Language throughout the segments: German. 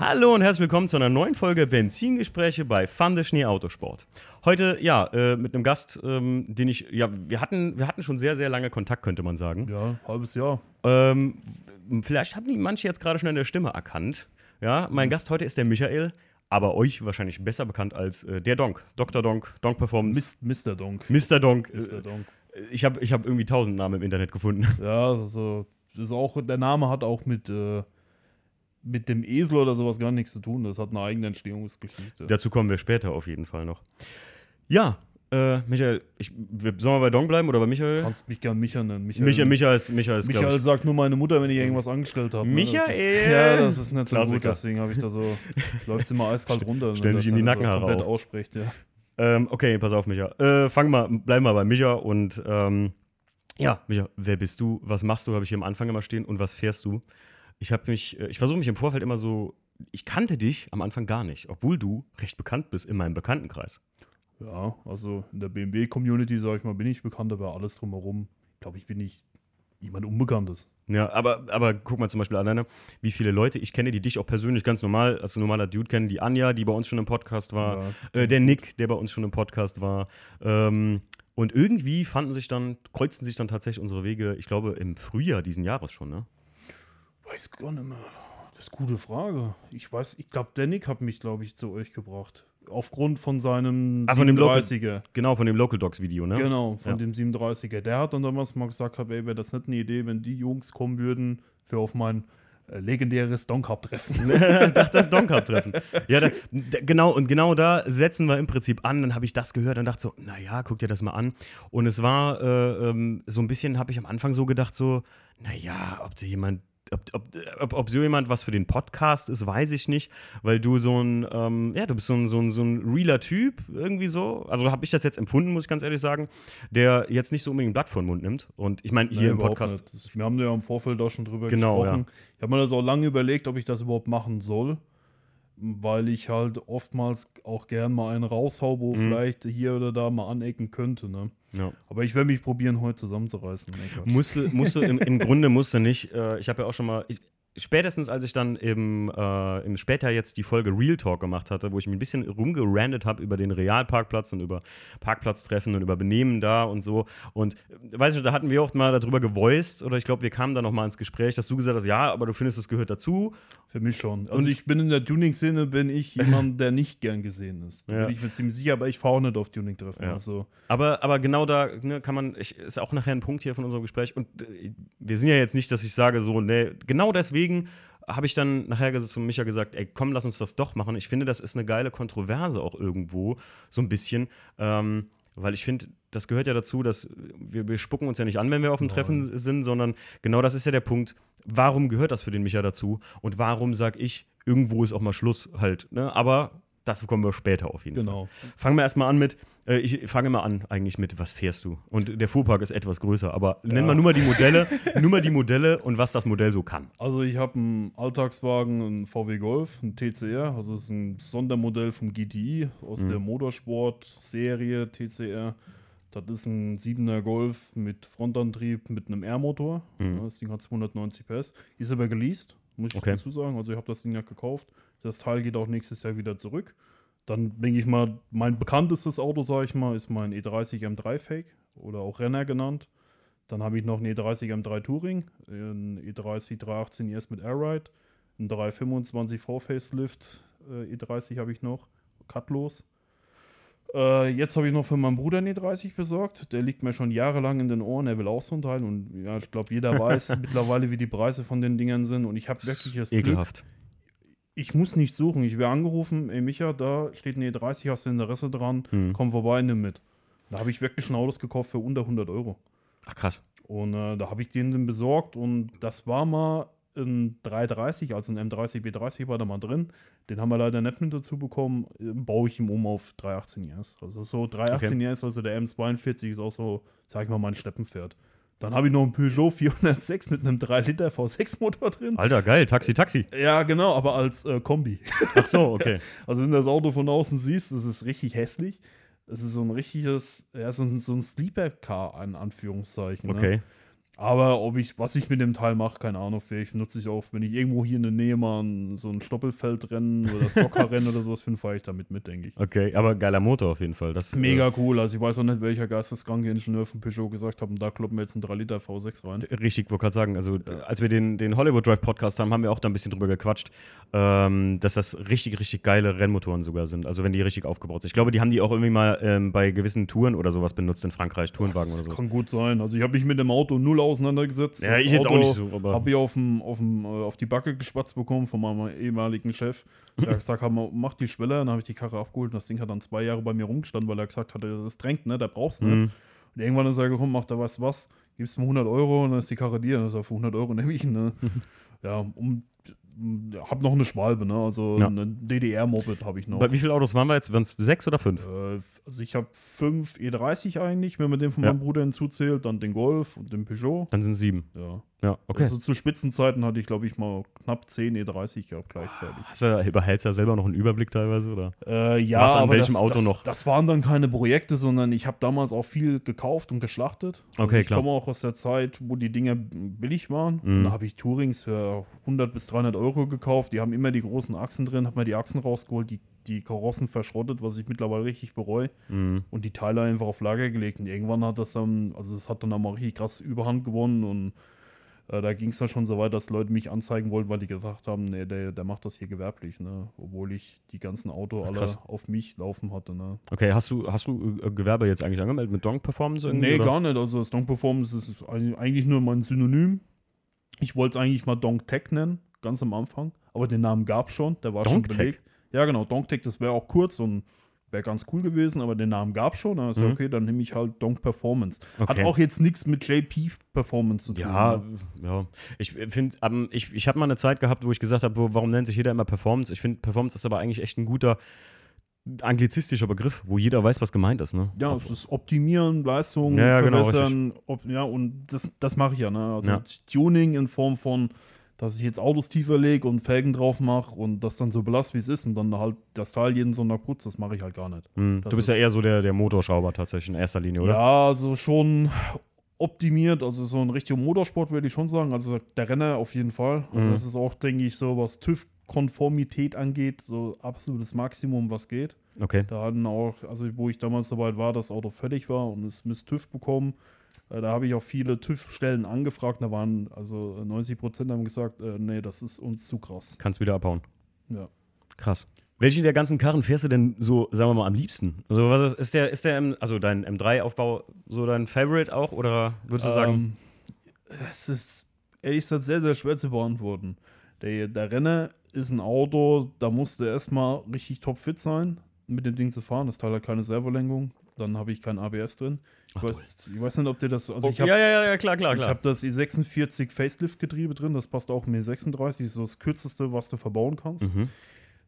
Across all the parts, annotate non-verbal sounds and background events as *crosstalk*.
Hallo und herzlich willkommen zu einer neuen Folge Benzingespräche bei Fande Schnee Autosport. Heute, ja, äh, mit einem Gast, ähm, den ich, ja, wir hatten, wir hatten schon sehr, sehr lange Kontakt, könnte man sagen. Ja, halbes Jahr. Ähm, vielleicht haben die manche jetzt gerade schon in der Stimme erkannt. Ja, mein Mhm. Gast heute ist der Michael, aber euch wahrscheinlich besser bekannt als äh, der Donk. Dr. Donk, Donk Performance. Mis Mr. Donk. Mr. Donk. Mr. Äh, Donk. ich habe ich hab irgendwie tausend Namen im Internet gefunden. Ja, also, das ist auch, der Name hat auch mit, äh, mit dem Esel oder sowas gar nichts zu tun. Das hat eine eigene Entstehungsgeschichte. Dazu kommen wir später auf jeden Fall noch. Ja, äh, Michael, ich, wir, sollen wir bei Donk bleiben oder bei Michael? Du kannst mich gern Micha nennen. Michael, Michael, Michael ist, Michael ist Michael ich, sagt nur meine Mutter, wenn ich irgendwas angestellt habe. Ne? Das Michael! Ist, ja, das ist nicht so Klassiker. gut, deswegen habe ich da so, läuft es immer eiskalt runter. stellen sich ihm die Nackenhaare komplett auf. ausspricht, ja. Ähm, okay, pass auf, Micha. Äh, fang mal, bleib mal bei Micha und ähm, ja, Micha, wer bist du? Was machst du? Habe ich hier am Anfang immer stehen und was fährst du? Ich habe mich, äh, ich versuche mich im Vorfeld immer so, ich kannte dich am Anfang gar nicht, obwohl du recht bekannt bist in meinem Bekanntenkreis. Ja, also in der BMW-Community, sag ich mal, bin ich bekannt, aber alles drumherum, glaube ich, bin nicht jemand Unbekanntes. Ja, aber, aber guck mal zum Beispiel alleine, wie viele Leute ich kenne, die dich auch persönlich ganz normal, als ein normaler Dude kennen. Die Anja, die bei uns schon im Podcast war, Ja. äh, der Nick, der bei uns schon im Podcast war. Ähm, und irgendwie fanden sich dann, kreuzten sich dann tatsächlich unsere Wege, ich glaube, im Frühjahr diesen Jahres schon, ne? Weiß gar nicht mehr. Das ist eine gute Frage. Ich weiß, ich glaube, der Nick hat mich, glaube ich, zu euch gebracht. Aufgrund von seinem Ah, von dem Local- 37er. Genau, von dem Local Dogs Video, ne? Genau, von Ja. dem 37er. Der hat dann damals mal gesagt, hab, ey, wäre das nicht eine Idee, wenn die Jungs kommen würden für auf mein äh, legendäres Donk-Cup-Treffen. *laughs* ich dachte, das Donk Cup treffen. Ja, da, da, genau, und genau da setzen wir im Prinzip an. Dann habe ich das gehört und dachte so, naja, guck dir das mal an. Und es war äh, ähm, so ein bisschen, habe ich am Anfang so gedacht, so, naja, ob da jemand. Ob, ob, ob, ob so jemand was für den Podcast ist, weiß ich nicht, weil du so ein, ähm, ja, du bist so ein, so, ein, so ein realer Typ, irgendwie so. Also habe ich das jetzt empfunden, muss ich ganz ehrlich sagen, der jetzt nicht so unbedingt ein Blatt vor den Mund nimmt. Und ich meine, hier Nee, im Podcast. nicht. Wir haben ja im Vorfeld auch schon drüber Genau, gesprochen. Ich habe mir das auch lange überlegt, ob ich das überhaupt machen soll, weil ich halt oftmals auch gern mal einen raushau, wo Mhm. vielleicht hier oder da mal anecken könnte. Ne? Ja. Aber ich werde mich probieren, heute zusammenzureißen. Nee. Musste, musste im, im Grunde musste nicht. Äh, ich habe ja auch schon mal. Ich, spätestens als ich dann im, äh, im später jetzt die Folge Real Talk gemacht hatte, wo ich mich ein bisschen rumgerandet habe über den Realparkplatz und über Parkplatztreffen und über Benehmen da und so. Und äh, weiß ich, da hatten wir auch mal darüber gevoiced oder ich glaube, wir kamen da noch mal ins Gespräch, dass du gesagt hast, ja, aber du findest, es gehört dazu. Für mich schon. Also Und- ich bin in der Tuning-Szene, bin ich *laughs* jemand, der nicht gern gesehen ist. Da Ja. bin ich mir ziemlich sicher, aber ich fahre auch nicht auf Tuning-Treffen. Ja. Also, Aber, aber genau da ne, kann man, ich, ist auch nachher ein Punkt hier von unserem Gespräch. Und äh, wir sind ja jetzt nicht, dass ich sage, so, ne, genau deswegen habe ich dann nachher zu Micha gesagt, ey, komm, lass uns das doch machen. Ich finde, das ist eine geile Kontroverse auch irgendwo, so ein bisschen. Ähm, weil ich finde, das gehört ja dazu, dass wir, wir spucken uns ja nicht an, wenn wir auf dem Nein. Treffen sind, sondern genau das ist ja der Punkt. Warum gehört das für den Micha dazu? Und warum sag ich, irgendwo ist auch mal Schluss halt. Ne? Aber dazu kommen wir später auf jeden Fall. genau. Fangen wir erstmal an mit, äh, ich fange mal an eigentlich mit, was fährst du? Und der Fuhrpark ist etwas größer, aber nennen wir nur mal die Modelle, *laughs* nur mal die Modelle und was das Modell so kann. Also ich habe einen Alltagswagen, einen VW Golf, einen TCR, also es ist ein Sondermodell vom GTI aus Mhm. der Motorsport-Serie TCR. Das ist ein 7er Golf mit Frontantrieb mit einem R-Motor. Mhm. Das Ding hat 290 PS. Ist aber geleast, muss ich Okay. dazu sagen. Also ich habe das Ding ja gekauft. Das Teil geht auch nächstes Jahr wieder zurück. Dann denke ich mal, mein bekanntestes Auto, sage ich mal, ist mein E30 M3 Fake oder auch Renner genannt. Dann habe ich noch einen E30 M3 Touring, einen E30 318 ES mit Airride, einen 325 V-Facelift äh, E30 habe ich noch, cutlos. Äh, jetzt habe ich noch für meinen Bruder einen E30 besorgt. Der liegt mir schon jahrelang in den Ohren. Er will auch so ein Teil. Und ja, ich glaube, jeder weiß *laughs* mittlerweile, wie die Preise von den Dingern sind. Und ich habe wirklich das Glück, Ekelhaft. ich muss nicht suchen. Ich werde angerufen, ey Micha, da steht ein E30, hast du Interesse dran? Hm. Komm vorbei, nimm mit. Da habe ich wirklich schon Autos gekauft für unter 100 Euro. Ach krass. Und äh, da habe ich den dann besorgt und das war mal ein 330, also ein M30 B30 war da mal drin. Den haben wir leider nicht mit dazu bekommen. Baue ich ihm um auf 318 ES. Also so 318 ES, also der M42 ist auch so, sag ich mal, mein Steppenpferd. Dann habe ich noch einen Peugeot 406 mit einem 3 Liter V6-Motor drin. Alter, geil, Taxi, Taxi. Ja, genau, aber als äh, Kombi. Ach so, okay. *laughs* Also wenn du das Auto von außen siehst, das ist richtig hässlich. Es ist so ein richtiges, ja, so ein, so ein Sleeper-Car, in Anführungszeichen. Ne? Aber ob ich, was ich mit dem Teil mache, keine Ahnung, vielleicht nutze ich auch, wenn ich irgendwo hier in der Nähe mal so ein Stoppelfeldrennen oder Stockerrennen oder sowas finde, fahre ich damit mit, denke ich. Okay, aber geiler Motor auf jeden Fall. Das, Mega äh, cool. Also ich weiß auch nicht, welcher geisteskranke Ingenieur von Peugeot gesagt hat, da kloppen wir jetzt einen 3 Liter V6 rein. Richtig, wollte gerade sagen, also ja. als wir den, den Hollywood Drive Podcast haben, haben wir auch da ein bisschen drüber gequatscht, ähm, dass das richtig, richtig geile Rennmotoren sogar sind. Also wenn die richtig aufgebaut sind. Ich glaube, die haben die auch irgendwie mal ähm, bei gewissen Touren oder sowas benutzt in Frankreich, Tourenwagen oder so. Kann gut sein. Also ich habe mich mit dem Auto null auseinandergesetzt. Ja, ich jetzt auch nicht so, aber. Habe ich auf, dem, auf, dem, äh, auf die Backe gespatzt bekommen von meinem ehemaligen Chef. Der hat *laughs* gesagt, mach die Schwelle. Dann habe ich die Karre abgeholt und das Ding hat dann zwei Jahre bei mir rumgestanden, weil er gesagt hatte, das drängt, ne, da brauchst du mhm. nicht. Und irgendwann ist er gekommen, macht da was, was, gibst mir 100 Euro und dann ist die Karre dir. Also für 100 Euro nehme ich ihn, ne? *laughs* ja, um habe noch eine Schwalbe, ne? Also ja. ein DDR-Moped habe ich noch. Bei wie viele Autos waren wir jetzt? Waren es sechs oder fünf? Äh, also ich habe fünf E30 eigentlich, wenn man den von ja. meinem Bruder hinzuzählt, dann den Golf und den Peugeot. Dann sind es sieben. Ja. Ja, okay. Also zu Spitzenzeiten hatte ich, glaube ich, mal knapp 10 E30 gehabt gleichzeitig. Hast du, überhältst du ja selber noch einen Überblick teilweise, oder? Äh, ja, Was, an aber welchem das, Auto das, noch? Das waren dann keine Projekte, sondern ich habe damals auch viel gekauft und geschlachtet. Also okay, ich klar. Ich komme auch aus der Zeit, wo die Dinge billig waren. Mhm. Da habe ich Tourings für 100 bis 300 Euro gekauft. Die haben immer die großen Achsen drin, habe mir die Achsen rausgeholt, die, die Karossen verschrottet, was ich mittlerweile richtig bereue. Mhm. Und die Teile einfach auf Lager gelegt. Und irgendwann hat das dann, also es hat dann auch mal richtig krass Überhand gewonnen und äh, da ging es dann schon so weit, dass Leute mich anzeigen wollten, weil die gesagt haben, nee, der, der macht das hier gewerblich, ne? Obwohl ich die ganzen Autos alle auf mich laufen hatte, ne? Okay, hast du, hast du äh, Gewerbe jetzt eigentlich angemeldet mit Donk Performance? Nee, oder? gar nicht. Also das Donk Performance ist eigentlich nur mein Synonym. Ich wollte es eigentlich mal Donk Tech nennen, ganz am Anfang. Aber den Namen gab es schon, der war Donk schon belegt. Ja, genau, Donk Tech, das wäre auch kurz und Wäre ganz cool gewesen, aber den Namen gab es schon. Da ist mhm. okay, dann nehme ich halt Donk Performance. Okay. Hat auch jetzt nichts mit JP Performance zu tun. Ja, ne? ja. Ich finde, um, ich, ich habe mal eine Zeit gehabt, wo ich gesagt habe, warum nennt sich jeder immer Performance? Ich finde, Performance ist aber eigentlich echt ein guter anglizistischer Begriff, wo jeder weiß, was gemeint ist. Ne? Ja, es ist Optimieren, Leistung, ja, ja, genau, verbessern. Genau, ja, und das, das mache ich ja. Ne? Also ja. Tuning in Form von dass ich jetzt Autos tiefer lege und Felgen drauf mache und das dann so belasse, wie es ist und dann halt das Teil jeden Sonntag putze, das mache ich halt gar nicht. Hm. Du bist ja eher so der, der Motorschrauber tatsächlich in erster Linie, oder? Ja, also schon optimiert, also so ein richtiger Motorsport würde ich schon sagen. Also der Renner auf jeden Fall. Also mhm. das ist auch, denke ich, so, was TÜV-Konformität angeht, so absolutes Maximum, was geht. Okay. Da hatten auch, also wo ich damals soweit war, das Auto fertig war und es Miss TÜV bekommen. Äh, da habe ich auch viele TÜV-Stellen angefragt. Da waren also 90 Prozent haben gesagt, äh, nee, das ist uns zu krass. Kannst wieder abhauen. Ja. Krass. Welchen der ganzen Karren fährst du denn so, sagen wir mal, am liebsten? Also, was ist, ist der, ist der, M, also dein M3-Aufbau so dein Favorite auch? Oder würdest du sagen? Ähm, es ist ehrlich gesagt sehr, sehr schwer zu beantworten. Der, der Renner ist ein Auto, da musst du erstmal richtig topfit sein, mit dem Ding zu fahren. Das Teil hat keine Servolenkung dann habe ich kein ABS drin. Ich, Ach, weiß, ich weiß, nicht, ob dir das. Also okay. ich hab, ja, ja, ja, klar, klar, klar. Ich habe das E46 Facelift-Getriebe drin, das passt auch im E36, so das kürzeste, was du verbauen kannst. Mhm.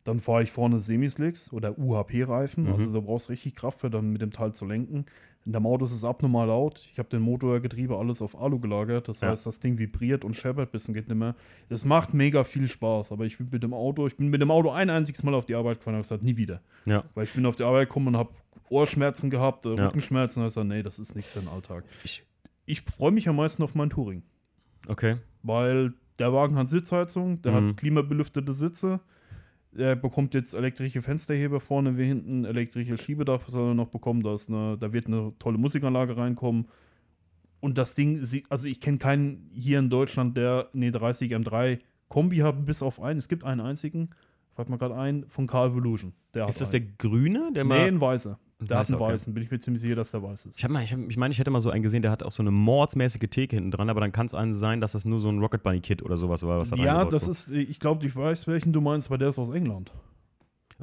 Dann fahre ich vorne Semislicks oder UHP-Reifen, mhm. also da brauchst du richtig Kraft für, dann mit dem Teil zu lenken. In der Auto ist es abnormal laut. Ich habe den Motorgetriebe alles auf Alu gelagert. Das ja. heißt, das Ding vibriert und scheppert bis zum geht nicht mehr. Es macht mega viel Spaß, aber ich bin mit dem Auto, ich bin mit dem Auto ein einziges Mal auf die Arbeit gefahren und habe gesagt, nie wieder. Ja. Weil ich bin auf die Arbeit gekommen und habe Ohrschmerzen gehabt, äh, ja. Rückenschmerzen. Also, nee, das ist nichts für den Alltag. Ich, ich freue mich am meisten auf mein Touring. Okay. Weil der Wagen hat Sitzheizung, der mhm. hat klimabelüftete Sitze. Er bekommt jetzt elektrische Fensterheber vorne wie hinten, elektrische Schiebedach soll er noch bekommen. Da, ist eine, da wird eine tolle Musikanlage reinkommen. Und das Ding, also ich kenne keinen hier in Deutschland, der eine 30 M3 Kombi hat, bis auf einen. Es gibt einen einzigen, fällt mir gerade ein, von Car Evolution. ist das der grüne? Der nee, ein weißer. Der hat einen okay. weißen, bin ich mir ziemlich sicher, dass der weiß ist. Ich, mal, ich, hab, ich meine, ich hätte mal so einen gesehen, der hat auch so eine mordsmäßige Theke hinten dran, aber dann kann es einen sein, dass das nur so ein Rocket Bunny Kit oder sowas war. Was da ja, das ist, ich glaube, ich weiß, welchen du meinst, aber der ist aus England.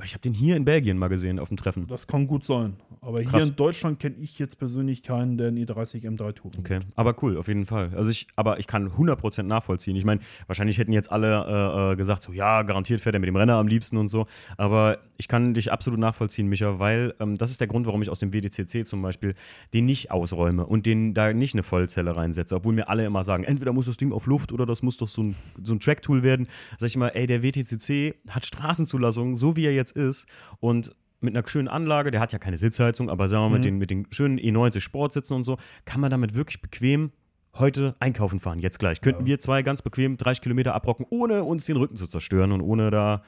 Ich habe den hier in Belgien mal gesehen auf dem Treffen. Das kann gut sein. Aber Krass. hier in Deutschland kenne ich jetzt persönlich keinen, der einen i30 M3 tut. Okay, aber cool, auf jeden Fall. Also ich, aber ich kann 100% nachvollziehen. Ich meine, wahrscheinlich hätten jetzt alle äh, äh, gesagt, so ja, garantiert fährt er mit dem Renner am liebsten und so. Aber ich kann dich absolut nachvollziehen, Micha, weil ähm, das ist der Grund, warum ich aus dem WDCC zum Beispiel den nicht ausräume und den da nicht eine Vollzelle reinsetze. Obwohl mir alle immer sagen, entweder muss das Ding auf Luft oder das muss doch so ein, so ein Track-Tool werden. Sag ich mal, ey, der WTCC hat Straßenzulassung, so wie er jetzt ist. Und mit einer schönen Anlage, der hat ja keine Sitzheizung, aber sagen wir mal, mhm. mit, den, mit den schönen E90 Sportsitzen und so, kann man damit wirklich bequem heute einkaufen fahren, jetzt gleich. Könnten wir zwei ganz bequem 30 Kilometer abrocken, ohne uns den Rücken zu zerstören und ohne da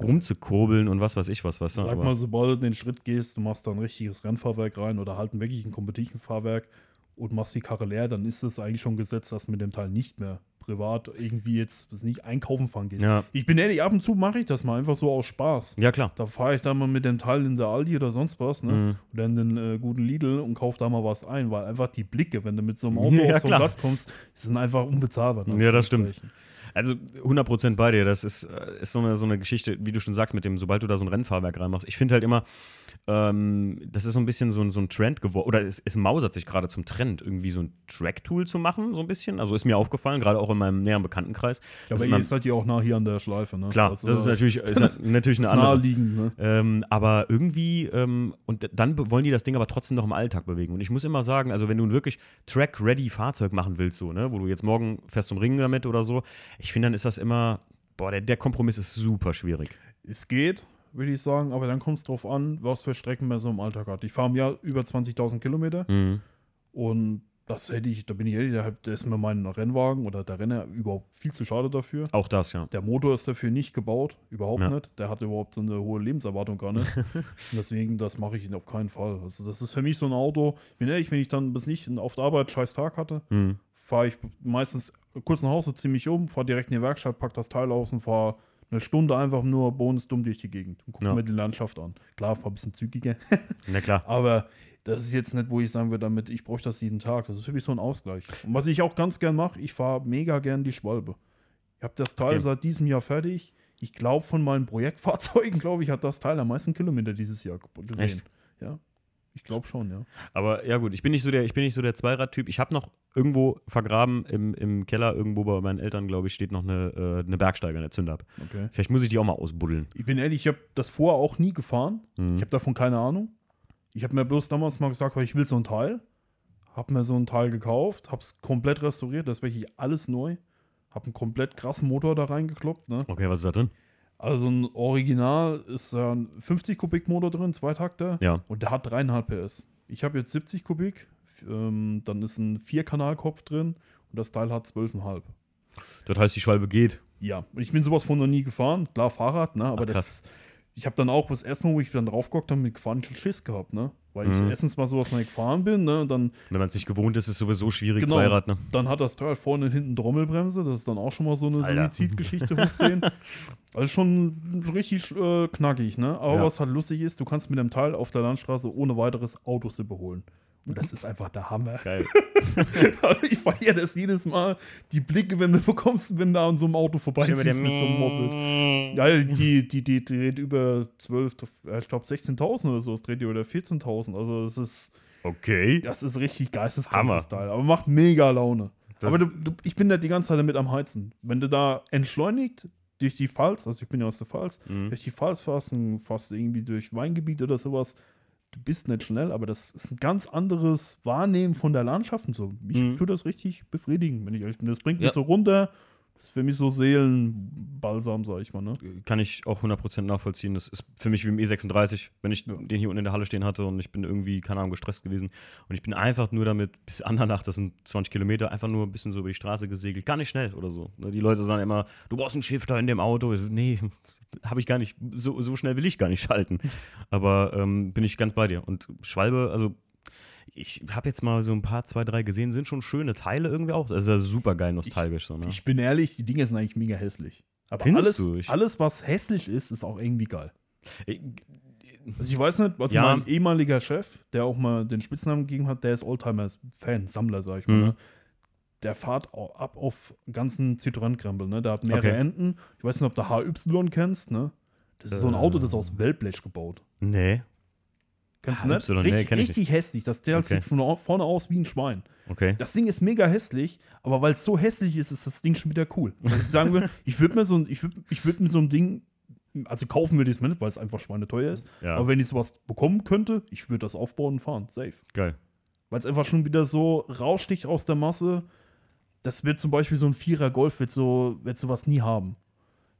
rumzukurbeln und was weiß ich was, weißt du? Sag mal, sobald du den Schritt gehst, du machst da ein richtiges Rennfahrwerk rein oder halt wirklich ein Competition-Fahrwerk und machst die Karre leer, dann ist es eigentlich schon gesetzt, dass mit dem Teil nicht mehr privat irgendwie jetzt nicht einkaufen fahren gehst. Ja. Ich bin ehrlich, ab und zu mache ich das mal einfach so aus Spaß. ja, klar. Da fahre ich dann mal mit dem Teil in der Aldi oder sonst was, ne? Mhm. Oder in den äh, guten Lidl und kauf da mal was ein, weil einfach die Blicke, wenn du mit so einem Auto *laughs* Ja, auf so einen. Platz kommst, sind einfach unbezahlbar. ne? Ja, das stimmt. Also 100% bei dir. Das ist, äh, ist so, eine, so eine Geschichte, wie du schon sagst, mit dem, sobald du da so ein Rennfahrwerk reinmachst. Ich finde halt immer, ähm, das ist so ein bisschen so ein, so ein Trend geworden, oder es, es mausert sich gerade zum Trend, irgendwie so ein Track-Tool zu machen, so ein bisschen. Also ist mir aufgefallen, gerade auch in meinem näheren Bekanntenkreis. Ja, dass aber ihr seid ja auch nah hier an der Schleife, ne? klar, Also, das ist natürlich, ist *laughs* natürlich eine ist andere. naheliegend, ne? Ähm, aber irgendwie, ähm, und dann wollen die das Ding aber trotzdem noch im Alltag bewegen. Und ich muss immer sagen, also wenn du ein wirklich Track-ready Fahrzeug machen willst, so, ne, wo du jetzt morgen fährst zum Ringen damit oder so, ich finde, dann ist das immer, boah, der, der Kompromiss ist super schwierig. Es geht, würde ich sagen, aber dann kommt es drauf an, was für Strecken man so im Alltag hat. Ich fahre im Jahr über 20.000 Kilometer Mhm. und das hätte ich, da bin ich ehrlich, da ist mir mein Rennwagen oder der Renner überhaupt viel zu schade dafür. Auch das, ja. Der Motor ist dafür nicht gebaut, überhaupt Ja. nicht. Der hat überhaupt so eine hohe Lebenserwartung gar nicht. *laughs* Und deswegen, das mache ich auf keinen Fall. Also, das ist für mich so ein Auto. Ich bin ehrlich, wenn ich dann bis nicht auf der Arbeit einen scheiß Tag hatte, Mhm. fahre ich meistens kurz nach Hause, ziehe mich um, fahre direkt in die Werkstatt, pack das Teil aus und fahre eine Stunde einfach nur bonusdumm durch die Gegend und gucke Ja. mir die Landschaft an. Klar, fahr ein bisschen zügiger, *laughs* Na klar. aber das ist jetzt nicht, wo ich sagen würde, damit ich bräuchte das jeden Tag. Das ist für mich so ein Ausgleich. Und was ich auch ganz gern mache, ich fahre mega gern die Schwalbe. Ich habe das Teil Okay. seit diesem Jahr fertig. Ich glaube, von meinen Projektfahrzeugen, *laughs* glaube ich, hat das Teil am meisten Kilometer dieses Jahr ge- gesehen. Echt? Ja. Ich glaube schon, ja. Aber ja gut, ich bin nicht so der, ich bin nicht so der Zweirad-Typ. Ich habe noch irgendwo vergraben im, im Keller, irgendwo bei meinen Eltern, glaube ich, steht noch eine, äh, eine Bergsteiger, eine Zündab. Okay. Vielleicht muss ich die auch mal ausbuddeln. Ich bin ehrlich, ich habe das vorher auch nie gefahren. Mhm. Ich habe davon keine Ahnung. Ich habe mir bloß damals mal gesagt, ich will so ein Teil. Habe mir so ein Teil gekauft, habe es komplett restauriert, das ist wirklich alles neu. Habe einen komplett krassen Motor da reingekloppt. Ne? Okay, was ist da drin? Also ein Original ist ja ein 50 Kubik Motor drin, Zweitakter. Ja. Und der hat 3,5 PS. Ich habe jetzt 70 Kubik, ähm, dann ist ein Vierkanalkopf drin und das Teil hat 12,5. Das heißt, die Schwalbe geht. Ja, und ich bin sowas von noch nie gefahren. Klar, Fahrrad, ne? Aber Ach, das. Ich habe dann auch das erste Mal, wo ich dann drauf geguckt habe, mit gefahren, ich Schiss gehabt, ne? Weil ich Mhm. erstens mal sowas neu gefahren bin, ne? Und dann, Wenn man es nicht gewohnt ist, ist es sowieso schwierig, Genau. Zweirad, ne? dann hat das Teil vorne und hinten Trommelbremse. Das ist dann auch schon mal so eine Alter. Suizidgeschichte hoch *laughs* 10. Also schon richtig äh, knackig, ne? Aber Ja. was halt lustig ist, du kannst mit dem Teil auf der Landstraße ohne weiteres Autosippe holen. Und das ist einfach der Hammer. Geil. *laughs* Ich feiere das jedes Mal. Die Blicke, wenn du bekommst, wenn du an so einem Auto vorbeiziehst mit so einem Moped. Ja, die, die, die dreht über 12, äh, ich glaube 16.000 oder so, es dreht die über 14.000. Also es ist, Okay. das ist richtig Teil. Aber macht mega Laune. Das- aber du, du, ich bin da die ganze Zeit damit am Heizen. Wenn du da entschleunigt durch die Pfalz, also ich bin ja aus der Pfalz, Mhm. durch die Pfalz fährst, fährst irgendwie durch Weingebiet oder sowas, du bist nicht schnell, aber das ist ein ganz anderes Wahrnehmen von der Landschaft und so. Ich Mhm. tue das richtig befriedigen, wenn ich ehrlich bin. Das bringt Ja. mich so runter. Das ist für mich so Seelenbalsam, sag ich mal. Ne? Kann ich auch 100% nachvollziehen. Das ist für mich wie im E36, wenn ich den hier unten in der Halle stehen hatte und ich bin irgendwie, keine Ahnung, gestresst gewesen. Und ich bin einfach nur damit, bis Andernach, das sind 20 Kilometer, einfach nur ein bisschen so über die Straße gesegelt. Gar nicht schnell oder so. Ne, Die Leute sagen immer, du brauchst einen Shifter in dem Auto. Ich so, nee, habe ich gar nicht. So, so schnell will ich gar nicht *laughs* schalten. Aber ähm, bin ich ganz bei dir. Und Schwalbe, also ich habe jetzt mal so ein paar, zwei, drei gesehen, sind schon schöne Teile irgendwie auch. Das ist ja super geil nostalgisch. so, ne? Ich bin ehrlich, die Dinge sind eigentlich mega hässlich. Aber Findest alles, du? Ich- alles, was hässlich ist, ist auch irgendwie geil. Ich- Also ich weiß nicht, was Ja. mein ehemaliger Chef, der auch mal den Spitznamen gegeben hat, der ist Oldtimer-Fan, Sammler, sag ich mal. Mhm. Ne? Der fahrt ab auf ganzen Citroën-Krempel, ne? Der hat mehrere Okay. Enden. Ich weiß nicht, ob du HY kennst, ne? Das ist so ein Äh. Auto, das ist aus Wellblech gebaut. Nee. Kennst du nicht? Nee, richtig, ich richtig hässlich. Das Teil Okay. sieht von vorne aus wie ein Schwein. Okay. Das Ding ist mega hässlich, aber weil es so hässlich ist, ist das Ding schon wieder cool. Was ich sagen würde, *laughs* ich würde mir so ein, ich würd, ich würd mit so einem Ding, also kaufen würde ich es mir nicht, weil es einfach schweineteuer ist. Ja. Aber wenn ich sowas bekommen könnte, ich würde das aufbauen und fahren. Safe. Geil. Weil es einfach schon wieder so raussticht aus der Masse. Das wird zum Beispiel so ein Vierer Golf, wird so, wird sowas nie haben.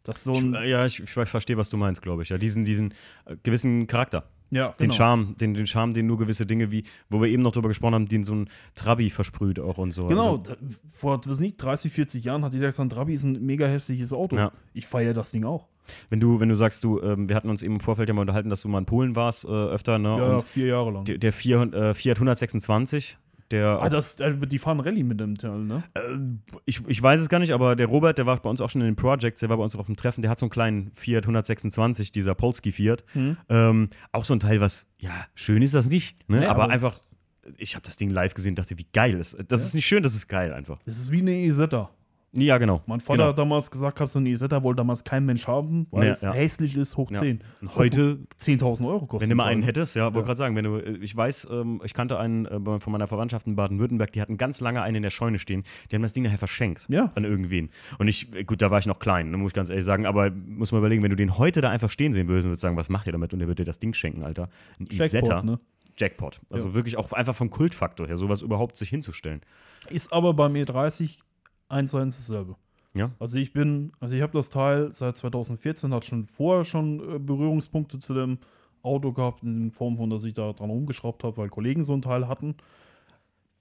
Das so Ich, ein, äh, ja, ich, ich verstehe, was du meinst, glaube ich. Ja, diesen, diesen äh, gewissen Charakter. Ja, Den genau. Charme, den, den Charme, den nur gewisse Dinge wie, wo wir eben noch drüber gesprochen haben, den so ein Trabi versprüht auch und so. Genau, Also, vor was nicht, 30, 40 Jahren hat jeder gesagt, Trabi ist ein mega hässliches Auto. Ja. Ich feiere das Ding auch. wenn du, wenn du sagst, du, ähm, wir hatten uns eben im Vorfeld ja mal unterhalten, dass du mal in Polen warst, äh, öfter, ne? Ja, und vier Jahre lang. der, der Fiat, äh, Fiat 126, der ah, das, äh, die fahren Rallye mit dem Teil, ne? Äh, ich, ich weiß es gar nicht, aber der Robert, der war bei uns auch schon in den Projects, der war bei uns auf dem Treffen, der hat so einen kleinen Fiat 126, dieser Polski Fiat. Hm. Ähm, auch so ein Teil, was, ja, schön ist das nicht, ne? Nee, aber, aber- einfach, ich habe das Ding live gesehen, dachte, wie geil ist. Das Ja. ist nicht schön, das ist geil einfach. Das ist wie eine Isetta. Ja, genau. Mein Vater genau. hat damals gesagt, hat so eine Isetta wollte damals kein Mensch haben, weil Ja, es ja. hässlich ist, hoch Ja. 10. Und heute, 10.000 Euro kostet wenn du mal ein einen ne? hättest, ja, wollte Ja. gerade sagen, wenn du, äh, ich weiß, ähm, ich kannte einen äh, von meiner Verwandtschaft in Baden-Württemberg, die hatten ganz lange einen in der Scheune stehen, die haben das Ding nachher verschenkt an irgendwen. Und ich, äh, gut, da war ich noch klein, muss ich ganz ehrlich sagen, aber muss man überlegen, wenn du den heute da einfach stehen sehen würdest und würdest sagen, was macht ihr damit? Und der wird dir das Ding schenken, Alter. Ein Jackpot, Isetta, ne? Jackpot. Also wirklich auch einfach vom Kultfaktor her, sowas überhaupt sich hinzustellen. Ist aber beim E30 eins zu eins dasselbe. Ja. Also ich bin, also ich habe das Teil seit 2014, hat schon vorher schon äh, Berührungspunkte zu dem Auto gehabt, in Form von, dass ich da dran rumgeschraubt habe, weil Kollegen so ein Teil hatten.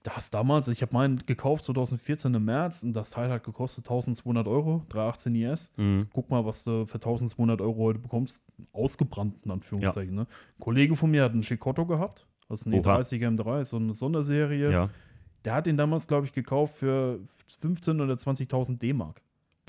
Das damals, ich habe meinen gekauft 2014 im März und das Teil hat gekostet 1200 Euro, 318 IS. Mhm. Guck mal, was du für 1200 Euro heute bekommst. Ausgebrannt, in Anführungszeichen. Ne? Ein Kollege von mir hat einen Chicotto gehabt. Das ist ein Oha. E30 M3, so eine Sonderserie. Ja. Der hat ihn damals, glaube ich, gekauft für 15.000 oder 20.000 D-Mark.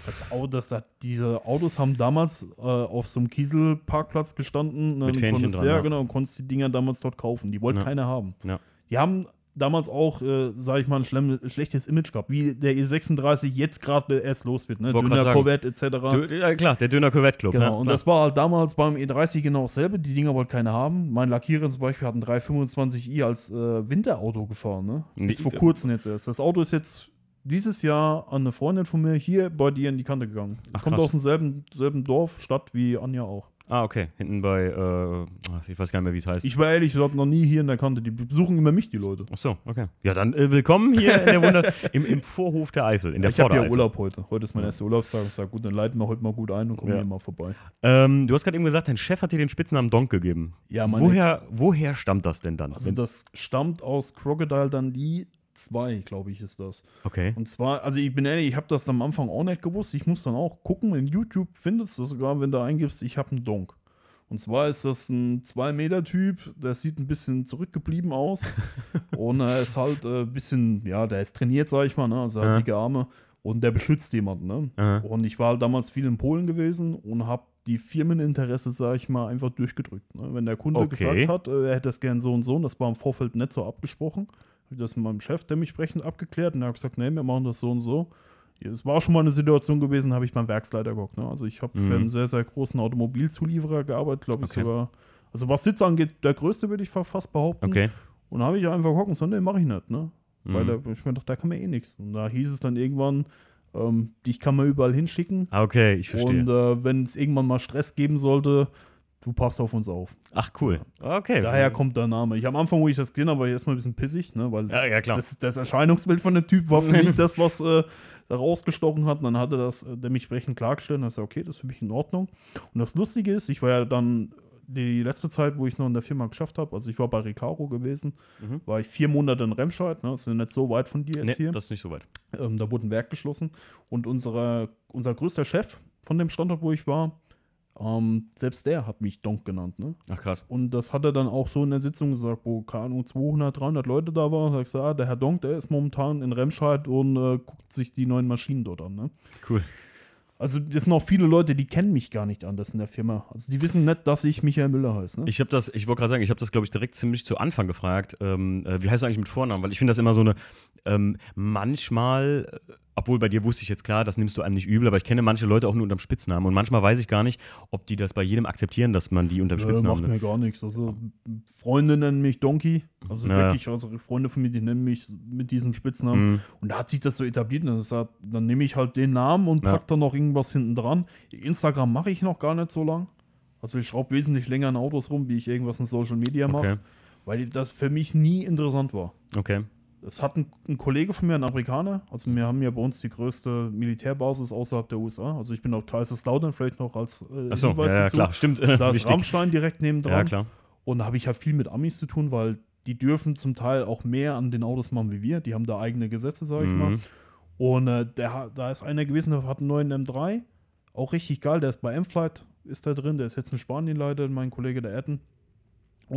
Das Auto, das, das, diese Autos haben damals äh, auf so einem Kieselparkplatz gestanden. Ne, Mit und Fähnchen konntest, dran, ja, ja. genau, und konntest die Dinger damals dort kaufen. Die wollte Ja. keiner haben. Ja. Die haben damals auch, äh, sage ich mal, ein schlemm, schlechtes Image gehabt, wie der E36 jetzt gerade erst los wird. Ne? Sagen. Corvette etc. Du, ja, klar, der Döner Corvette Club. Genau, ja, und klar. das war halt damals beim E30 genau dasselbe. Die Dinger wollte keiner haben. Mein Lackierer zum Beispiel hat einen 325i als äh, Winterauto gefahren, ne? Bis vor kurzem jetzt erst. Das Auto ist jetzt dieses Jahr an eine Freundin von mir hier bei dir in die Kante gegangen. Ach, Kommt krass. aus demselben selben Dorf, Stadt wie Anja auch. Ah, okay. Hinten bei, äh, ich weiß gar nicht mehr, wie es heißt. Ich war ehrlich gesagt noch nie hier in der Kante. Die besuchen immer mich, die Leute. Ach so, okay. Ja, dann äh, willkommen hier in der Wunder, *laughs* im, im Vorhof der Eifel, in der ich habe ja. Urlaub heute. Heute ist mein erster Urlaubstag. Ich sage, gut, dann leiten wir heute mal gut ein und kommen Ja. hier mal vorbei. Ähm, du hast gerade eben gesagt, dein Chef hat dir den Spitznamen Donk gegeben. Ja, meine- woher, woher stammt das denn dann? Also das stammt aus Crocodile Dundee 2, glaube ich, ist das. okay. Und zwar, also ich bin ehrlich, ich habe das am Anfang auch nicht gewusst. Ich muss dann auch gucken. In YouTube findest du sogar, wenn du eingibst, ich habe einen Donk. Und zwar ist das ein 2-Meter-Typ, der sieht ein bisschen zurückgeblieben aus. *laughs* und er ist halt ein äh, bisschen, ja, der ist trainiert, sag ich mal, ne? also hat Ja. dicke Arme. Und der beschützt jemanden. Ne? Und ich war halt damals viel in Polen gewesen und habe die Firmeninteresse, sag ich mal, einfach durchgedrückt. Ne? Wenn der Kunde Okay. gesagt hat, äh, er hätte das gern so und so, und das war im Vorfeld nicht so abgesprochen, das mit meinem Chef dementsprechend abgeklärt und er hat gesagt, nee, wir machen das so und so. Es war schon mal eine Situation gewesen, habe ich beim Werksleiter geguckt. Ne? Also ich habe für Mhm. einen sehr, sehr großen Automobilzulieferer gearbeitet, glaube ich Okay. sogar. Also was Sitz angeht, der größte würde ich fa- fast behaupten. Okay. Und da habe ich einfach gucken, so, nee, mache ich nicht, ne? Weil Mhm. da, ich mir dachte, da kann man eh nichts. Und da hieß es dann irgendwann, ähm, dich kann man überall hinschicken. Ah, okay, ich verstehe. Und äh, wenn es irgendwann mal Stress geben sollte, du passt auf uns auf. Ach, cool. Okay. Daher kommt der Name. Ich am Anfang, wo ich das gesehen habe, war ich erstmal ein bisschen pissig, ne? weil Ja, ja, klar. Das, das Erscheinungsbild von dem Typ war für mich *laughs* das, was äh, da rausgestochen hat. Und dann hat er das äh, dementsprechend klargestellt und er sagt, okay, das ist für mich in Ordnung. Und das Lustige ist, ich war ja dann die letzte Zeit, wo ich noch in der Firma geschafft habe, also ich war bei Recaro gewesen, Mhm. war ich vier Monate in Remscheid, ne? das ist ja nicht so weit von dir jetzt Nee, hier. das ist nicht so weit. Ähm, da wurde ein Werk geschlossen. Und unsere, unser größter Chef von dem Standort, wo ich war, ähm, selbst der hat mich Donk genannt. Ne? Ach, krass. Und das hat er dann auch so in der Sitzung gesagt, wo, keine Ahnung, 200, 300 Leute da waren. Da hab ich gesagt, ah, der Herr Donk, der ist momentan in Remscheid und äh, guckt sich die neuen Maschinen dort an. Ne? Cool. Also, das sind auch viele Leute, die kennen mich gar nicht anders in der Firma. Also, die wissen nicht, dass ich Michael Müller heiße. Ne? Ich habe das, ich wollte gerade sagen, ich habe das, glaube ich, direkt ziemlich zu Anfang gefragt. Ähm, äh, wie heißt du eigentlich mit Vornamen? Weil ich finde das immer so eine, ähm, manchmal, obwohl bei dir wusste ich jetzt klar, das nimmst du einem nicht übel, aber ich kenne manche Leute auch nur unterm Spitznamen und manchmal weiß ich gar nicht, ob die das bei jedem akzeptieren, dass man die unterm Nö, Spitznamen macht nimmt. mir gar nichts. Also, Freunde nennen mich Donkey. Also, Ja. wirklich, also Freunde von mir, die nennen mich mit diesem Spitznamen. Mhm. Und da hat sich das so etabliert. Und hat, dann nehme ich halt den Namen und Ja. pack da noch irgendwas hinten dran. Instagram mache ich noch gar nicht so lang. Also ich schraube wesentlich länger an Autos rum, wie ich irgendwas in Social Media mache. Okay. Weil das für mich nie interessant war. Okay. Es hat ein, ein Kollege von mir, ein Amerikaner, also wir haben ja bei uns die größte Militärbasis außerhalb der USA. Also ich bin auch Kaiserslautern vielleicht noch als äh, Achso, Hinweis ja, ja, klar, stimmt. Da ist. *laughs* Rammstein direkt neben Ja, dran. klar. Und da habe ich halt viel mit Amis zu tun, weil die dürfen zum Teil auch mehr an den Autos machen wie wir. Die haben da eigene Gesetze, sage ich Mhm. mal. Und äh, der, da ist einer gewesen, der hat einen neuen M3. Auch richtig geil. Der ist bei M-Flight, ist da drin. Der ist jetzt in Spanien leider, mein Kollege der Etten.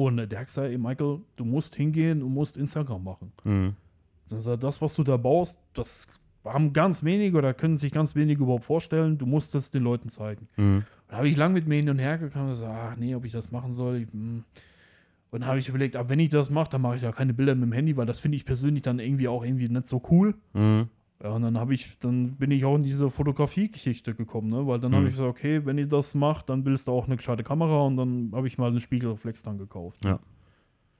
Und der hat gesagt, ey Michael, du musst hingehen, du musst Instagram machen. Mhm. Also das, was du da baust, das haben ganz wenige oder können sich ganz wenige überhaupt vorstellen. Du musst es den Leuten zeigen. Mhm. Da habe ich lang mit mir hin und her gegangen und gesagt, ach nee, ob ich das machen soll. Ich, hm. Und dann habe ich überlegt, ah, wenn ich das mache, dann mache ich ja keine Bilder mit dem Handy, weil das finde ich persönlich dann irgendwie auch irgendwie nicht so cool. Mhm. Ja, und dann habe ich, dann bin ich auch in diese Fotografie-Geschichte gekommen, ne? Weil dann habe Mhm. ich gesagt, okay, wenn ihr das macht, dann willst du auch eine gescheite Kamera und dann habe ich mal einen Spiegelreflex dann gekauft.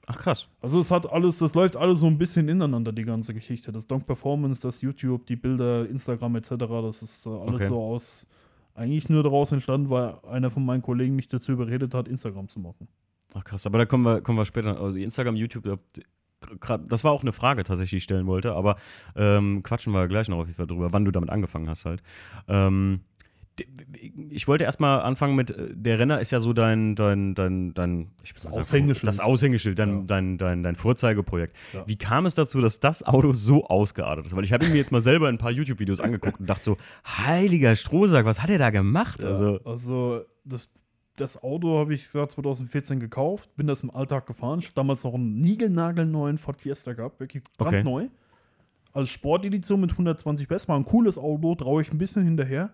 Ach krass. Also es hat alles, das läuft alles so ein bisschen ineinander, die ganze Geschichte. Das Donk Performance, das YouTube, die Bilder, Instagram etc., das ist äh, alles Okay. so aus, eigentlich nur daraus entstanden, weil einer von meinen Kollegen mich dazu überredet hat, Instagram zu machen. Ach krass, aber da kommen wir, kommen wir später. Also Instagram, YouTube, das war auch eine Frage tatsächlich, die ich stellen wollte, aber ähm, quatschen wir gleich noch auf jeden Fall drüber, wann du damit angefangen hast halt. Ähm, ich wollte erstmal anfangen mit, äh, der Renner ist ja so dein, dein, dein, dein ich Das sagen, Aushängeschild. Das Aushängeschild, dein, Ja. dein, dein, dein Vorzeigeprojekt. Ja. Wie kam es dazu, dass das Auto so ausgeartet ist? Weil ich habe mir jetzt mal selber ein paar YouTube-Videos angeguckt und dachte so, heiliger Strohsack, was hat er da gemacht? Also, also das, das Auto habe ich gesagt 2014 gekauft, bin das im Alltag gefahren. Ich hab damals noch einen niegelnagelneuen Ford Fiesta gehabt, wirklich Okay. brandneu. Als Sportedition mit 120 PS, war ein cooles Auto, traue ich ein bisschen hinterher.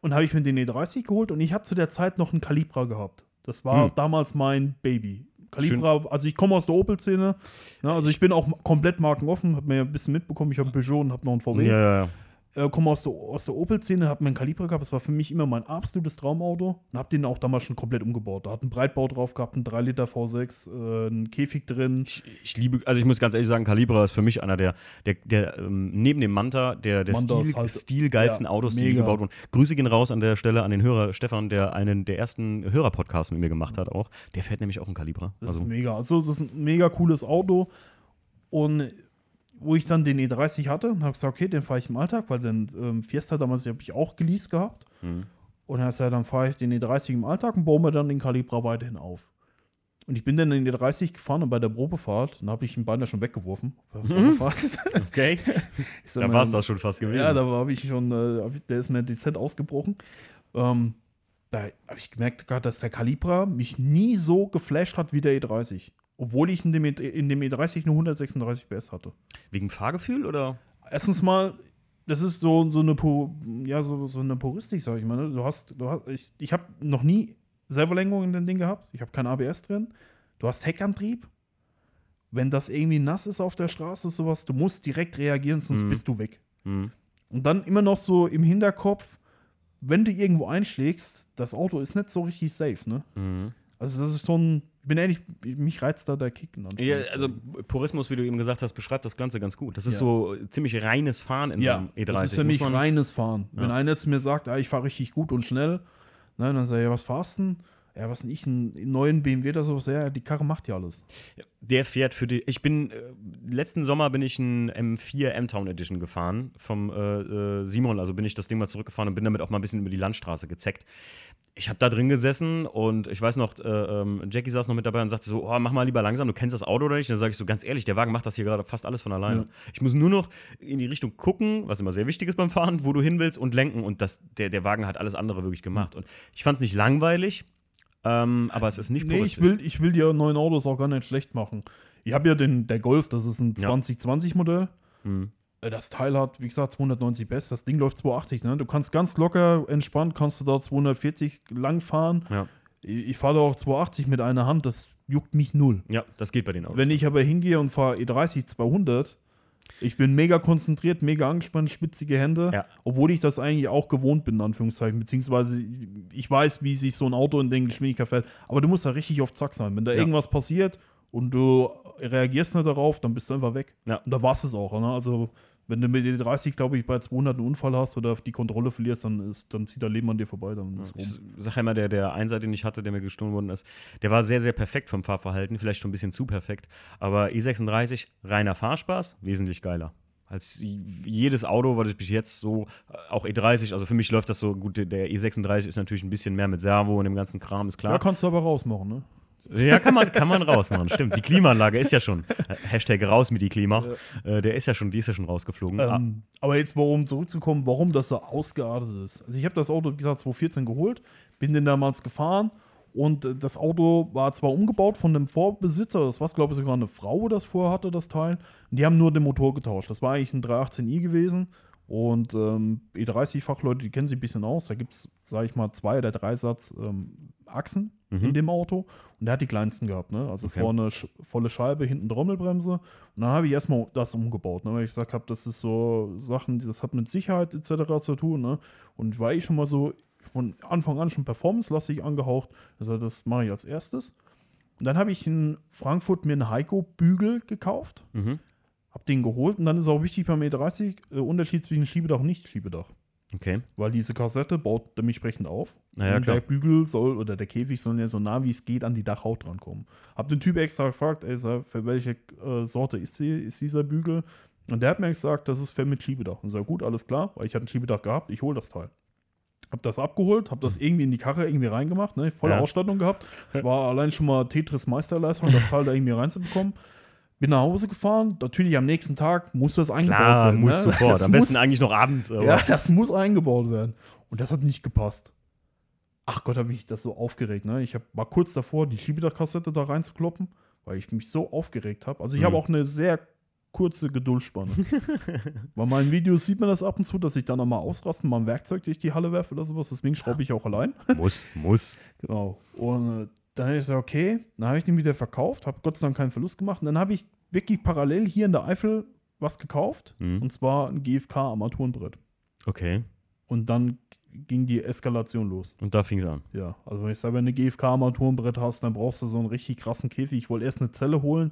Und habe ich mir den E30 geholt und ich hatte zu der Zeit noch einen Calibra gehabt. Das war Hm. damals mein Baby. Calibra, also ich komme aus der Opel-Szene, ne, also ich bin auch komplett markenoffen, habe mir ein bisschen mitbekommen, ich habe einen Peugeot und habe noch einen VW ja, ja, ja. Äh, komme aus der, aus der Opel-Szene, habe mir einen Kaliber gehabt. Das war für mich immer mein absolutes Traumauto und habe den auch damals schon komplett umgebaut. Da hat einen Breitbau drauf gehabt, einen 3 Liter V6, äh, einen Käfig drin. Ich, ich liebe, also ich muss ganz ehrlich sagen, Calibra ist für mich einer der, der, der ähm, neben dem Manta, der, der Manta Stil, halt- stilgeilsten ja, Autos, die mega. gebaut wurden. Grüße gehen raus an der Stelle an den Hörer Stefan, der einen der ersten Hörer-Podcasts mit mir gemacht hat auch. Der fährt nämlich auch einen Calibra. Das Also, ist mega. Also, es ist ein mega cooles Auto. Und wo ich dann den E30 hatte, habe gesagt, okay, den fahre ich im Alltag, weil den ähm, Fiesta damals habe ich auch geleast gehabt. Mhm. Und er sagt, dann fahre ich den E30 im Alltag und baue mir dann den Calibra weiterhin auf. Und ich bin dann in den E30 gefahren und bei der Probefahrt, dann habe ich ihn beinahe schon weggeworfen. *laughs* Probefahrt. okay, *laughs* da war es das schon fast gewesen. Ja, da habe ich schon, äh, der ist mir dezent ausgebrochen. Ähm, da habe ich gemerkt, dass der Calibra mich nie so geflasht hat wie der E30. Obwohl ich in dem, E- in dem E30 nur 136 PS hatte. Wegen Fahrgefühl oder? Erstens mal, das ist so, so eine ja, so, so eine Puristik, sag ich mal. Ne? Du hast, du hast, ich, ich habe noch nie Servolenkung in dem Ding gehabt. Ich habe kein ABS drin. Du hast Heckantrieb. Wenn das irgendwie nass ist auf der Straße, sowas, du musst direkt reagieren, sonst Mhm. bist du weg. Mhm. Und dann immer noch so im Hinterkopf, wenn du irgendwo einschlägst, das Auto ist nicht so richtig safe, ne? Mhm. Also das ist schon, bin ehrlich, mich reizt da der Kick. in Ja, also Purismus, wie du eben gesagt hast, beschreibt das Ganze ganz gut. Das ist Ja. so ziemlich reines Fahren in so einem E30. das ist für mich reines Fahren. Wenn Ja. einer jetzt mir sagt, ah, ich fahre richtig gut und schnell, ne, dann sage ich, ja, was fahrst du denn? Ja, was denn ich, einen neuen BMW oder sowas? Ja, die Karre macht ja alles. Der fährt für die. Ich bin, äh, letzten Sommer bin ich ein M4 M-Town Edition gefahren vom äh, äh, Simon. Also bin ich das Ding mal zurückgefahren und bin damit auch mal ein bisschen über die Landstraße gezeckt. Ich habe da drin gesessen und ich weiß noch, äh, ähm, Jackie saß noch mit dabei und sagte so: Oh, mach mal lieber langsam, du kennst das Auto oder nicht? Und dann sage ich so ganz ehrlich: Der Wagen macht das hier gerade fast alles von alleine. Ja. Ich muss nur noch in die Richtung gucken, was immer sehr wichtig ist beim Fahren, wo du hin willst und lenken. Und das, der, der Wagen hat alles andere wirklich gemacht. Und ich fand es nicht langweilig, ähm, aber es ist nicht Nee, ich will, ich will die neuen Autos auch gar nicht schlecht machen. Ich habe ja den, der Golf, das ist ein Ja. 2020-Modell. Hm. Äh, Das Teil hat, wie gesagt, 290 PS. Das Ding läuft 280. Ne? Du kannst ganz locker, entspannt, kannst du da 240 lang fahren. Ja. Ich, ich fahre da auch 280 mit einer Hand. Das juckt mich null. ja, das geht bei den Autos. Wenn ich aber hingehe und fahre E30 200, ich bin mega konzentriert, mega angespannt, spitzige Hände, Ja. obwohl ich das eigentlich auch gewohnt bin, in Anführungszeichen, beziehungsweise ich weiß, wie sich so ein Auto in den Geschwindigkeit fällt, aber du musst da richtig auf Zack sein. Wenn da Ja. irgendwas passiert und du reagierst nicht darauf, dann bist du einfach weg. Ja. Und da war es auch. Ne? Also, wenn du mit den 30, glaube ich, bei 200 einen Unfall hast oder die Kontrolle verlierst, dann, ist, dann zieht dein Leben an dir vorbei. Dann ist Ich rum. sage immer, der, der Einser, den ich hatte, der mir gestohlen worden ist, der war sehr, sehr perfekt vom Fahrverhalten, vielleicht schon ein bisschen zu perfekt. Aber E36, reiner Fahrspaß, wesentlich geiler. Als jedes Auto, was ich bis jetzt so, äh, auch E30, also für mich läuft das so gut, der E36 ist natürlich ein bisschen mehr mit Servo und dem ganzen Kram, ist Ja, klar. kannst du aber rausmachen, ne? Ja, kann man, kann man rausmachen, stimmt. Die Klimaanlage ist ja schon, Hashtag raus mit die Klima, äh, der ist ja schon, die ist ja schon rausgeflogen. Ah, Ähm, aber jetzt, warum zurückzukommen, warum das so ausgeartet ist. Also ich habe das Auto, wie gesagt, 2014 geholt, bin den damals gefahren und äh, das Auto war zwar umgebaut von dem Vorbesitzer, das war, glaube ich, sogar eine Frau, das vorher hatte, das Teil. Und die haben nur den Motor getauscht. Das war eigentlich ein 318i gewesen. Und ähm, E30-Fachleute, die kennen sich ein bisschen aus. Da gibt es, sage ich mal, zwei oder drei Satz ähm, Achsen in dem Auto. Und der hat die kleinsten gehabt. Ne? Also Okay. vorne sch volle Scheibe, hinten Trommelbremse. Und dann habe ich erstmal das umgebaut. Ne? Weil ich gesagt habe, das ist so Sachen, das hat mit Sicherheit etc. zu tun. Ne? Und war ich schon mal so von Anfang an schon performance-lastig angehaucht. Also das mache ich als erstes. Und dann habe ich in Frankfurt mir einen Heiko-Bügel gekauft. Mhm. Hab den geholt und dann ist auch wichtig beim E30 äh, Unterschied zwischen Schiebedach und Nicht-Schiebedach. Okay. Weil diese Kassette baut dementsprechend auf. Na ja, und klar. der Bügel soll oder der Käfig soll ja so nah wie es geht an die Dachhaut drankommen. Hab den Typ extra gefragt, ey, für welche äh, Sorte ist, die, ist dieser Bügel? Und der hat mir gesagt, das ist für mit Schiebedach. Und sag, gut, alles klar, weil ich hatte ein Schiebedach gehabt, ich hole das Teil. Hab das abgeholt, hab das irgendwie in die Karre irgendwie reingemacht, ne? volle Ja. Ausstattung gehabt. Es war allein schon mal Tetris Meisterleistung, das Teil da irgendwie reinzubekommen. *laughs* Bin nach Hause gefahren, natürlich am nächsten Tag muss das eingebaut Klar, werden. muss ne? sofort. Das Am muss- besten eigentlich noch abends. Aber ja, das muss eingebaut werden. Und das hat nicht gepasst. Ach Gott, habe ich das so aufgeregt. Ne? Ich hab, war kurz davor, die Schiebedachkassette da reinzukloppen, weil ich mich so aufgeregt habe. Also ich habe Mhm. auch eine sehr kurze Geduldsspanne. *laughs* Bei meinen Videos sieht man das ab und zu, dass ich dann nochmal ausraste, mal ein Werkzeug durch die Halle werfe oder sowas. Deswegen schraube ich auch allein. muss, muss. Genau. Und äh, dann habe ich gesagt, okay, dann habe ich den wieder verkauft, habe Gott sei Dank keinen Verlust gemacht. Und dann habe ich wirklich parallel hier in der Eifel was gekauft. Mhm. Und zwar ein GFK-Armaturenbrett. Okay. Und dann ging die Eskalation los. Und da fing es an. Ja, also wenn ich sage, wenn du ein GFK-Armaturenbrett hast, dann brauchst du so einen richtig krassen Käfig. Ich wollte erst eine Zelle holen.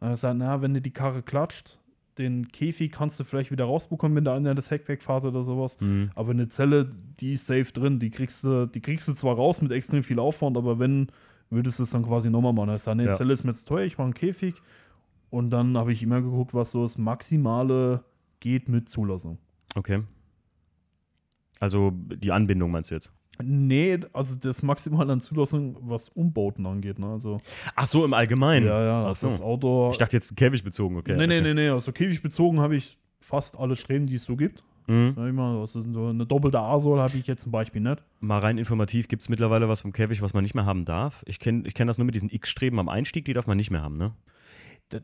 Dann habe ich gesagt, na, wenn dir die Karre klatscht, den Käfig kannst du vielleicht wieder rausbekommen, wenn da einer das Heck wegfahrt oder sowas. Mhm. Aber eine Zelle, die ist safe drin. Die kriegst du, die kriegst du zwar raus mit extrem viel Aufwand, aber wenn, würdest du es dann quasi nochmal machen. Heißt, eine Ja. Zelle ist mir zu teuer, ich mache einen Käfig. Und dann habe ich immer geguckt, was so das Maximale geht mit Zulassung. Okay. Also die Anbindung meinst du jetzt? Nee, also das Maximale an Zulassung, was Umbauten angeht. Ne? Also, Ach so, im Allgemeinen. ja, ja, Ach also so. das Auto. Ich dachte jetzt Käfig bezogen, okay. nee, nee, okay. nee, nee. Also Käfig bezogen habe ich fast alle Streben, die es so gibt. Mhm. Sag ich mal, was ist so eine doppelte A-Soll habe ich jetzt zum Beispiel nicht. Mal rein informativ, gibt es mittlerweile was vom Käfig, was man nicht mehr haben darf? Ich kenne ich kenn das nur mit diesen X-Streben am Einstieg, die darf man nicht mehr haben, ne?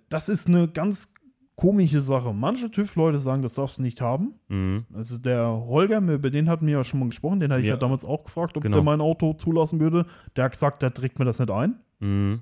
Das ist eine ganz komische Sache. Manche TÜV-Leute sagen, das darfst du nicht haben. Mhm. Also der Holger, über den hatten wir ja schon mal gesprochen, den hatte ich ja, Ja. damals auch gefragt, ob Genau. der mein Auto zulassen würde. Der hat gesagt, der trägt mir das nicht ein. Mhm.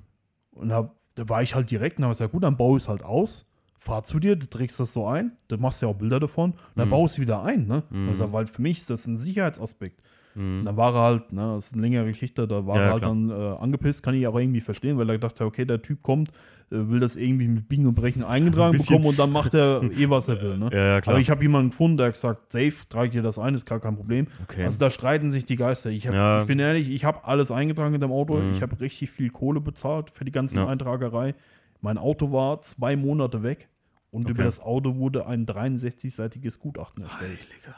Und da, da war ich halt direkt und habe gesagt, gut, dann baue ich es halt aus. Fahr zu dir, du trägst das so ein, du machst ja auch Bilder davon und dann Mhm. baust du wieder ein. Ne? Mhm. Also, weil für mich ist das ein Sicherheitsaspekt. Mhm. Dann war er halt, ne, das ist eine längere Geschichte, da war Ja, er halt klar. dann äh, angepisst, kann ich auch irgendwie verstehen, weil er gedacht hat, okay, der Typ kommt, äh, will das irgendwie mit Biegen und Brechen eingetragen bisschen- bekommen und dann macht er *laughs* eh, was er will. Ne? Ja, ja, klar. Aber ich habe jemanden gefunden, der hat gesagt, safe, trage ich dir das ein, ist gar kein Problem. Okay. Also da streiten sich die Geister. Ich, hab, Ja. ich bin ehrlich, ich habe alles eingetragen in dem Auto. Mhm. Ich habe richtig viel Kohle bezahlt für die ganze. Eintragerei. Mein Auto war zwei Monate weg und Okay. über das Auto wurde ein 63-seitiges Gutachten erstellt. Heiliger.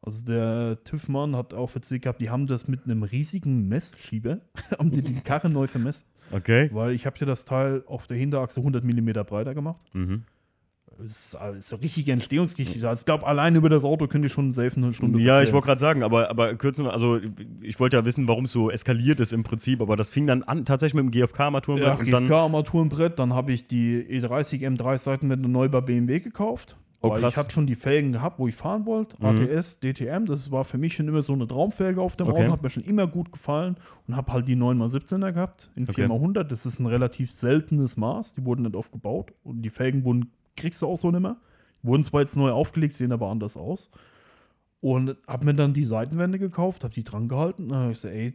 Also der TÜV-Mann hat auch erzählt gehabt, die haben das mit einem riesigen Messschieber, *laughs* haben die die Karre neu vermessen. Okay. Weil ich habe ja das Teil auf der Hinterachse 100 mm breiter gemacht. Mhm. Das ist, ist so richtige Entstehungsgeschichte. Also ich glaube, allein über das Auto könnte ich schon safe eine Stunde Ja, ich erzählen. wollte gerade sagen, aber, aber kürzen, also ich wollte ja wissen, warum es so eskaliert ist im Prinzip, aber das fing dann an tatsächlich mit dem GFK-Armaturenbrett Ja, und dann. GFK-Armaturenbrett, dann habe ich die E E30 M3 Seitenwände neu bei BMW gekauft. Oh, weil krass. ich hatte schon die Felgen gehabt, wo ich fahren wollte. Mhm. ATS, DTM, das war für mich schon immer so eine Traumfelge auf dem Okay. Auto, hat mir schon immer gut gefallen und habe halt die 9x17er gehabt in Okay. 4x100. Das ist ein relativ seltenes Maß, die wurden nicht oft gebaut und die Felgen wurden, kriegst du auch so nicht mehr. Wurden zwar jetzt neu aufgelegt, sehen aber anders aus. Und habe mir dann die Seitenwände gekauft, habe die dran gehalten. Dann ich gesagt, ey,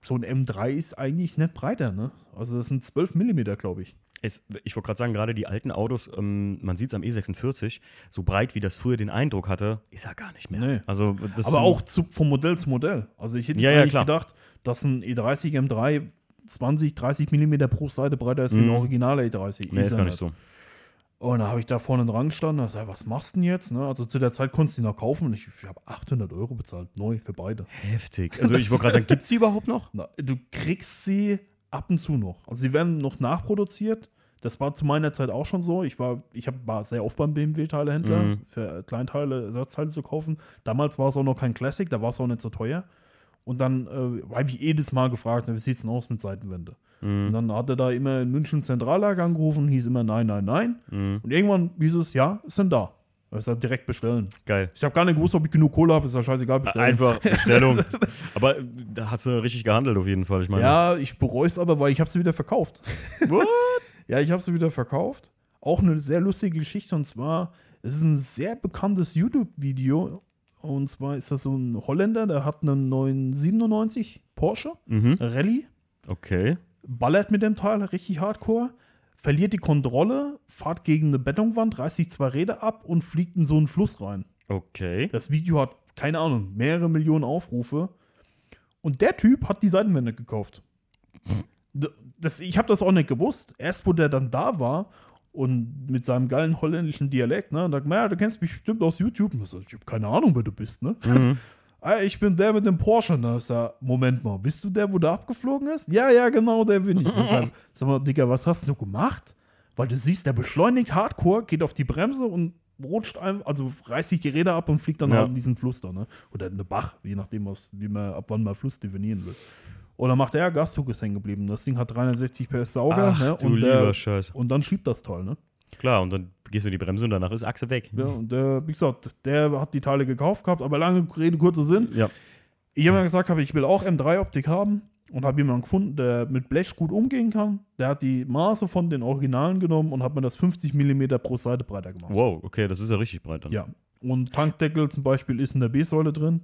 so ein M3 ist eigentlich nicht breiter, ne? Also das sind 12 mm, glaube ich. Es, ich wollte gerade sagen, gerade die alten Autos, ähm, man sieht es am E46, so breit wie das früher den Eindruck hatte, ist er gar nicht mehr. Nee. Also, das Aber ist- auch zu, vom Modell zu Modell. Also ich hätte Ja, ja, gedacht, dass ein E E30 M3 20, 30 mm pro Seite breiter ist wie ein Mhm. originaler E30. Nee, ist er gar nicht so. Und dann habe ich da vorne dran gestanden und gesagt, was machst du denn jetzt? Ne? Also zu der Zeit konntest du die noch kaufen und ich, ich habe 800 Euro bezahlt, neu für beide. Heftig. Also, ich wollte gerade sagen, gibt es die überhaupt noch? Na, du kriegst sie ab und zu noch. Also sie werden noch nachproduziert. Das war zu meiner Zeit auch schon so. Ich war, ich hab, war sehr oft beim BMW-Teilehändler Mhm. für Kleinteile, Ersatzteile zu kaufen. Damals war es auch noch kein Classic, da war es auch nicht so teuer. Und dann äh, habe ich jedes Mal gefragt, wie sieht es denn aus mit Seitenwände? Mhm. Und dann hat er da immer in München Zentrallager angerufen, hieß immer nein, nein, nein. Mhm. Und irgendwann hieß es, ja, es sind da. Ich sag direkt bestellen. Geil. Ich habe gar nicht gewusst, ob ich genug Kohle habe, ist ja scheißegal, bestellen. Einfach Bestellung. *laughs* aber da hast du richtig gehandelt auf jeden Fall. Ich meine, Ja, ich bereue es aber, weil ich habe sie wieder verkauft. *laughs* What? *laughs* Ja, ich habe sie wieder verkauft. Auch eine sehr lustige Geschichte und zwar, es ist ein sehr bekanntes YouTube-Video. Und zwar ist das so ein Holländer, der hat einen 997 Porsche Mhm. Rallye, Okay. ballert mit dem Teil richtig hardcore, verliert die Kontrolle, fährt gegen eine Betonwand, reißt sich zwei Räder ab und fliegt in so einen Fluss rein. Okay. Das Video hat, keine Ahnung, mehrere Millionen Aufrufe. Und der Typ hat die Seitenwände gekauft. Das, ich habe das auch nicht gewusst. Erst wo der dann da war und mit seinem geilen holländischen Dialekt, ne, und sagt, ja, du kennst mich bestimmt aus YouTube. Und ich, so, ich habe keine Ahnung, wer du bist, ne? Mhm. *laughs* Ich bin der mit dem Porsche. Na, ich sag, Moment mal, bist du der, wo der abgeflogen ist? Ja, ja, genau, der bin ich. *laughs* ich sag, sag mal, Digga, was hast du gemacht? Weil du siehst, der beschleunigt hardcore, geht auf die Bremse und rutscht einfach, also reißt sich die Räder ab und fliegt dann Ja. halt in diesen Fluss da, ne? Oder in den Bach, je nachdem, was, wie man, ab wann man Fluss definieren will. Oder macht er, Gasdruck ist hängen geblieben. Das Ding hat 360 PS Sauger, Ach, ne? du Und, der, Scheiß. und dann schiebt das Teil, ne? Klar, und dann gehst du in die Bremse und danach ist Achse weg. Ja, und der, wie gesagt, der hat die Teile gekauft gehabt, aber lange Rede, kurzer Sinn. Ja. Ich habe mir gesagt, habe, ich will auch M3-Optik haben und habe jemanden gefunden, der mit Blech gut umgehen kann. Der hat die Maße von den Originalen genommen und hat mir das 50 mm pro Seite breiter gemacht. Wow, okay, das ist ja richtig breit dann. Ja. Und Tankdeckel zum Beispiel ist in der B-Säule drin,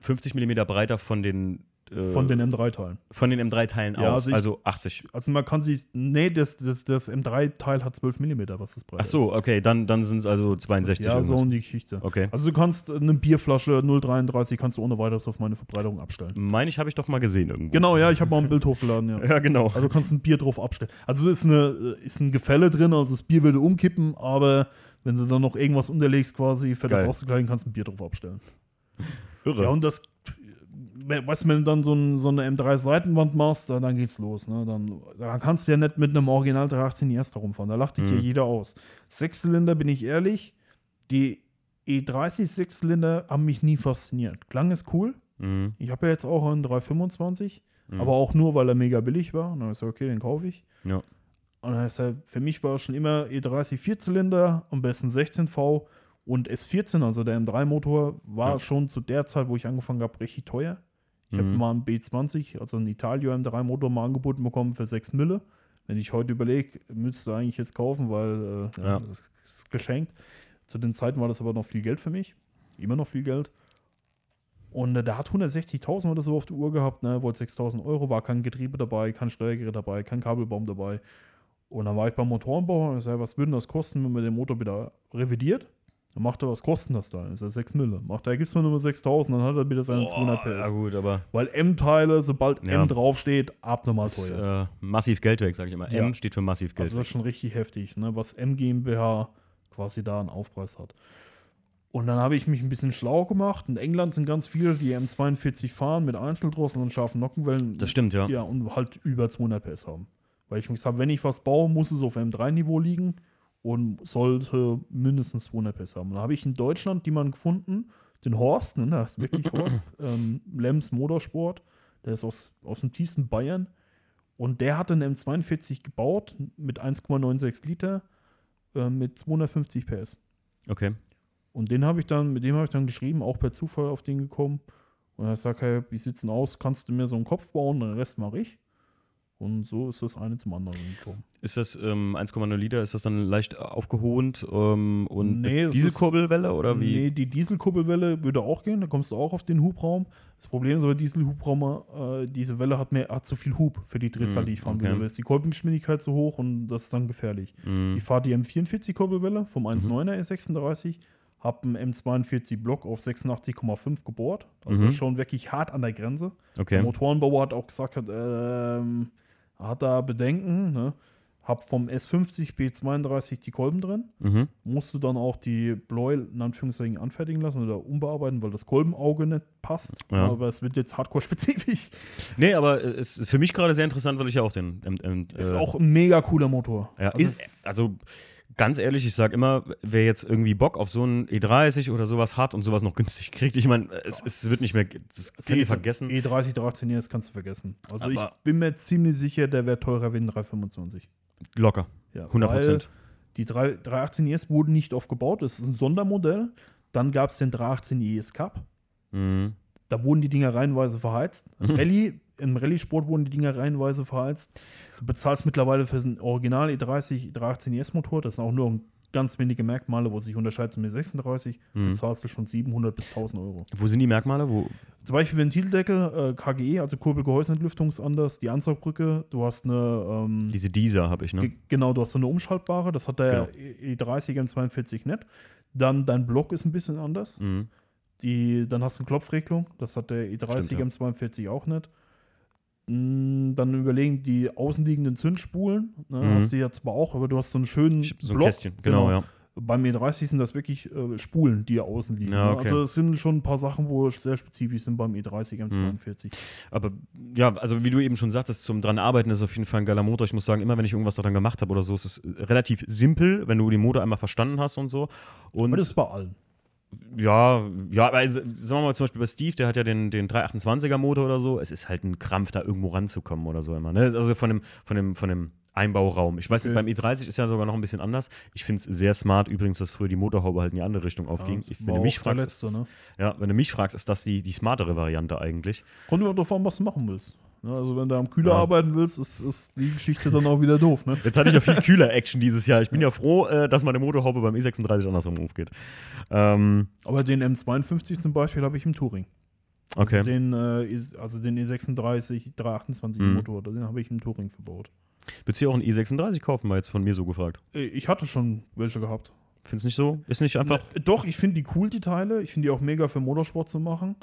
50 mm breiter von den, von den M3-Teilen. von den M3-Teilen Ja, aus. also ich- Also 80. Also man kann sich, nee, das, das, das M3-Teil hat 12 mm, was das breit Ach so, okay, dann, dann sind es also 62 Ja, so irgendwas. in die Geschichte. Okay. Also du kannst eine Bierflasche 0,33 kannst du ohne weiteres auf meine Verbreitung abstellen. Meine ich, habe ich doch mal gesehen irgendwo. Genau, ja, ich habe mal ein Bild hochgeladen, ja. *laughs* Ja, genau. Also kannst ein Bier drauf abstellen. Also es ist, eine, ist ein Gefälle drin, also das Bier würde umkippen, aber wenn du dann noch irgendwas unterlegst quasi für das Geil. auszugleichen, kannst du ein Bier drauf abstellen. Irre. Ja, und das, weißt du, wenn du dann so, ein, so eine M3-Seitenwand machst, dann, dann geht's los. Ne? Dann, dann kannst du ja nicht mit einem Original 318 erst rumfahren. Da lacht dich ja Mhm. jeder aus. Sechszylinder, bin ich ehrlich, die E30 Sechszylinder haben mich nie fasziniert. Klang ist cool. Mhm. Ich habe ja jetzt auch einen 325, Mhm. aber auch nur, weil er mega billig war. Und dann ist okay, den kaufe ich. Ja. Und dann ist er, für mich war schon immer E30 Vierzylinder, am besten 16V und S14, also der M3-Motor, war Ja. schon zu der Zeit, wo ich angefangen habe, richtig teuer. Ich habe Mhm. mal einen B20, also einen Italio M3-Motor mal angeboten bekommen für 6 Mille. Wenn ich heute überlege, müsste eigentlich jetzt kaufen, weil äh, ja, das ist geschenkt. Zu den Zeiten war das aber noch viel Geld für mich. Immer noch viel Geld. Und äh, der hat 160.000 oder so auf der Uhr gehabt, ne? wollte 6.000 Euro, war kein Getriebe dabei, kein Steuergerät dabei, kein Kabelbaum dabei. Und dann war ich beim Motorenbauer und ich sage, was würde das kosten, wenn man den Motor wieder revidiert? Dann macht er, was kostet das da? Ist er 6 Mille. Macht er, gibt's nur Nummer 6.000, dann hat er wieder seine 200 ja PS. gut, aber Weil M-Teile, sobald Ja. M draufsteht, abnormal teuer. äh, massiv Geld weg, sage ich immer. Ja. M steht für massiv Geld Also das ist schon richtig heftig, ne? was M GmbH quasi da einen Aufpreis hat. Und dann habe ich mich ein bisschen schlau gemacht. In England sind ganz viele, die M42 fahren mit Einzeldrosseln und scharfen Nockenwellen. Das stimmt, ja. Ja, und halt über 200 PS haben. Weil ich mir gesagt habe, wenn ich was baue, muss es auf M3-Niveau liegen und sollte mindestens 200 PS haben. Dann habe ich in Deutschland jemanden gefunden, den Horst, ne, das ist wirklich *clears throat* Horst, ähm, Lems Motorsport, der ist aus, aus dem tiefsten Bayern und der hat einen M42 gebaut mit 1,96 Liter äh, mit 250 PS. Okay. Und den habe ich dann, mit dem habe ich dann geschrieben, auch per Zufall auf den gekommen. Und er sagt, hey, wie sieht's denn aus? Kannst du mir so einen Kopf bauen? Den Rest mache ich. Und so ist das eine zum anderen gekommen. Ist das ähm, 1,0 Liter, ist das dann leicht aufgehohnt ähm, und Nee, Dieselkurbelwelle oder wie? Nee, die Dieselkurbelwelle würde auch gehen, da kommst du auch auf den Hubraum. Das Problem ist aber, Dieselhubraum, äh, diese Welle hat, mehr, hat zu viel Hub für die Drehzahl, Mm, die ich fahren okay. will. Da ist die Kurbelgeschwindigkeit zu hoch und das ist dann gefährlich. Mhm. Ich fahre die M44-Kurbelwelle vom 1.9er E36, habe einen M42-Block auf 86,5 gebohrt. Also Mhm. schon wirklich hart an der Grenze. Der Okay. Motorenbauer hat auch gesagt, hat, ähm, hat da Bedenken. Ne? hab vom S50 B32 die Kolben drin, Mhm. musste dann auch die Bläu in Anführungszeichen anfertigen lassen oder umbearbeiten, weil das Kolbenauge nicht passt. Ja. Aber es wird jetzt hardcore-spezifisch. Nee, aber es ist für mich gerade sehr interessant, weil ich ja auch den. Ähm, ähm, Ist äh, auch ein mega cooler Motor. Ja, also, ist, also ganz ehrlich, ich sage immer, wer jetzt irgendwie Bock auf so einen E30 oder sowas hat und sowas noch günstig kriegt, ich meine, es, es wird nicht mehr, das könnt ihr vergessen. E30 318 das kannst du vergessen. Also ich Aber- bin mir ziemlich sicher, der wäre teurer wie ein 325. Locker, Ja, 100 weil Prozent. Die 3, 318 ES wurden nicht aufgebaut, das ist ein Sondermodell. Dann gab es den 318 ES Cup. Mhm. Da wurden die Dinger reihenweise verheizt. *laughs* Rallye, Im Rallye-Sport wurden die Dinger reihenweise verheizt. Du bezahlst mittlerweile für den Original E E30 318 ES-Motor, das sind auch nur ganz wenige Merkmale, wo sich unterscheidet zum E36, Mhm. bezahlst du schon 700 bis 1000 Euro. Wo sind die Merkmale? Wo? Zum Beispiel Ventildeckel, äh, KGE, also Kurbelgehäusentlüftung ist anders, die Ansaugbrücke, du hast eine, ähm, Diese Dieser habe ich, ne? ge- genau, du hast so eine umschaltbare, das hat der E- E30 M42 nicht. Dann dein Block ist ein bisschen anders. Mhm. Die, dann hast du eine Klopfregelung, das hat der E30 Stimmt, ja. M42 auch nicht. Mm, Dann überlegen die außenliegenden Zündspulen, ne, Mhm. hast du ja zwar auch, aber du hast so einen schönen So ein Kästchen, genau, ja. Beim E30 sind das wirklich äh, Spulen, die außen liegen. Ja, ne? okay. Also es sind schon ein paar Sachen, wo sehr spezifisch sind beim E30 M42. Aber ja, also wie du eben schon sagtest, zum dran arbeiten ist auf jeden Fall ein geiler Motor. Ich muss sagen, immer wenn ich irgendwas daran gemacht habe oder so, ist es relativ simpel, wenn du den Motor einmal verstanden hast und so. Und Aber das ist bei allen. Ja, ja, aber sagen wir mal zum Beispiel bei Steve, der hat ja den, den 328er Motor oder so. Es ist halt ein Krampf, da irgendwo ranzukommen oder so immer. Ne? Also von dem, von dem, von dem Einbauraum. Ich weiß nicht, Okay. beim E30 ist ja sogar noch ein bisschen anders. Ich finde es sehr smart übrigens, dass früher die Motorhaube halt in die andere Richtung aufging. Ja, ich, wenn du mich fragst, letzte, ne? ja, wenn du mich fragst, ist das die, die smartere Variante eigentlich. Kommt immer an, was du machen willst. Ne, Also wenn du am Kühler Ja. arbeiten willst, ist, ist die Geschichte dann auch wieder doof. Ne? Jetzt hatte ich ja viel *laughs* kühler Action dieses Jahr. Ich bin ja froh, äh, dass meine Motorhaube beim E36 andersrum aufgeht. Ähm, Aber den M52 zum Beispiel habe ich im Touring. okay. Also den, äh, is- also den E36 328 Mhm. Motor, den habe ich im Touring verbaut. Würdest du dir auch einen E36 kaufen, mal jetzt von mir so gefragt? Äh, Ich hatte schon welche gehabt. Findest du nicht so? Ist nicht einfach. Äh, Doch, ich finde die cool, die Teile. Ich finde die auch mega für Motorsport zu machen.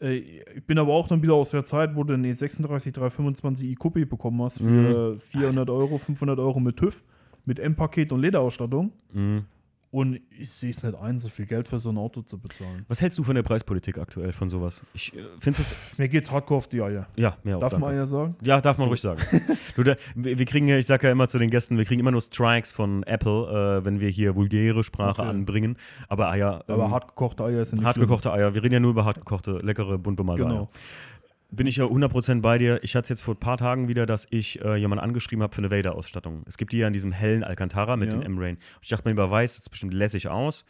Äh, Ich bin aber auch dann wieder aus der Zeit, wo du den E36 325i Coupé bekommen hast für 400 Euro, 500 Euro mit TÜV, mit M-Paket und Lederausstattung. Mh. Und ich sehe es nicht ein, so viel Geld für so ein Auto zu bezahlen. Was hältst du von der Preispolitik aktuell von sowas? Ich äh, finde es. Mir geht's hardcore auf die Eier. Ja, mehr Darf auf man Eier sagen? Ja, darf man ruhig sagen. *laughs* du, da, wir kriegen ja, ich sage ja immer zu den Gästen, wir kriegen immer nur Strikes von Apple, äh, wenn wir hier vulgäre Sprache Okay. anbringen. Aber Eier. Aber ähm, hartgekochte Eier sind nicht Hartgekochte Eier. Wir reden ja nur über hartgekochte, leckere, bunt bemalte Genau. Eier. Bin ich ja 100% bei dir. Ich hatte es jetzt vor ein paar Tagen wieder, dass ich äh, jemanden angeschrieben habe für eine Vader-Ausstattung. Es gibt die ja in diesem hellen Alcantara mit Ja. dem M-Rain. Ich dachte mir, über weiß sieht es bestimmt lässig aus.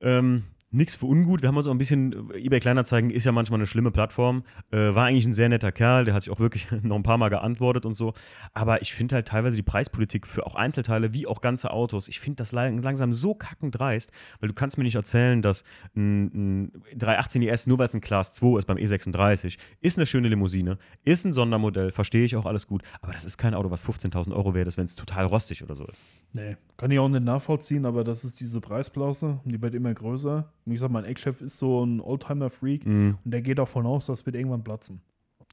Ähm, Nix für ungut. Wir haben uns auch ein bisschen, eBay Kleinanzeigen ist ja manchmal eine schlimme Plattform. Äh, war eigentlich ein sehr netter Kerl, der hat sich auch wirklich *laughs* noch ein paar Mal geantwortet und so. Aber ich finde halt teilweise die Preispolitik für auch Einzelteile wie auch ganze Autos, ich finde das lang- langsam so kackend dreist, weil du kannst mir nicht erzählen, dass ein, ein 318 ES, nur weil es ein Class 2 ist beim E36, ist eine schöne Limousine, ist ein Sondermodell, verstehe ich auch alles gut, aber das ist kein Auto, was 15.000 Euro wert ist, wenn es total rostig oder so ist. Nee, kann ich auch nicht nachvollziehen, aber das ist diese Preisklasse und die wird immer größer. Und ich sag, mein Ex-Chef ist so ein Oldtimer-Freak Mhm. und der geht davon aus, das wird irgendwann platzen.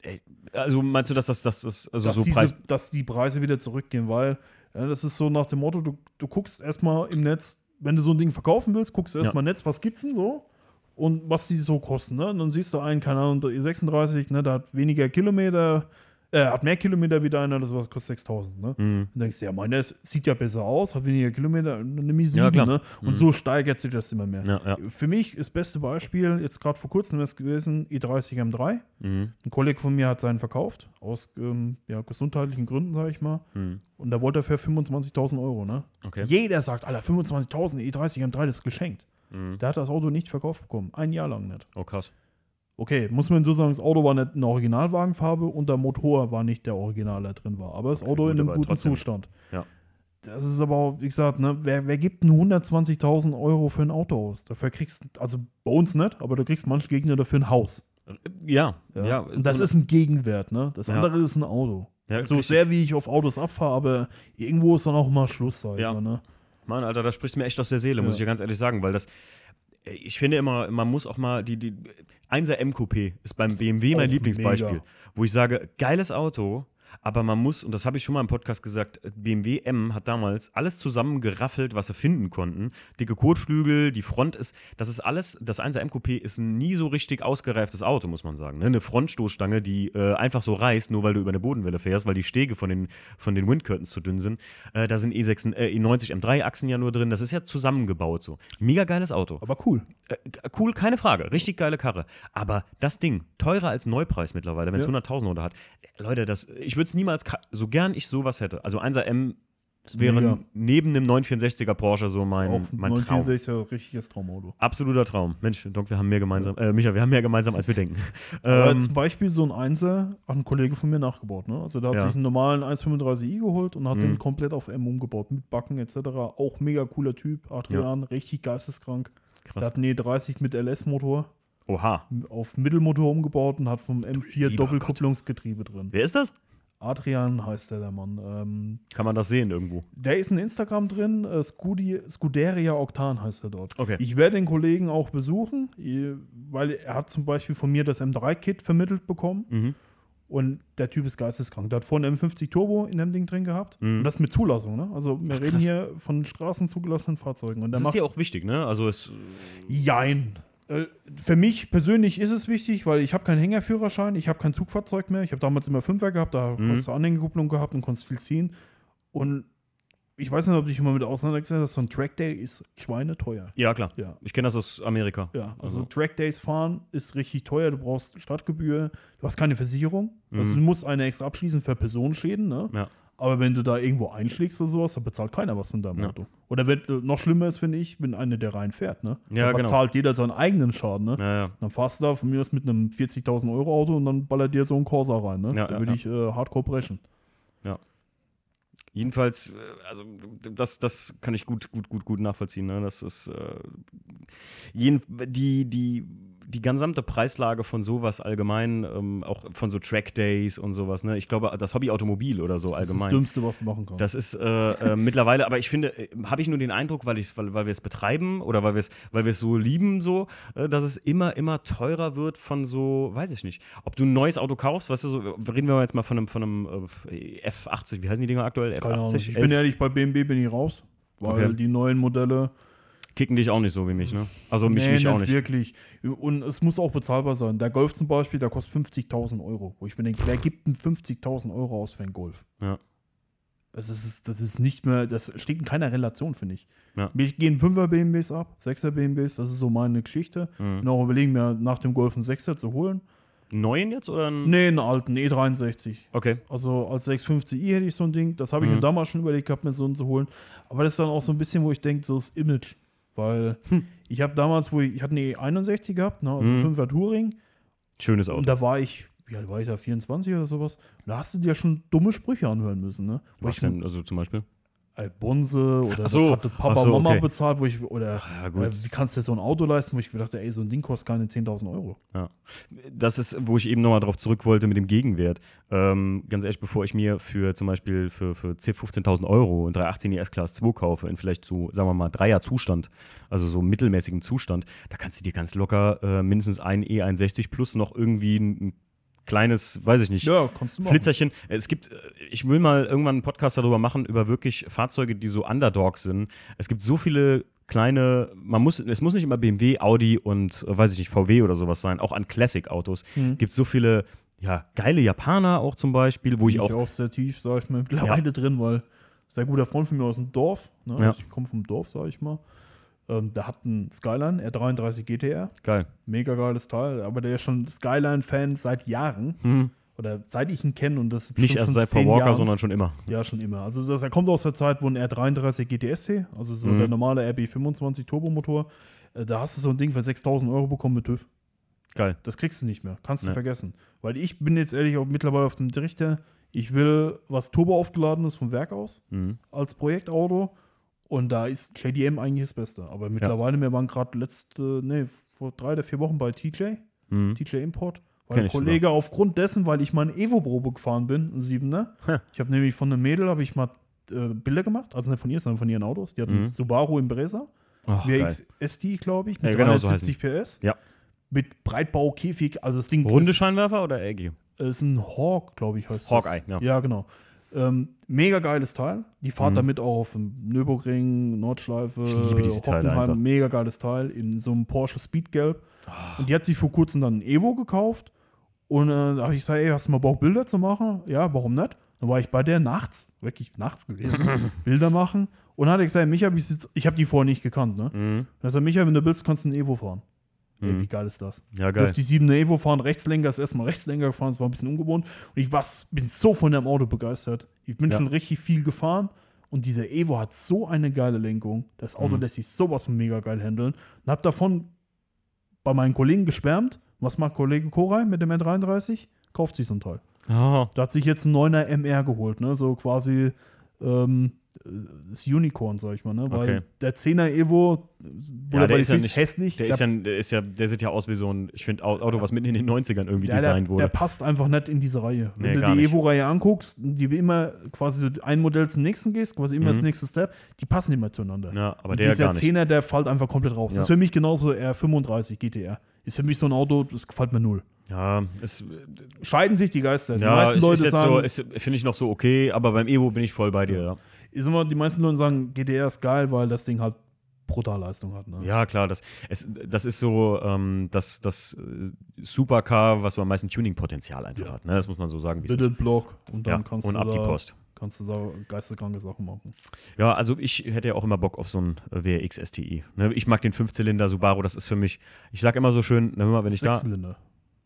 Ey, also meinst du, dass das, das ist, also dass, so diese, Preis. dass die Preise wieder zurückgehen, weil ja, das ist so nach dem Motto, du, du guckst erstmal im Netz, wenn du so ein Ding verkaufen willst, guckst du erstmal im Netz, was gibt's denn so und was die so kosten. Ne? Und dann siehst du einen, keine Ahnung, der E36, ne, der hat weniger Kilometer, äh, hat mehr Kilometer wie deiner, das was kostet 6000. Ne? Mhm. Und denkst du, ja, meiner sieht ja besser aus, hat weniger Kilometer, eine Mi Ja, 7, klar. ne? Und Mhm. so steigert sich das immer mehr. Ja, ja. Für mich ist das beste Beispiel, jetzt gerade vor kurzem ist gewesen, i30 M3. Mhm. Ein Kollege von mir hat seinen verkauft, aus ähm, ja, gesundheitlichen Gründen, sage ich mal. Mhm. Und da wollte er für 25.000 Euro, ne? Okay. Jeder sagt, Alter, 25.000 E30 M3, das ist geschenkt. Mhm. Der hat das Auto nicht verkauft bekommen. Ein Jahr lang nicht. Oh, krass. Okay, muss man so sagen, das Auto war nicht eine Originalwagenfarbe und der Motor war nicht der Original, der drin war. Aber das Okay, Auto gut, in einem guten trotzdem. Zustand. Ja. Das ist aber, auch, wie gesagt, ne, wer, wer gibt denn 120.000 Euro für ein Auto aus? Dafür kriegst also bei uns nicht, aber du kriegst manche Gegner dafür ein Haus. Ja, ja. und das ist ein Gegenwert, ne? Das Ja. andere ist ein Auto. ja, So richtig. sehr wie ich auf Autos abfahre, aber irgendwo ist dann auch mal Schluss, sag ich Ja. mal, ne? Mann, Alter, da sprichst du mir echt aus der Seele, muss Ja. ich ja ganz ehrlich sagen, weil das. Ich finde immer, man muss auch mal die, die 1er M-Coupé ist beim BMW mein Lieblingsbeispiel, mega. wo ich sage, geiles Auto, Aber man muss, und das habe ich schon mal im Podcast gesagt, BMW M hat damals alles zusammengeraffelt, was sie finden konnten. Dicke Kotflügel, die Front ist, das ist alles, das 1er M Coupé ist ein nie so richtig ausgereiftes Auto, muss man sagen. Ne? Eine Frontstoßstange, die äh, einfach so reißt, nur weil du über eine Bodenwelle fährst, weil die Stege von den, von den Windcurtains zu dünn sind. Äh, da sind E6, äh, E90 M3-Achsen ja nur drin. Das ist ja zusammengebaut so. Mega geiles Auto. Aber cool. Äh, cool, keine Frage. Richtig geile Karre. Aber das Ding, teurer als Neupreis mittlerweile, wenn es Ja. 100.000 oder hat. Leute, das, ich würde es niemals, so gern ich sowas hätte. Also 1er M wäre mega. neben dem 964er Porsche so mein, Auch mein Traum. 964 ist ja ein richtiges Traumauto. Absoluter Traum. Mensch, Donk, wir haben mehr gemeinsam. Äh, Micha, wir haben mehr gemeinsam, als wir denken. *laughs* Aber Ähm, zum Beispiel so ein Einser hat ein Kollege von mir nachgebaut. Ne? Also der hat Ja. sich einen normalen 135i geholt und hat Mhm. den komplett auf M umgebaut, mit Backen etc. Auch mega cooler Typ, Adrian, richtig geisteskrank. Der krass. hat einen E30 mit LS-Motor Oha. auf Mittelmotor umgebaut und hat vom M4 lieber Doppelkupplungsgetriebe drin. Wer ist das? Adrian heißt der, der Mann. Ähm, Kann man das sehen irgendwo? der ist in Instagram drin, äh, Scudi, Scuderia Octan heißt er dort. Okay. Ich werde den Kollegen auch besuchen, weil er hat zum Beispiel von mir das M3-Kit vermittelt bekommen Mhm. und der Typ ist geisteskrank. Der hat vorne M50 Turbo in dem Ding drin gehabt Mhm. und das mit Zulassung. Ne? Also wir reden krass. hier von straßenzugelassenen Fahrzeugen. Und Das ist ja auch wichtig, ne? Also es. Jein. Äh, Für mich persönlich ist es wichtig, weil ich habe keinen Hängerführerschein, ich habe kein Zugfahrzeug mehr. Ich habe damals immer Fünfer gehabt, da Mhm. hast du Anhängerkupplung gehabt und konntest viel ziehen. Und ich weiß nicht, ob du dich immer mit auseinandergesetzt hast, so ein Trackday ist schweineteuer. Ja, klar. Ja. Ich kenne das aus Amerika. Ja, also, Also- Trackdays fahren ist richtig teuer. Du brauchst Stadtgebühr, du hast keine Versicherung. Also Mhm. du musst eine extra abschließen für Personenschäden, ne? Ja. Aber wenn du da irgendwo einschlägst oder sowas, dann bezahlt keiner was von deinem Ja. Auto. Oder wenn, noch schlimmer ist, finde ich, wenn einer der reinfährt, ne? Ja, dann genau. bezahlt jeder seinen eigenen Schaden, ne? Ja, ja. Dann fahrst du da von mir aus mit einem 40.000 Euro Auto und dann ballert dir so ein Corsa rein, ne? Ja, da ja, würde ja. ich äh, hardcore brechen. Jedenfalls, äh, also das, das kann ich gut, gut, gut, gut nachvollziehen. Ne? Das ist äh, jeden, die, die, die gesamte Preislage von sowas allgemein, ähm, auch von so Trackdays und sowas. Ne? Ich glaube, das Hobby Automobil oder so das allgemein. ist das Dümmste, was du machen kannst. Das ist äh, äh, mittlerweile, aber ich finde, äh, habe ich nur den Eindruck, weil, ich's, weil, weil wir es betreiben oder weil wir es weil so lieben, so, äh, dass es immer, immer teurer wird von so, weiß ich nicht. Ob du ein neues Auto kaufst, weißt du, so, reden wir jetzt mal von einem, von einem äh, F80, wie heißen die Dinger aktuell? Keine Ahnung. F80? Ich bin ehrlich, bei BMW bin ich raus, weil Okay. die neuen Modelle kicken dich auch nicht so wie mich, ne? Also mich, nee, mich auch nicht. wirklich. Und es muss auch bezahlbar sein. Der Golf zum Beispiel, der kostet 50.000 Euro. Wo ich mir denke, wer gibt denn 50.000 Euro aus für einen Golf? Ja. Das ist, das ist nicht mehr, das steht in keiner Relation, finde ich. Ja. Mir gehen 5er BMWs ab, 6er BMWs, das ist so meine Geschichte. Mhm. Und auch überlegen, mir nach dem Golf einen 6er zu holen. Neuen jetzt oder ein? Nee, einen alten E63. Okay. Also als 650i hätte ich so ein Ding. Das habe ich Mhm. mir damals schon überlegt gehabt, mir so einen zu holen. Aber das ist dann auch so ein bisschen, wo ich denke, so das Image. Weil ich habe damals, wo ich, ich hatte eine E61 gehabt, ne, also Hm. Mhm. 5er Touring. Schönes Auto. Und da war ich, wie alt war ich da, 24 oder sowas? Und da hast du dir schon dumme Sprüche anhören müssen, ne? Wo Was ich, denn? Also zum Beispiel? Ey, Bonse oder so. das hatte Papa, so, Mama okay. bezahlt, wo ich, oder Ja, gut. äh, wie kannst du dir so ein Auto leisten, wo ich mir dachte, ey, so ein Ding kostet keine 10.000 Euro. Ja. Das ist, wo ich eben nochmal drauf zurück wollte mit dem Gegenwert. Ähm, ganz ehrlich, bevor ich mir für zum Beispiel für, für 10.000, 15.000 Euro einen 318 ES Class 2 kaufe, in vielleicht so, sagen wir mal, Dreier Zustand, also so mittelmäßigen Zustand, da kannst du dir ganz locker äh, mindestens ein E61 plus noch irgendwie ein, ein kleines, weiß ich nicht, Ja. Flitzerchen. Es gibt, äh, ich will mal irgendwann einen Podcast darüber machen, über wirklich Fahrzeuge, die so Underdogs sind. Es gibt so viele kleine, man muss, es muss nicht immer BMW, Audi und, äh, weiß ich nicht, VW oder sowas sein, auch an Classic-Autos. Mhm. Gibt so viele, ja, geile Japaner auch zum Beispiel, wo ich ich auch, auch sehr tief, sag ich mal, mittlerweile drin, weil sehr guter Freund von mir aus dem Dorf, ne? Ja. ich komme vom Dorf, sag ich mal, ähm, der hat einen Skyline R33 GTR, geil. mega geiles Teil, aber der ist schon Skyline-Fan seit Jahren, Hm. oder seit ich ihn kenne und das Nicht erst seit Paul Walker, Jahren. sondern schon immer. Ja, schon immer. Also das, er kommt aus der Zeit, wo ein R33 GTSC, also so Mhm. der normale RB25 Turbomotor, äh, da hast du so ein Ding für 6000 Euro bekommen mit TÜV. Geil. Das kriegst du nicht mehr. Kannst du Nee. vergessen. Weil ich bin jetzt ehrlich auch mittlerweile auf dem Trichter, ich will was Turbo aufgeladen ist vom Werk aus, Mhm. als Projektauto. Und da ist JDM eigentlich das Beste. Aber mittlerweile, wir waren gerade letzte, nee, vor drei oder vier Wochen bei TJ, Mhm. TJ Import. Weil Kenn Kollege aufgrund dessen, weil ich mal eine Evo-Probe gefahren bin, ein Siebener. Ha. Ich habe nämlich von einem Mädel, habe ich mal äh, Bilder gemacht, also nicht von ihr, sondern von ihren Autos. Die hatten Mhm. einen Subaru Impreza, geil. WX ST, glaube ich, mit Ja, genau so 370 PS. Ja. Mit Breitbaukäfig, also das Ding Runde Scheinwerfer oder eckige? ist ein Hawk, glaube ich, heißt Hawkeye, das. ja. Ja, genau. Ähm, mega geiles Teil. Die fahrt Mhm. damit auch auf dem Nürburgring, Nordschleife. Hockenheim. Mega geiles Teil in so einem Porsche Speedgelb. Ah. Und die hat sich vor kurzem dann ein Evo gekauft. Und äh, da habe ich gesagt, ey, hast du mal Bock, Bilder zu machen? Ja, warum nicht? Dann war ich bei der nachts, wirklich nachts gewesen, *laughs* Bilder machen. Und dann hat er gesagt, Micha, ich, habe die vorher nicht gekannt, ne? Mhm. Und er sagt, Micha, wenn du willst, kannst du einen Evo fahren. Ey, Mhm. wie geil ist das? Ja, Geil. Auf die 7 Evo fahren, Rechtslenker, ist erstmal Rechtslenker gefahren, das war ein bisschen ungewohnt. Und ich was, bin so von dem Auto begeistert. Ich bin Ja. schon richtig viel gefahren und dieser Evo hat so eine geile Lenkung. Das Auto Mhm. lässt sich sowas von mega geil handeln. Und hab davon bei meinen Kollegen geschwärmt. Was macht Kollege Koray mit dem N33? Kauft sich so ein Teil. Ah, Da hat sich jetzt ein 9er MR geholt, ne? So quasi ähm, das Unicorn, sag ich mal, ne? Weil Okay. der 10er Evo, Ja, er der ist ja nicht- hässlich. der ist ja, der ist ja, der sieht ja aus wie so ein, ich finde, Auto, was mitten in den 90ern irgendwie Ja, der, designt wurde. der passt einfach nicht in diese Reihe. Nee, Wenn gar du die. Evo-Reihe anguckst, die immer quasi so ein Modell zum nächsten gehst, quasi immer Mhm. das nächste Step, die passen immer zueinander. ja, aber Und der dieser gar nicht. 10er, der fällt einfach komplett raus. Ja. Das ist für mich genauso R35 GTR. Ist für mich so ein Auto, das gefällt mir null. Ja, ist, Scheiden sich die Geister. Die ja, meisten ist, Leute ist sagen, so, finde ich noch so okay, aber beim Evo bin ich voll bei dir, ja. Ist immer, die meisten Leute sagen, GTR ist geil, weil das Ding halt brutal Leistung hat. Ne? Ja, klar, das, es, das ist so ähm, das, das äh, Supercar, was so am meisten Tuning-Potenzial einfach Ja. hat. Ne? Das muss man so sagen, Bitte. Block und dann Ja, kannst, und du ab die Post. kannst du da geisteskranke Sachen machen. Ja, also ich hätte ja auch immer Bock auf so ein äh, WRX STI. Ne? Ich mag den Fünfzylinder Subaru, das ist für mich, ich sag immer so schön, na, hör mal, wenn ich da, Sechszylinder.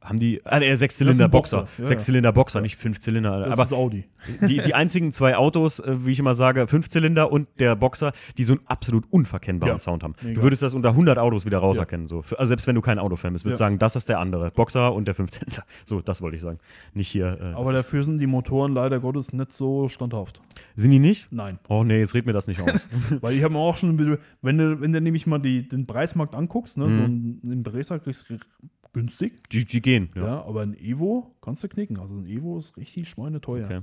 Haben die, ah, der Sechszylinder ein Boxer, ja, Sechszylinder Boxer, Ja. nicht Fünfzylinder. Das aber ist Audi. die, die einzigen zwei Autos, äh, wie ich immer sage, Fünfzylinder und der Boxer, die so einen absolut unverkennbaren Ja, Sound haben. mega. Du würdest das unter 100 Autos wieder Ja. rauserkennen. So. Für, also selbst wenn du kein Autofan bist, würdest du Ja. sagen, das ist der andere. Boxer und der Fünfzylinder. *laughs* So, das wollte ich sagen. Nicht hier. Äh, Aber dafür sind die Motoren leider Gottes nicht so standhaft. sind die nicht? Nein. Oh nee, jetzt red mir das nicht aus. *laughs* Weil ich habe mir auch schon, ein bisschen- wenn du, wenn du nämlich mal die, den Preismarkt anguckst, ne, Mhm. so ein, ein Bresser kriegst du günstig, die, die gehen. ja. Ja. aber ein Evo kannst du knicken. Also ein Evo ist richtig schweineteuer. Okay.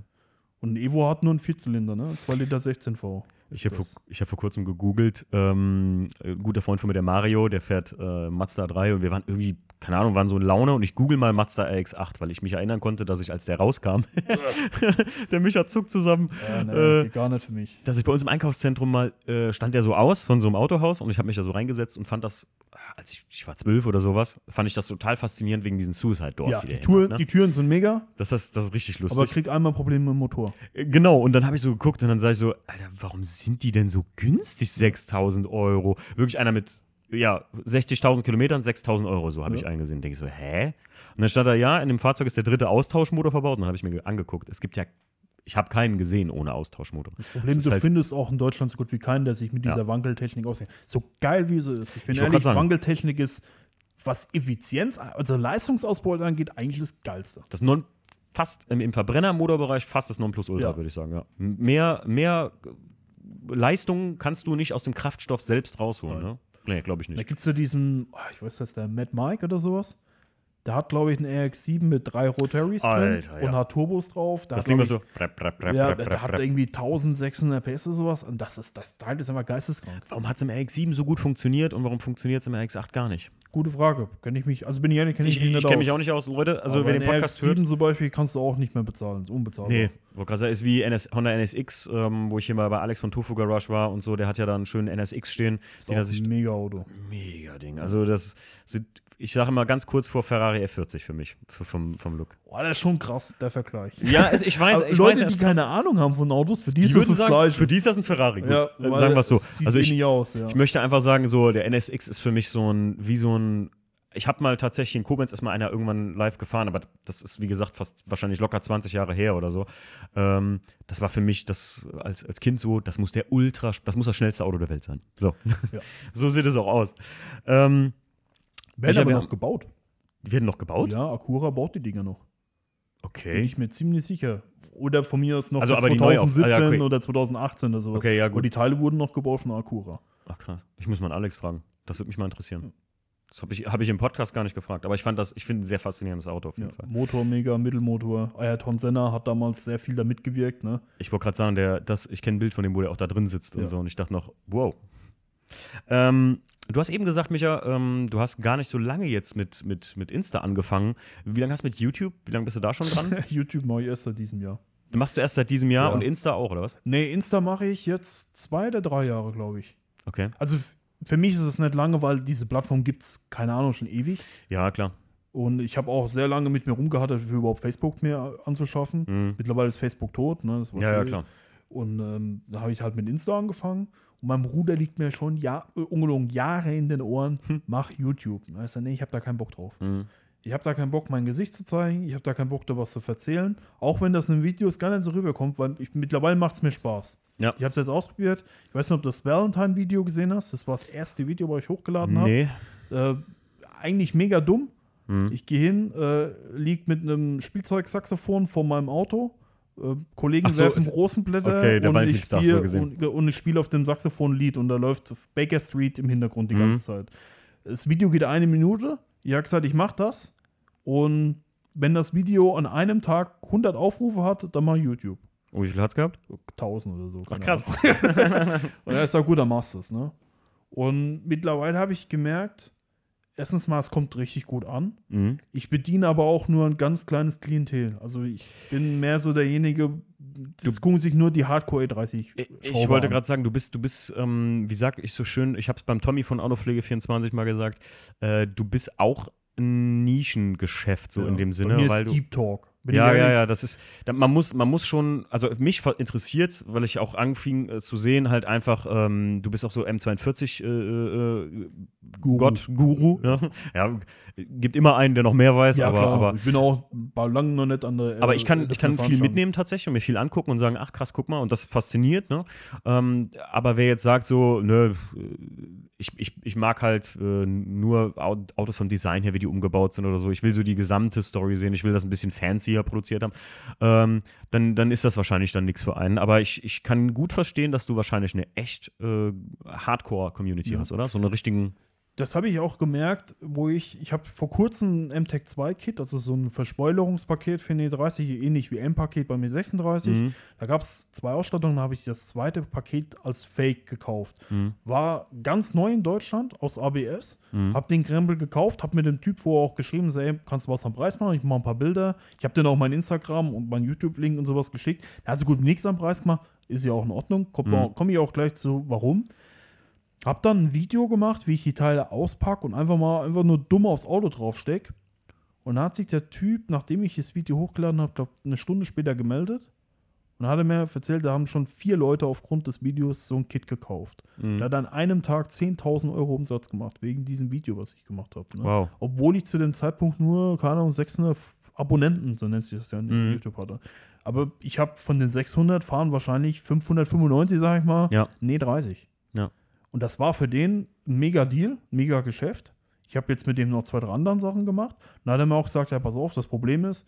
Und ein Evo hat nur einen Vierzylinder, ne? 2 Liter 16 V. Ich habe vor, ich hab vor kurzem gegoogelt. Ähm, ein guter Freund von mir, der Mario, der fährt äh, Mazda 3 und wir waren irgendwie, keine Ahnung, waren so in Laune und ich google mal Mazda RX8, weil ich mich erinnern konnte, dass ich, als der rauskam, *laughs* der Micha zuckt zusammen, Ja, ne, Äh, gar nicht für mich. dass ich bei uns im Einkaufszentrum mal, äh, stand der so aus von so einem Autohaus und ich habe mich da so reingesetzt und fand das, äh, als ich, ich war zwölf oder sowas, fand ich das total faszinierend wegen diesen Suicide Doors, Ja, die die, Tür, hat, ne? die Türen sind mega, das, ist, das ist richtig lustig. aber krieg einmal Probleme mit dem Motor. Äh, Genau, und dann habe ich so geguckt und dann sage ich so, Alter, warum sind die denn so günstig, 6000 Euro? Wirklich einer mit, ja, 60.000 Kilometern, 6000 Euro, so habe Ja. ich eingesehen. Denke ich so, hä? Und dann stand da, ja, in dem Fahrzeug ist der dritte Austauschmotor verbaut. Und dann habe ich mir ge- angeguckt, es gibt ja, ich habe keinen gesehen ohne Austauschmotor. Das Problem, ist du halt- findest auch in Deutschland so gut wie keinen, der sich mit Ja. dieser Wankeltechnik auskennt. So geil wie sie ist. Ich bin Ich ehrlich. Wankeltechnik ist, was Effizienz, also Leistungsausbeute angeht, eigentlich das Geilste. Das non, fast im, im Verbrennermotorbereich fast das Nonplusultra, Ja. würde ich sagen, ja. Mehr, mehr Leistung kannst du nicht aus dem Kraftstoff selbst rausholen, ne? Nee, glaube ich Da nicht. gibt es ja diesen, oh, ich weiß das, der Matt Mike oder sowas. Der hat, glaube ich, einen RX-7 mit drei Rotaries drin ja. und hat Turbos drauf. Der Das Ding war so. Brep, brep, ich, ja, der hat irgendwie 1600 PS oder sowas. Und das ist, das Teil ist einfach geisteskrank. Warum hat es im RX7 so gut funktioniert und warum funktioniert es im RX8 gar nicht? Gute Frage. Kenn ich mich, also bin ich ehrlich, kenne ich, Ich, mich ich, nicht kenne aus. mich auch nicht aus, Leute. Also, Aber wer den Podcast RX-7 hört. zum Beispiel kannst du auch nicht mehr bezahlen. Ist unbezahlbar. Nee, sagen, ist wie NS, Honda NSX, ähm, wo ich hier mal bei Alex von Tofu Garage war und so. Der hat ja da einen schönen NSX stehen. Ist Den auch ein mega Auto. mega Ding. Also, das sind, ich sage immer ganz kurz vor Ferrari F40 für mich, vom, vom Look. Boah, das ist schon krass, der Vergleich. Ja, also ich weiß, ich Leute, weiß, die keine Ahnung haben von Autos, für die, die ist das sagen, Gleiche. für die ist das ein Ferrari. Gut, ja, sagen wir es so. Also ich, aus, ja. Ich möchte einfach sagen, so, der NSX ist für mich so ein, wie so ein. Ich habe mal tatsächlich in Koblenz ist mal einer irgendwann live gefahren, aber das ist, wie gesagt, fast wahrscheinlich locker 20 Jahre her oder so. Ähm, das war für mich das als, als Kind so, das muss der Ultra, das muss das schnellste Auto der Welt sein. So, Ja. *laughs* so sieht es auch aus. Ähm, Werden aber ja- noch gebaut. die werden noch gebaut? Ja, Acura baut die Dinger noch. Bin Okay. ich mir ziemlich sicher. Oder von mir aus noch Also bis aber die neu auf- 2017 ah, ja, okay. oder 2018 oder sowas. Okay, ja, Und gut. die Teile wurden noch gebaut von Acura. Ach krass. Ich muss mal Alex fragen. Das würde mich mal interessieren. Das habe ich, hab ich im Podcast gar nicht gefragt, aber ich fand das, ich finde ein sehr faszinierendes Auto auf Ja. jeden Fall. Motor mega, Mittelmotor. Ayrton Senna hat damals sehr viel da mitgewirkt. Ne? Ich wollte gerade sagen, der, das, ich kenne ein Bild von dem, wo der auch da drin sitzt Ja. und so. Und ich dachte noch, wow. Ähm, Du hast eben gesagt, Micha, ähm, du hast gar nicht so lange jetzt mit, mit, mit Insta angefangen. Wie lange hast du mit YouTube? Wie lange bist du da schon dran? *laughs* YouTube mache ich erst seit diesem Jahr. Machst du erst seit diesem Jahr Ja. und Insta auch, oder was? Nee, Insta mache ich jetzt zwei oder drei Jahre, glaube ich. Okay. Also für mich ist es nicht lange, weil diese Plattform gibt es, keine Ahnung, schon ewig. Ja, klar. Und ich habe auch sehr lange mit mir rumgehattert, für überhaupt Facebook mir anzuschaffen. Mhm. Mittlerweile ist Facebook tot. Ne? Das Ja, ja, klar. Und ähm, da habe ich halt mit Insta angefangen. Und mein Bruder liegt mir schon Jahr, äh, ungelogen Jahre in den Ohren, mach YouTube. Ist er, nee, ich habe da keinen Bock drauf. Mhm. Ich habe da keinen Bock, mein Gesicht zu zeigen. Ich habe da keinen Bock, da was zu erzählen. Auch wenn das in Videos gar nicht so rüberkommt, weil ich, mittlerweile macht es mir Spaß. Ja. Ich habe es jetzt ausprobiert. Ich weiß nicht, ob du das Valentine-Video gesehen hast. Das war das erste Video, was ich hochgeladen habe. Nee. Äh, eigentlich mega dumm. Mhm. Ich gehe hin, äh, lieg mit einem Spielzeugsaxophon vor meinem Auto. Äh, Kollegen so, werfen Rosenblätter okay, und, ich spiel, so und, und ich spiele auf dem Saxophon ein Lied und da läuft Baker Street im Hintergrund die Mhm. ganze Zeit. Das Video geht eine Minute. Ich habe gesagt, ich mache das. Und wenn das Video an einem Tag 100 Aufrufe hat, dann mach ich YouTube. Oh, wie viel hat's gehabt? 1000 oder so. Ach, krass. *laughs* Und er ist ja gut, dann machst du es, ne? Und mittlerweile habe ich gemerkt, erstens mal, es kommt richtig gut an. Mhm. Ich bediene aber auch nur ein ganz kleines Klientel. Also ich bin mehr so derjenige, das gucken sich nur die Hardcore E30 Ich, ich wollte gerade sagen, du bist, du bist, ähm, wie sag ich so schön, ich habe es beim Tommy von Autopflege24 mal gesagt, äh, du bist auch ein Nischengeschäft, so Ja. in dem Bei Sinne, mir weil ist du. Deep Talk. Bin Ja, ja, ja, das ist, man muss, man muss schon, also mich interessiert, weil ich auch anfing äh, zu sehen, halt einfach, ähm, du bist auch so M42 äh, äh, Guru. Gott, Guru, ja. ja, gibt immer einen, der noch mehr weiß, Ja, aber, klar. aber ich bin auch bei langem noch nicht an der. aber ich kann, äh, ich kann viel mitnehmen tatsächlich und mir viel angucken und sagen, ach krass, guck mal, und das fasziniert, ne? Ähm, aber wer jetzt sagt so, nö, ich, ich, ich mag halt äh, nur Au- Autos vom Design her, wie die umgebaut sind oder so, ich will so die gesamte Story sehen, ich will das ein bisschen fancier produziert haben, ähm, dann, dann ist das wahrscheinlich dann nichts für einen. Aber ich, ich kann gut verstehen, dass du wahrscheinlich eine echt äh, Hardcore-Community Ja. hast, oder? So eine richtigen, Das habe ich auch gemerkt, wo ich, ich habe vor kurzem ein MTEC 2 Kit, also so ein Verspoilerungspaket für eine E30, ähnlich wie M-Paket bei mir 36. Mhm. Da gab es zwei Ausstattungen, da habe ich das zweite Paket als Fake gekauft. Mhm. War ganz neu in Deutschland aus ABS. Mhm. Hab den Krempel gekauft, hab mit dem Typ vorher auch geschrieben, ey, kannst du was am Preis machen? Ich mache ein paar Bilder. Ich habe dann auch mein Instagram und mein YouTube-Link und sowas geschickt. Er hat so gut nichts am Preis gemacht. Ist ja auch in Ordnung. Komme Mhm. komm ich auch gleich zu, warum. Hab dann ein Video gemacht, wie ich die Teile auspacke und einfach mal einfach nur dumm aufs Auto draufsteck. Und da hat sich der Typ, nachdem ich das Video hochgeladen habe, eine Stunde später gemeldet. Und dann hat er mir erzählt, da haben schon vier Leute aufgrund des Videos so ein Kit gekauft. Mhm. Der hat an einem Tag 10.000 Euro Umsatz gemacht, wegen diesem Video, was ich gemacht habe. Ne? Wow. Obwohl ich zu dem Zeitpunkt nur, keine Ahnung, 600 Abonnenten, so nennt sich das ja in Mhm. YouTube hatte. Aber ich habe von den 600 fahren wahrscheinlich 595, sag ich mal, Ja. nee, 30. Und das war für den ein mega Deal, ein mega Geschäft. Ich habe jetzt mit dem noch zwei, drei anderen Sachen gemacht. Dann hat er mir auch gesagt, ja, pass auf, das Problem ist,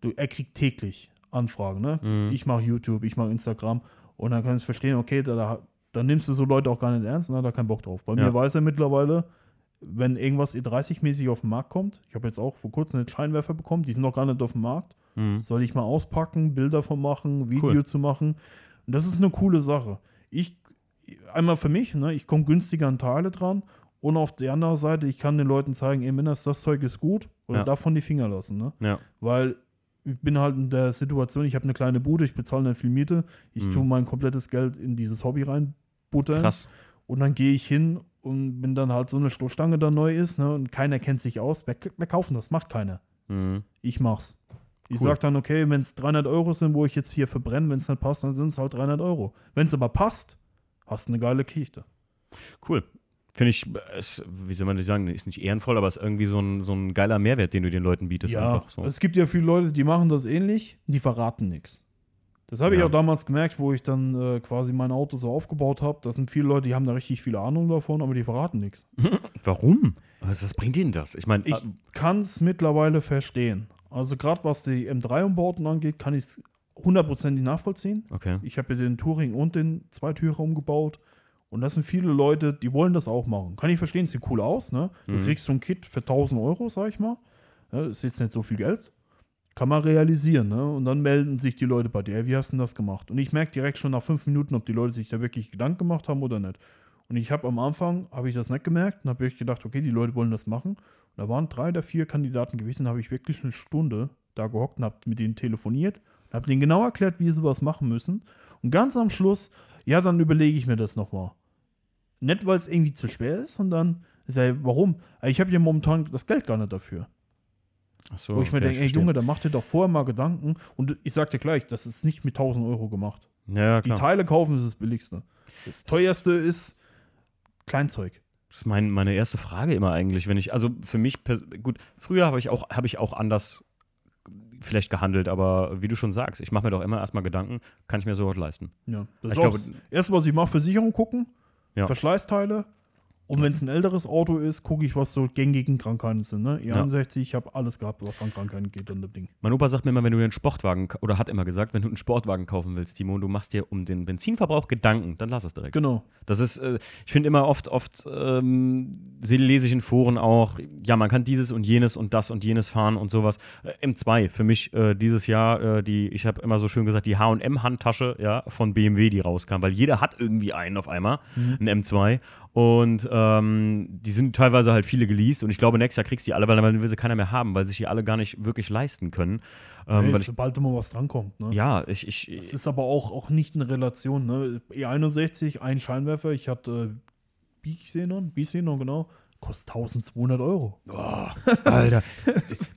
du, er kriegt täglich Anfragen. Ne? Mhm. Ich mache YouTube, ich mache Instagram. Und dann kannst du verstehen, okay, da, da, dann nimmst du so Leute auch gar nicht ernst und hat er keinen Bock drauf. Bei Ja. mir weiß er mittlerweile, wenn irgendwas E30-mäßig auf den Markt kommt, ich habe jetzt auch vor kurzem einen Scheinwerfer bekommen, die sind noch gar nicht auf dem Markt, Mhm. soll ich mal auspacken, Bilder von machen, Video Cool. zu machen. Und das ist eine coole Sache. Ich, einmal für mich, ne, ich komme günstiger an Teile dran und auf der anderen Seite, ich kann den Leuten zeigen, ey, Männers, das Zeug ist gut oder Ja. davon die Finger lassen. Ne? Ja. Weil ich bin halt in der Situation, ich habe eine kleine Bude, ich bezahle nicht viel Miete, ich Mhm. tue mein komplettes Geld in dieses Hobby reinbuttern Krass. und dann gehe ich hin und wenn dann halt so eine Stoßstange da neu ist ne, und keiner kennt sich aus, wer, wer kaufen das? Macht keiner. Mhm. Ich mach's. Ich Cool. sag dann, okay, wenn es 300 Euro sind, wo ich jetzt hier verbrenne, wenn es nicht passt, dann sind es halt 300 Euro. Wenn es aber passt, hast du eine geile Kiste. Cool. Finde ich, äh, ist, wie soll man das sagen, ist nicht ehrenvoll, aber ist irgendwie so ein, so ein geiler Mehrwert, den du den Leuten bietest. ja, einfach so. es gibt ja viele Leute, die machen das ähnlich, die verraten nichts. Das habe ich Ja. auch damals gemerkt, wo ich dann äh, quasi mein Auto so aufgebaut habe. Das sind viele Leute, die haben da richtig viele Ahnung davon, aber die verraten nichts. *laughs* Warum? Was, was bringt ihnen das? Ich meine, Ich kann es mittlerweile verstehen. Also gerade was die M3-Umbauten angeht, kann ich es hundertprozentig nachvollziehen. okay. Ich habe ja den Touring und den Zweitürer umgebaut. Und das sind viele Leute, die wollen das auch machen. Kann ich verstehen, sieht cool aus, ne? Du Mhm. kriegst so ein Kit für 1000 Euro, sag ich mal. Ja, ist jetzt nicht so viel Geld. Kann man realisieren, ne? Und dann melden sich die Leute bei dir. Wie hast du denn das gemacht? Und ich merke direkt schon nach fünf Minuten, ob die Leute sich da wirklich Gedanken gemacht haben oder nicht. Und ich habe am Anfang, habe ich das nicht gemerkt und habe ich gedacht, okay, die Leute wollen das machen. Und da waren drei oder vier Kandidaten gewesen, da habe ich wirklich eine Stunde da gehockt und habe mit denen telefoniert habe denen genau erklärt, wie sie was machen müssen. Und ganz am Schluss, ja, dann überlege ich mir das nochmal. Nicht, weil es irgendwie zu schwer ist, sondern, ich sage, warum? Ich habe ja momentan das Geld gar nicht dafür. Ach so, Wo ich mir okay, denke, ey. Junge, da mach dir doch vorher mal Gedanken. Und ich sag dir gleich, das ist nicht mit 1000 Euro gemacht. Ja, Die. Teile kaufen ist das billigste. Das teuerste ist Kleinzeug. Das ist mein, meine erste Frage immer eigentlich, wenn ich, also für mich, gut, früher habe ich auch, habe ich auch anders vielleicht gehandelt, aber wie du schon sagst, ich mache mir doch immer erstmal Gedanken, kann ich mir sowas leisten? Ja, das Ich ist glaube- das Erste, was ich mache, Versicherung gucken, Ja. Verschleißteile. Und wenn es ein älteres Auto ist, gucke ich, was so gängigen Krankheiten sind. Ne? E61, ich habe alles gehabt, was an Krankheiten geht an dem Ding. Mein Opa sagt mir immer, wenn du einen Sportwagen, oder hat immer gesagt, wenn du einen Sportwagen kaufen willst, Timo, und du machst dir um den Benzinverbrauch Gedanken, dann lass es direkt. Genau. Das ist, äh, ich finde immer oft, oft ähm, se- lese ich in Foren auch, ja, man kann dieses und jenes und das und jenes fahren und sowas. Äh, M2, für mich äh, dieses Jahr, äh, die, ich habe immer so schön gesagt, die H&M-Handtasche ja, von BMW, die rauskam, weil jeder hat irgendwie einen auf einmal, einen M2 und ähm, die sind teilweise halt viele geleast und ich glaube, nächstes Jahr kriegst du die alle, weil dann will sie keiner mehr haben, weil sich die alle gar nicht wirklich leisten können. Ähm, Hey, weil sobald immer was drankommt. Ne? ja, ich, ich, Es ist aber auch, auch nicht in Relation. Ne? E61, ein Scheinwerfer, ich hatte äh, Bixenon, Bixenon, genau, kostet 1200 Euro. *laughs* Alter.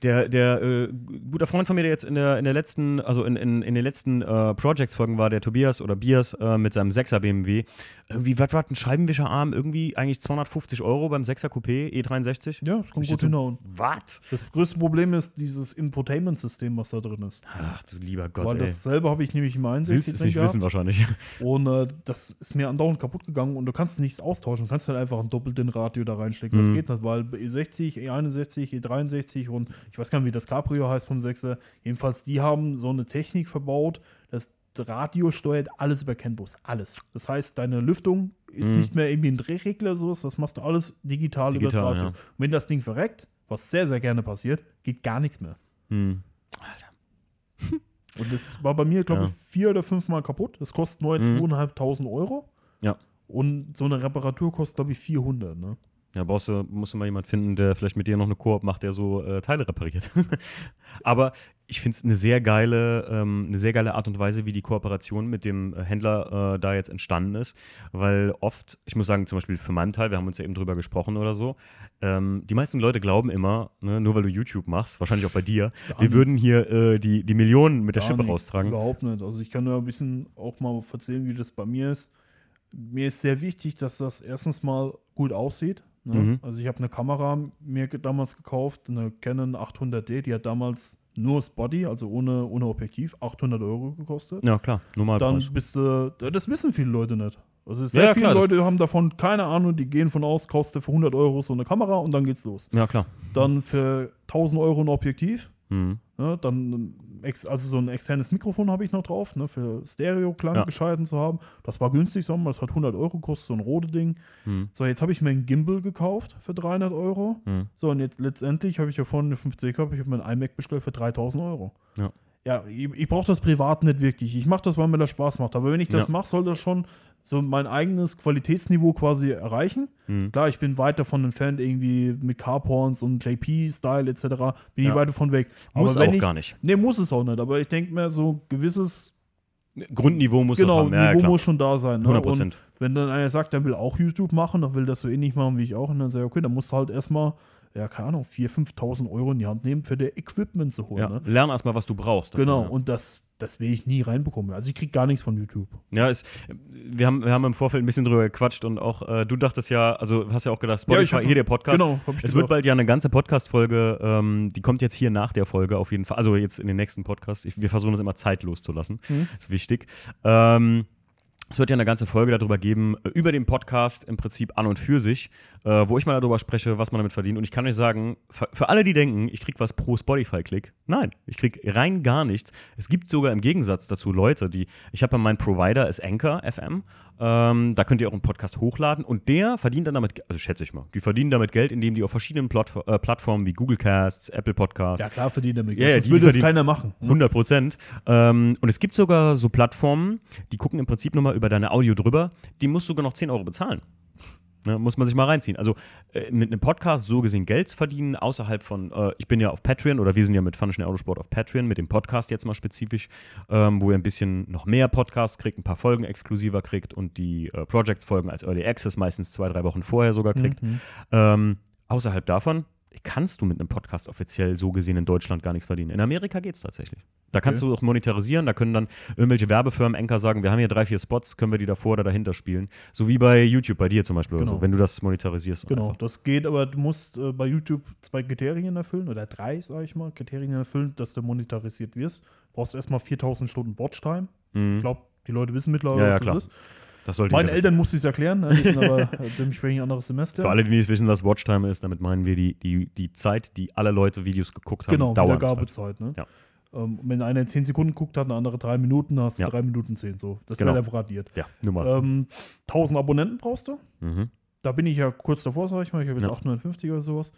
Der, der äh, guter Freund von mir, der jetzt in der, in der letzten, also in, in, in den letzten äh, Projects-Folgen war, der Tobias oder Bias äh, mit seinem 6er BMW. Irgendwie, was war ein Scheibenwischerarm? Irgendwie eigentlich 250 Euro beim 6er Coupé E63? Ja, das kommt Ich gut hinhauen. Was? Das größte Problem ist dieses Infotainment-System, was da drin ist. Ach du lieber Gott, Weil ey. das selber habe ich nämlich im Willst 61 es nicht gehabt. wissen wahrscheinlich. Und äh, das ist mir andauernd kaputt gegangen und du kannst nichts austauschen. Du kannst halt einfach ein doppelt den Radio da reinstecken. Das Mhm. geht nicht, weil E60, E61, E63 und ich weiß gar nicht, wie das Cabrio heißt vom 6er. Jedenfalls, die haben so eine Technik verbaut, das Radio steuert alles über CAN-Bus. Alles. Das heißt, deine Lüftung ist Mhm. nicht mehr irgendwie ein Drehregler, so das machst du alles digital, über das Digital, Radio. ja. Und wenn das Ding verreckt, was sehr, sehr gerne passiert, geht gar nichts mehr. Hm. Und das war bei mir, glaube Ja. ich, vier oder fünfmal kaputt. Das kostet neu Mhm. 2.500 Euro. Ja. Und so eine Reparatur kostet, glaube ich, 400. Ne? Ja, brauchst du, musst du mal jemanden finden, der vielleicht mit dir noch eine Koop macht, der so äh, Teile repariert. *laughs* Aber ich finde es eine sehr geile, ähm, eine sehr geile Art und Weise, wie die Kooperation mit dem Händler äh, da jetzt entstanden ist. Weil oft, ich muss sagen, zum Beispiel für meinen Teil, wir haben uns ja eben drüber gesprochen oder so, ähm, die meisten Leute glauben immer, ne, nur weil du YouTube machst, wahrscheinlich auch bei dir, Gar wir würden nichts. hier äh, die, die Millionen mit der Gar Schippe nichts, raustragen. Überhaupt nicht. Also ich kann nur ein bisschen auch mal erzählen, wie das bei mir ist. Mir ist sehr wichtig, dass das erstens mal gut aussieht. Ne? Mhm. Also ich habe eine Kamera mir damals gekauft, eine Canon 800D, die hat damals nur das Body, also ohne, ohne Objektiv, 800 Euro gekostet. Ja, klar, normal dann bist du, das wissen viele Leute nicht. Also sehr Ja, ja, viele klar, Leute haben davon keine Ahnung, die gehen von aus, du für 100 Euro so eine Kamera und dann geht's los. Ja, klar. Dann für 1000 Euro ein Objektiv, Mhm. ne, dann ein also so ein externes Mikrofon habe ich noch drauf, ne, für Stereo-Klang Ja. gescheiten zu haben. Das war günstig, sagen wir, mal, das hat 100 Euro gekostet, so ein rote Ding. Mhm. So, jetzt habe ich mir einen Gimbal gekauft für 300 Euro. Mhm. So, und jetzt letztendlich habe ich ja vorhin eine 5C gehabt, ich habe mir ein iMac bestellt für 3000 Euro. Ja. Ja, ich, ich brauche das privat nicht wirklich. Ich mache das, weil mir das Spaß macht. Aber wenn ich das Ja. mache, soll das schon so mein eigenes Qualitätsniveau quasi erreichen. Mhm. Klar, ich bin weit davon entfernt, irgendwie mit Carporns und JP-Style etc. Bin Ja. ich weit davon weg. Muss wenn auch ich, gar nicht. Nee, muss es auch nicht. Aber ich denke mir, so gewisses Grundniveau muss genau, das haben. Ja, ja, Niveau klar. muss schon da sein. Ne? 100 Und Prozent. wenn dann einer sagt, der will auch YouTube machen, dann will das so ähnlich machen wie ich auch, und dann sage ich, okay, dann musst du halt erstmal, ja, keine Ahnung, 4.000, 5.000 Euro in die Hand nehmen, für der Equipment zu holen. Ja. Ne? Lern erstmal, was du brauchst. Genau, ja. und das, das will ich nie reinbekommen. Also ich krieg gar nichts von YouTube. Ja, es, wir, haben, wir haben im Vorfeld ein bisschen drüber gequatscht und auch äh, du dachtest ja, also hast ja auch gedacht, Spotify, Ja, ich hab- hier der Podcast. Genau, hab ich Es wird bald ja eine ganze Podcast-Folge, ähm, die kommt jetzt hier nach der Folge auf jeden Fall, also jetzt in den nächsten Podcast. Ich, wir versuchen das immer zeitlos zu lassen, Mhm. ist wichtig. Ähm, es wird ja eine ganze Folge darüber geben, äh, über den Podcast im Prinzip an und für sich, äh, wo ich mal darüber spreche, was man damit verdient. Und ich kann euch sagen, für, alle, die denken, ich krieg was pro Spotify-Klick, nein, ich krieg rein gar nichts. Es gibt sogar im Gegensatz dazu Leute, die, ich habe ja meinen Provider, ist Anchor FM, ähm, da könnt ihr auch einen Podcast hochladen und der verdient dann damit, also schätze ich mal, die verdienen damit Geld, indem die auf verschiedenen Plattf äh, Plattformen wie Google Casts, Apple Podcasts, Ja, klar verdient er mit. Ja, ja, das die würde verdienen- keiner machen. 100 Prozent. Ähm, und es gibt sogar so Plattformen, die gucken im Prinzip nochmal über deine Audio drüber. Die musst du sogar noch 10 Euro bezahlen. Ne, muss man sich mal reinziehen. Also äh, mit einem Podcast so gesehen Geld verdienen, außerhalb von, äh, ich bin ja auf Patreon oder wir sind ja mit Fun Schnell Autosport auf Patreon, mit dem Podcast jetzt mal spezifisch, ähm, wo ihr ein bisschen noch mehr Podcasts kriegt, ein paar Folgen exklusiver kriegt und die äh, Projects-Folgen als Early Access meistens zwei, drei Wochen vorher sogar kriegt. Mhm. Ähm, außerhalb davon kannst du mit einem Podcast offiziell so gesehen in Deutschland gar nichts verdienen. In Amerika geht es tatsächlich. Da kannst Okay. du auch monetarisieren, da können dann irgendwelche Werbefirmen, Anker sagen, wir haben hier drei, vier Spots, können wir die davor oder dahinter spielen. So wie bei YouTube, bei dir zum Beispiel oder Genau. so, wenn du das monetarisierst. Genau, einfach. das geht, aber du musst äh, bei YouTube zwei Kriterien erfüllen oder drei, sag ich mal, Kriterien erfüllen, dass du monetarisiert wirst. Du brauchst erstmal 4000 Stunden Watchtime. Mhm. Ich glaube, die Leute wissen mittlerweile, Ja, ja, was klar. das ist. Meinen Eltern musste ich es erklären, ne? die sind aber *laughs* äh, dementsprechend ein anderes. Semester. Für alle, die nicht wissen, was Watchtime ist, damit meinen wir die, die, die Zeit, die alle Leute Videos geguckt haben. genau, Wiedergabezeit. Ne? Ja. Ähm, wenn einer in 10 Sekunden guckt hat, eine andere 3 Minuten, hast du Ja. 3 Minuten 10. So. Das Genau. wird einfach radiert. Ja, nur mal. Ähm, 1000 Abonnenten brauchst du. Mhm. Da bin ich ja kurz davor, sag ich mal. Ich habe jetzt Ja. 850 oder sowas.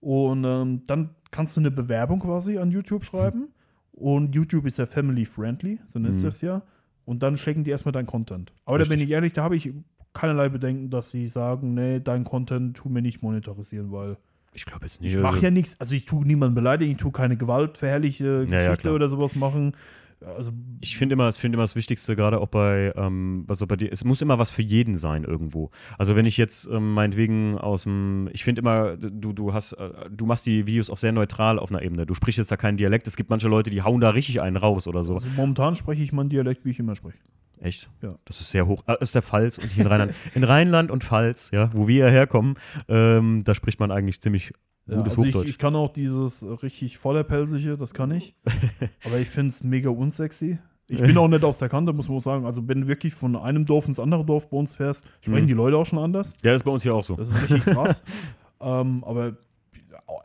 Und ähm, dann kannst du eine Bewerbung quasi an YouTube schreiben. Und YouTube ist ja family-friendly, so nennt Mhm. das ja. Und dann checken die erstmal deinen Content. Aber da bin Richtig. ich ehrlich, da habe ich keinerlei Bedenken, dass sie sagen, nee, dein Content tu mir nicht monetarisieren, weil Ich glaube jetzt nicht. ich mache also- ja nichts, also ich tue niemanden beleidigen, ich tue keine gewaltverherrliche Ja, ja, Geschichte klar. oder sowas machen. Also Ich finde immer, ich finde immer das Wichtigste, gerade auch bei, ähm, was auch bei dir, es muss immer was für jeden sein irgendwo. Also wenn ich jetzt ähm, meinetwegen aus dem, ich finde immer, du, du hast, äh, du machst die Videos auch sehr neutral auf einer Ebene. Du sprichst jetzt da keinen Dialekt. Es gibt manche Leute, die hauen da richtig einen raus oder so. Also momentan spreche ich meinen Dialekt, wie ich immer spreche. Echt? Ja. Das ist sehr hoch. Äh, ist der Pfalz und hier in Rheinland. in Rheinland und Pfalz, ja, wo wir herkommen, ähm, da spricht man eigentlich ziemlich Ja, gutes also ich, Hochdeutsch. ich kann auch dieses richtig vollerpelsige, das kann ich. *laughs* Aber ich finde es mega unsexy. Ich bin auch nicht aus der Kante, muss man auch sagen. Also, wenn du wirklich von einem Dorf ins andere Dorf bei uns fährst, sprechen Mhm. die Leute auch schon anders. ja, das ist bei uns hier auch so. Das ist richtig krass. *laughs* ähm, aber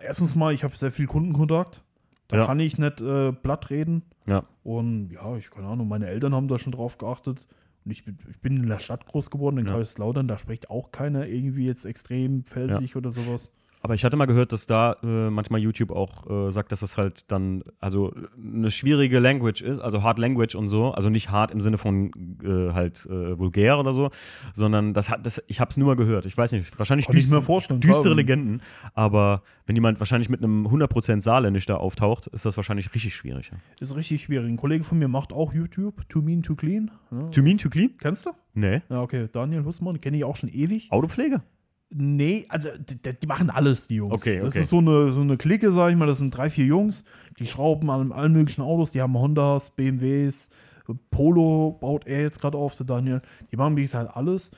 erstens mal, ich habe sehr viel Kundenkontakt. Da Ja. kann ich nicht äh, platt reden. Ja. Und ja, ich keine Ahnung, meine Eltern haben da schon drauf geachtet. Und ich bin, ich bin in der Stadt groß geworden, in Ja. Kaiserslautern. Da spricht auch keiner irgendwie jetzt extrem felsig oder sowas. Aber ich hatte mal gehört, dass da äh, manchmal YouTube auch äh, sagt, dass das halt dann also eine schwierige Language ist, also Hard Language und so, also nicht hart im Sinne von äh, halt äh, vulgär oder so, sondern das hat das ich habe es nur mal gehört. Ich weiß nicht, wahrscheinlich vorstellen. düstere. Legenden, aber wenn jemand wahrscheinlich mit einem 100% Saarländisch da auftaucht, ist das wahrscheinlich richtig schwierig. Ja. Ist richtig schwierig. Ein Kollege von mir macht auch YouTube, Too Mean, Too Clean. Ja. To mean to clean? Kennst du? Nee. Ja, okay. Daniel Hussmann, kenne ich auch schon ewig. Autopflege? Nee, also die, die machen alles, die Jungs. Okay, Das okay. ist so eine, so eine Clique, sag ich mal. Das sind drei, vier Jungs, die schrauben an allen möglichen Autos. Die haben Hondas, BMWs, Polo baut er jetzt gerade auf, der Daniel. Die machen, wie gesagt, alles.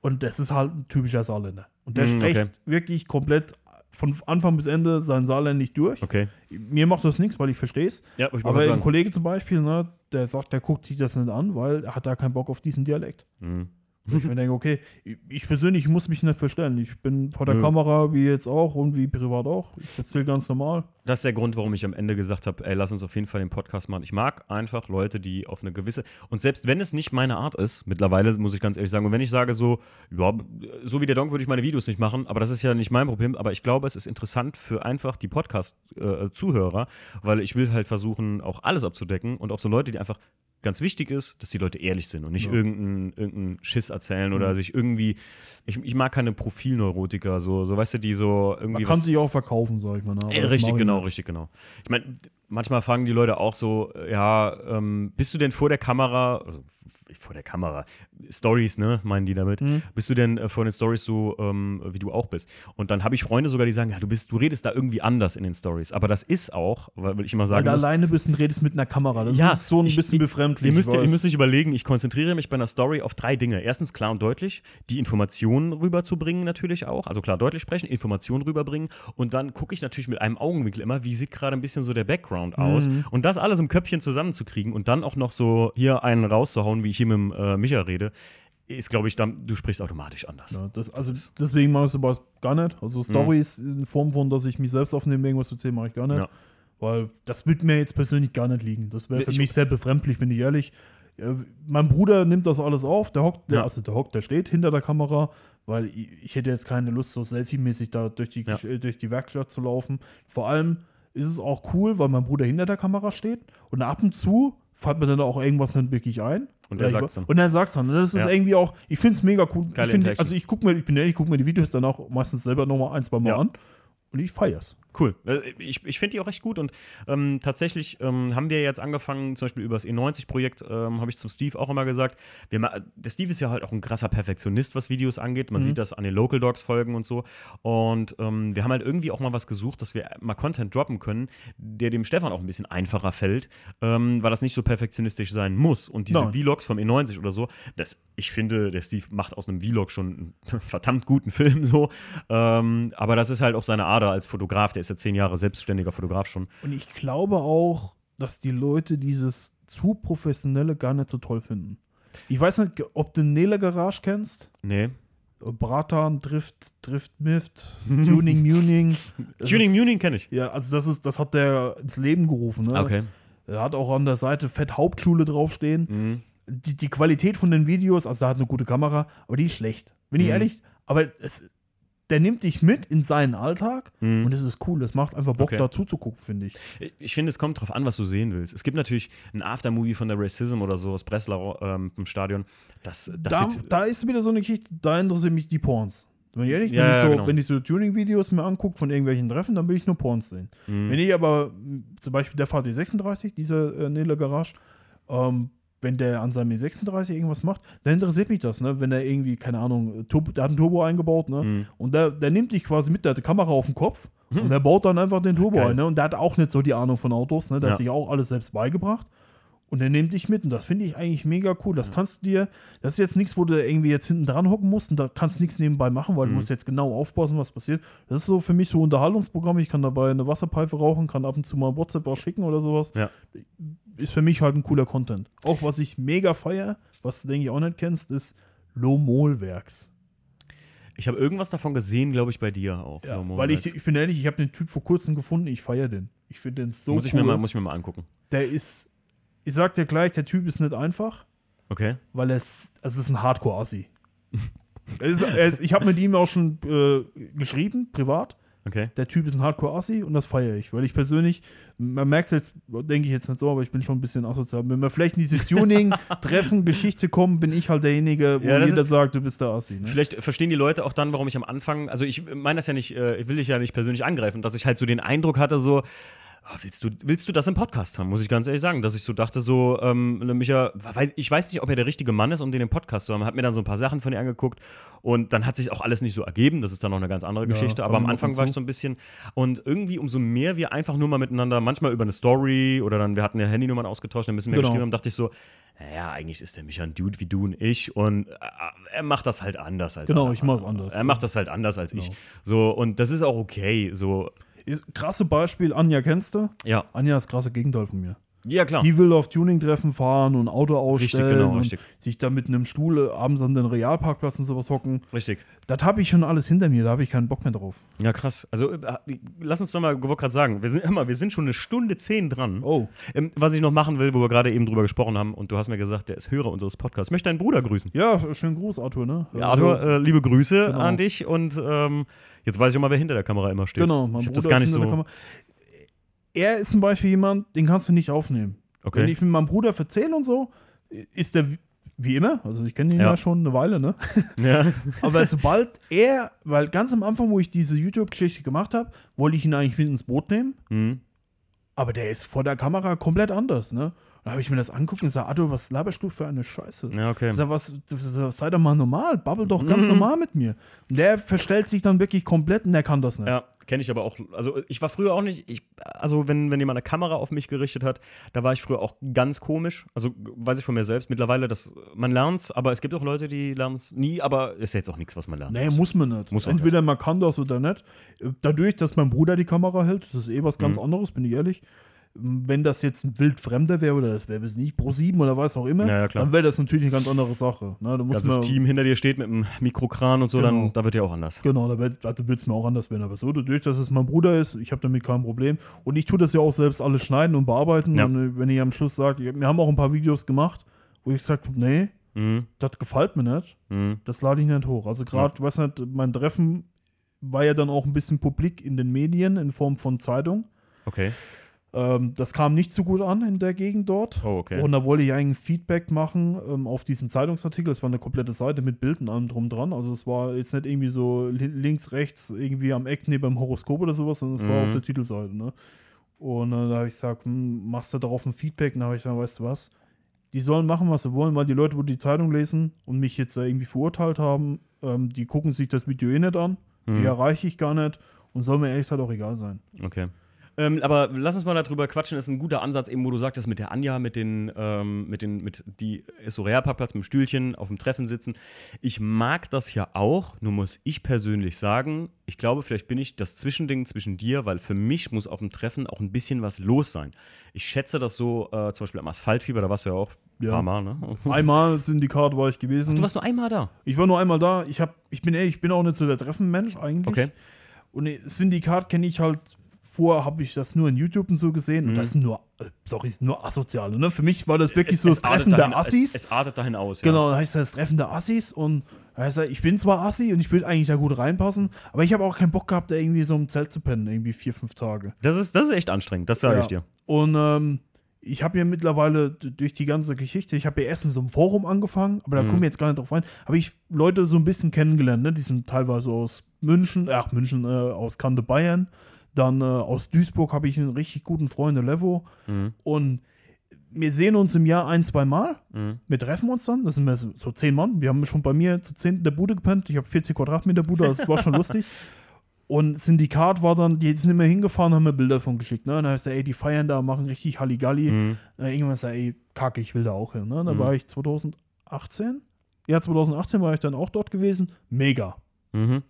Und das ist halt ein typischer Saarländer. Und der Mm, spricht okay. wirklich komplett von Anfang bis Ende sein Saarländisch durch. Okay. Mir macht das nichts, weil ich verstehe es. Ja, Aber ein Kollege zum Beispiel, ne, der sagt, der guckt sich das nicht an, weil er hat da keinen Bock auf diesen Dialekt. Mhm. Ich mir denke, okay, ich persönlich muss mich nicht verstellen. Ich bin vor der Nö. Kamera, wie jetzt auch und wie privat auch. Ich erzähle ganz normal. Das ist der Grund, warum ich am Ende gesagt habe, ey, lass uns auf jeden Fall den Podcast machen. Ich mag einfach Leute, die auf eine gewisse und selbst wenn es nicht meine Art ist, mittlerweile muss ich ganz ehrlich sagen, und wenn ich sage so, ja, so wie der Donk würde ich meine Videos nicht machen, aber das ist ja nicht mein Problem, aber ich glaube, es ist interessant für einfach die Podcast-Zuhörer, weil ich will halt versuchen, auch alles abzudecken und auch so Leute, die einfach ganz wichtig ist, dass die Leute ehrlich sind und nicht Ja. irgendeinen irgendein Schiss erzählen oder Mhm. sich irgendwie, ich, ich mag keine Profilneurotiker, so, so weißt du, die so irgendwie Man kann sich auch verkaufen, sag ich mal. ne? Aber äh, richtig, genau, richtig, genau. Ich meine, manchmal fragen die Leute auch so, ja, ähm, bist du denn vor der Kamera, also vor der Kamera, Stories, ne, meinen die damit, Mhm. bist du denn äh, vor den Stories so, ähm, wie du auch bist? Und dann habe ich Freunde sogar, die sagen, ja, du bist, du redest da irgendwie anders in den Stories. Aber das ist auch, weil, ich immer Weil sagen du muss, alleine bist und redest mit einer Kamera. Das Ja, ist so ein ich- bisschen ich- befremdlich. Ihr müsst, ich ihr müsst euch überlegen, ich konzentriere mich bei einer Story auf drei Dinge. Erstens klar und deutlich, die Informationen rüberzubringen natürlich auch. Also klar deutlich sprechen, Informationen rüberbringen. Und dann gucke ich natürlich mit einem Augenwinkel immer, wie sieht gerade ein bisschen so der Background aus. Mhm. Und das alles im Köpfchen zusammenzukriegen und dann auch noch so hier einen rauszuhauen, wie ich hier mit dem äh, Micha rede, ist, glaube ich, dann, du sprichst automatisch anders. Ja, das, also deswegen mache ich sowas gar nicht. Also Stories in Form von, dass ich mich selbst aufnehme, irgendwas zu erzählen, mache ich gar nicht. Ja. Weil das würde mir jetzt persönlich gar nicht liegen. Das wäre für Ich- mich sehr befremdlich, bin ich ehrlich. Mein Bruder nimmt das alles auf, der hockt, der, Ja. also der hockt, der steht hinter der Kamera, weil ich, ich hätte jetzt keine Lust, so selfie-mäßig da durch die, äh, durch die Werkstatt zu laufen. Vor allem ist es auch cool, weil mein Bruder hinter der Kamera steht und ab und zu fällt mir dann auch irgendwas nicht wirklich ein. Und er sagt's dann. Und er sagt's dann. Das ist Ja. irgendwie auch, ich finde es mega cool. Geile ich find, also ich gucke mir, ich bin ehrlich, ich gucke mir die Videos dann auch meistens selber nochmal ein, zwei Mal Ja. an. Und ich feier's. Cool. Äh, Ich, ich finde die auch recht gut und ähm, tatsächlich ähm, haben wir jetzt angefangen, zum Beispiel über das E90-Projekt, ähm, habe ich zum Steve auch immer gesagt. Wir, der Steve ist ja halt auch ein krasser Perfektionist, was Videos angeht. Man sieht das an den Local Dogs-Folgen und so. Und ähm, wir haben halt irgendwie auch mal was gesucht, dass wir mal Content droppen können, der dem Stefan auch ein bisschen einfacher fällt, ähm, weil das nicht so perfektionistisch sein muss. Und diese Nein. Vlogs vom E90 oder so, das, ich finde, der Steve macht aus einem Vlog schon einen *laughs* verdammt guten Film so. Ähm, aber das ist halt auch seine Ader als Fotograf. Der ist ja zehn Jahre selbstständiger Fotograf schon. Und ich glaube auch, dass die Leute dieses zu professionelle gar nicht so toll finden. Ich weiß nicht, ob du Nele Garage kennst. Nee. Bratan, Drift, Drift, Mift, *laughs* Tuning, Muning. Tuning Muning kenne ich. Ja, also das ist, das hat der ins Leben gerufen. Ne? Okay. Er hat auch an der Seite Fett Hauptschule draufstehen. Mhm. Die, die Qualität von den Videos, also er hat eine gute Kamera, aber die ist schlecht. Bin ich Mhm. ehrlich, aber es, der nimmt dich mit in seinen Alltag Mhm. und es ist cool. Das macht einfach Bock, Okay. da zuzugucken, finde ich. Ich finde, es kommt drauf an, was du sehen willst. Es gibt natürlich ein Aftermovie von der Racism oder so aus Breslau ähm, im Stadion. Das, das Da, sieht, da ist wieder so eine Geschichte, da interessieren mich die Porns. Bin ich ehrlich, Ja, wenn, ich so, genau. wenn ich so Tuning-Videos mir angucke von irgendwelchen Treffen, dann will ich nur Porns sehen. Mhm. Wenn ich aber zum Beispiel der VD36, dieser äh, Nele Garage, ähm, wenn der an seinem E36 irgendwas macht, dann interessiert mich das, ne? Wenn er irgendwie, keine Ahnung, Turbo, der hat einen Turbo eingebaut, ne? Mhm. Und der, der nimmt dich quasi mit, der hat die Kamera auf dem Kopf *laughs* und der baut dann einfach den Turbo Geil. ein, ne? Und der hat auch nicht so die Ahnung von Autos, ne? Der Ja. hat sich auch alles selbst beigebracht. Und der nimmt dich mit und das finde ich eigentlich mega cool. Das kannst du dir, das ist jetzt nichts, wo du irgendwie jetzt hinten dran hocken musst und da kannst du nichts nebenbei machen, weil du Mhm. musst jetzt genau aufpassen, was passiert. Das ist so für mich so ein Unterhaltungsprogramm. Ich kann dabei eine Wasserpfeife rauchen, kann ab und zu mal WhatsApp auch schicken oder sowas. Ja. Ist für mich halt ein cooler Content. Auch was ich mega feier, was du denke ich auch nicht kennst, ist Lomol-Werks. Ich habe irgendwas davon gesehen, glaube ich, bei dir auch. Ja, weil ich, ich bin ehrlich, ich habe den Typ vor kurzem gefunden, ich feiere den. Ich finde den so muss, ich cool. mir mal, muss ich mir mal angucken. der ist, ich sag dir gleich, der Typ ist nicht einfach. Okay. weil es, es ist ein Hardcore-Assi. *laughs* Ist, ist, ich habe mit ihm auch schon äh, geschrieben, privat. Okay. Der Typ ist ein Hardcore-Assi und das feiere ich, weil ich persönlich, man merkt es jetzt, denke ich jetzt nicht so, aber ich bin schon ein bisschen asozial. Wenn wir vielleicht in diese Tuning-Treffen-Geschichte *laughs* kommen, bin ich halt derjenige, wo Ja, jeder ist- sagt, du bist der Assi. Ne? Vielleicht verstehen die Leute auch dann, warum ich am Anfang, also ich meine das ja nicht, äh, ich will dich ja nicht persönlich angreifen, dass ich halt so den Eindruck hatte, so, willst du, willst du das im Podcast haben, muss ich ganz ehrlich sagen, dass ich so dachte, so, ähm, Micha, weiß- ich weiß nicht, ob er der richtige Mann ist, um den im Podcast zu haben, hat mir dann so ein paar Sachen von ihr angeguckt und dann hat sich auch alles nicht so ergeben, das ist dann noch eine ganz andere Ja, Geschichte, kommen aber am Anfang war ich so ein bisschen und irgendwie umso mehr wir einfach nur mal miteinander, manchmal über eine Story oder dann, wir hatten ja Handynummern ausgetauscht, dann müssen wir Genau. geschrieben haben, dachte ich so, naja, eigentlich ist der Micha ein Dude wie du und ich und äh, er macht das halt anders als Genau, alle ich mach's anders. Er macht das halt anders als ich. Genau. So, und das ist auch okay. So, Ist, krasse Beispiel, Anja kennst du? ja. Anja ist krasse Gegenteil von mir. Ja, klar. Die will auf Tuning-Treffen fahren und Auto ausstellen genau, und richtig. sich da mit einem Stuhl abends an den Realparkplatz und sowas hocken. Richtig. Das habe ich schon alles hinter mir, da habe ich keinen Bock mehr drauf. Ja, krass. Also, äh, lass uns doch mal, gerade sagen, wir sind immer, wir sind schon eine Stunde zehn dran. Oh, Ähm, was ich noch machen will, wo wir gerade eben drüber gesprochen haben, und du hast mir gesagt, der ist Hörer unseres Podcasts. Ich möchte deinen Bruder grüßen. ja, schönen Gruß, Arthur, ne? Ja, Arthur, äh, liebe Grüße Genau. an dich und ähm, jetzt weiß ich auch mal, wer hinter der Kamera immer steht. Genau, mein ich Bruder das gar nicht hinter der so. Er ist zum Beispiel jemand, den kannst du nicht aufnehmen. Wenn Okay. ich mit meinem Bruder erzähle und so, ist der wie- wie immer, also ich kenne ihn ja. Ja. schon eine Weile, ne? Ja. *laughs* Aber sobald er, weil ganz am Anfang, wo ich diese YouTube-Geschichte gemacht habe, wollte ich ihn eigentlich mit ins Boot nehmen, Mhm. aber der ist vor der Kamera komplett anders, ne? Da habe ich mir das anguckt und sage, Arthur, was laberst du für eine Scheiße? ja, okay. Ich sag, was, sei doch mal normal, babbel doch ganz Mhm. normal mit mir. Und der verstellt sich dann wirklich komplett und der kann das nicht. Ja, kenne ich aber auch. Also ich war früher auch nicht, ich, also wenn, wenn jemand eine Kamera auf mich gerichtet hat, da war ich früher auch ganz komisch. Also weiß ich von mir selbst. Mittlerweile, das, man lernt's, aber es gibt auch Leute, die lernen es nie, aber ist jetzt auch nichts, was man lernt. Nee, muss man nicht. Muss Entweder man kann das oder nicht. Dadurch, dass mein Bruder die Kamera hält, das ist eh was ganz Mhm. anderes, bin ich ehrlich. Wenn das jetzt ein Wildfremder wäre oder das wäre es nicht Pro 7 oder was auch immer, Ja, ja, dann wäre das natürlich eine ganz andere Sache. Ne, da muss Ganzes man, Team hinter dir steht mit einem Mikrokran und so, Genau. dann da wird ja auch anders. Genau, da wird also es mir auch anders werden. Aber so, dadurch, dass es mein Bruder ist, ich habe damit kein Problem. Und ich tue das ja auch selbst alles schneiden und bearbeiten. Ja. Und äh, wenn ich am Schluss sage, wir haben auch ein paar Videos gemacht, wo ich gesagt habe, nee, Mhm. das gefällt mir nicht. Mhm. Das lade ich nicht hoch. Also gerade, weiß nicht, mein Treffen war ja dann auch ein bisschen publik in den Medien in Form von Zeitung. Okay. Ähm, das kam nicht so gut an in der Gegend dort. Oh, okay. Und da wollte ich eigentlich Feedback machen ähm, auf diesen Zeitungsartikel. Es war eine komplette Seite mit Bildern allem drum dran. Also es war jetzt nicht irgendwie so li links, rechts, irgendwie am Eck neben dem Horoskop oder sowas, sondern es war Mhm. auf der Titelseite. Ne? Und äh, da habe ich gesagt, hm, machst du darauf ein Feedback? Und da habe ich gesagt, weißt du was? Die sollen machen, was sie wollen, weil die Leute, wo die Zeitung lesen und mich jetzt irgendwie verurteilt haben, ähm, die gucken sich das Video eh nicht an. Mhm. Die erreiche ich gar nicht. Und soll mir ehrlich gesagt auch egal sein. Okay. Ähm, aber lass uns mal darüber quatschen. Das ist ein guter Ansatz, eben, wo du sagtest, mit der Anja, mit den, ähm, mit den, mit die Essorea-Parkplatz mit dem Stühlchen auf dem Treffen sitzen. Ich mag das ja auch, nur muss ich persönlich sagen, ich glaube, vielleicht bin ich das Zwischending zwischen dir, weil für mich muss auf dem Treffen auch ein bisschen was los sein. Ich schätze das so, äh, zum Beispiel am Asphaltfieber, da warst du ja auch ein Ja. paar Mal, ne? Einmal Syndikat war ich gewesen. Du warst nur einmal da. Ich war nur einmal da. Ich, hab, ich bin ehrlich, ich bin auch nicht so der Treffenmensch eigentlich. Okay. Und nee, Syndikat kenne ich halt. Vorher habe ich das nur in YouTube und so gesehen. Und das sind nur, äh, sorry, nur Asoziale. Ne? Für mich war das wirklich so das Treffen der dahin, Assis. Es, es artet dahin aus, ja. Genau, da heißt das Treffen der Assis und heißt ich bin zwar Assi und ich würde eigentlich da gut reinpassen, aber ich habe auch keinen Bock gehabt, da irgendwie so im Zelt zu pennen, irgendwie vier, fünf Tage. Das ist, das ist echt anstrengend, das sage Ja. ich dir. Und ähm, ich habe ja mittlerweile durch die ganze Geschichte, ich habe ja erst in so einem Forum angefangen, aber da Mhm. kommen wir jetzt gar nicht drauf rein, habe ich Leute so ein bisschen kennengelernt, ne? die sind teilweise aus München, ach München, äh, aus Kante Bayern, dann äh, aus Duisburg habe ich einen richtig guten Freund, Levo Mhm. und wir sehen uns im Jahr ein, zwei Mal. Mhm. Wir treffen uns dann, das sind wir so, zehn Mann. Wir haben schon bei mir zu zehn in der Bude gepennt. Ich habe 40 Quadratmeter Bude, das war schon *laughs* lustig. Und Syndikat war dann, die sind immer hingefahren, haben mir Bilder von geschickt. Ne? Und dann heißt er, ey, die feiern da, machen richtig Halligalli. Mhm. Dann irgendwann sagt er, ey, kacke, ich will da auch hin. Ne? Dann Mhm. war ich 2018. Ja, 2018 war ich dann auch dort gewesen. Mega. Mhm.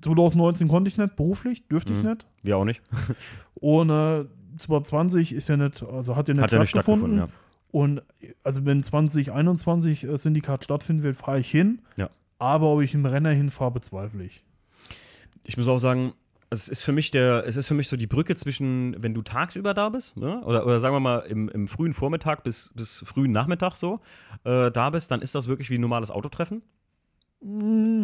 2019 konnte ich nicht, beruflich, dürfte ich Mhm. nicht. Wir auch nicht. *laughs* Und äh, 2020 ist ja nicht, also hat ja nicht Hat nicht stattgefunden. stattgefunden, ja. Und also wenn 2021 äh, Syndikat stattfinden wird, fahre ich hin. Ja. Aber ob ich im Renner hinfahre, bezweifle ich. ich muss auch sagen, es ist für mich der, es ist für mich so die Brücke zwischen, wenn du tagsüber da bist, ne? oder, oder sagen wir mal im, im frühen Vormittag bis, bis frühen Nachmittag so äh, da bist, dann ist das wirklich wie ein normales Autotreffen.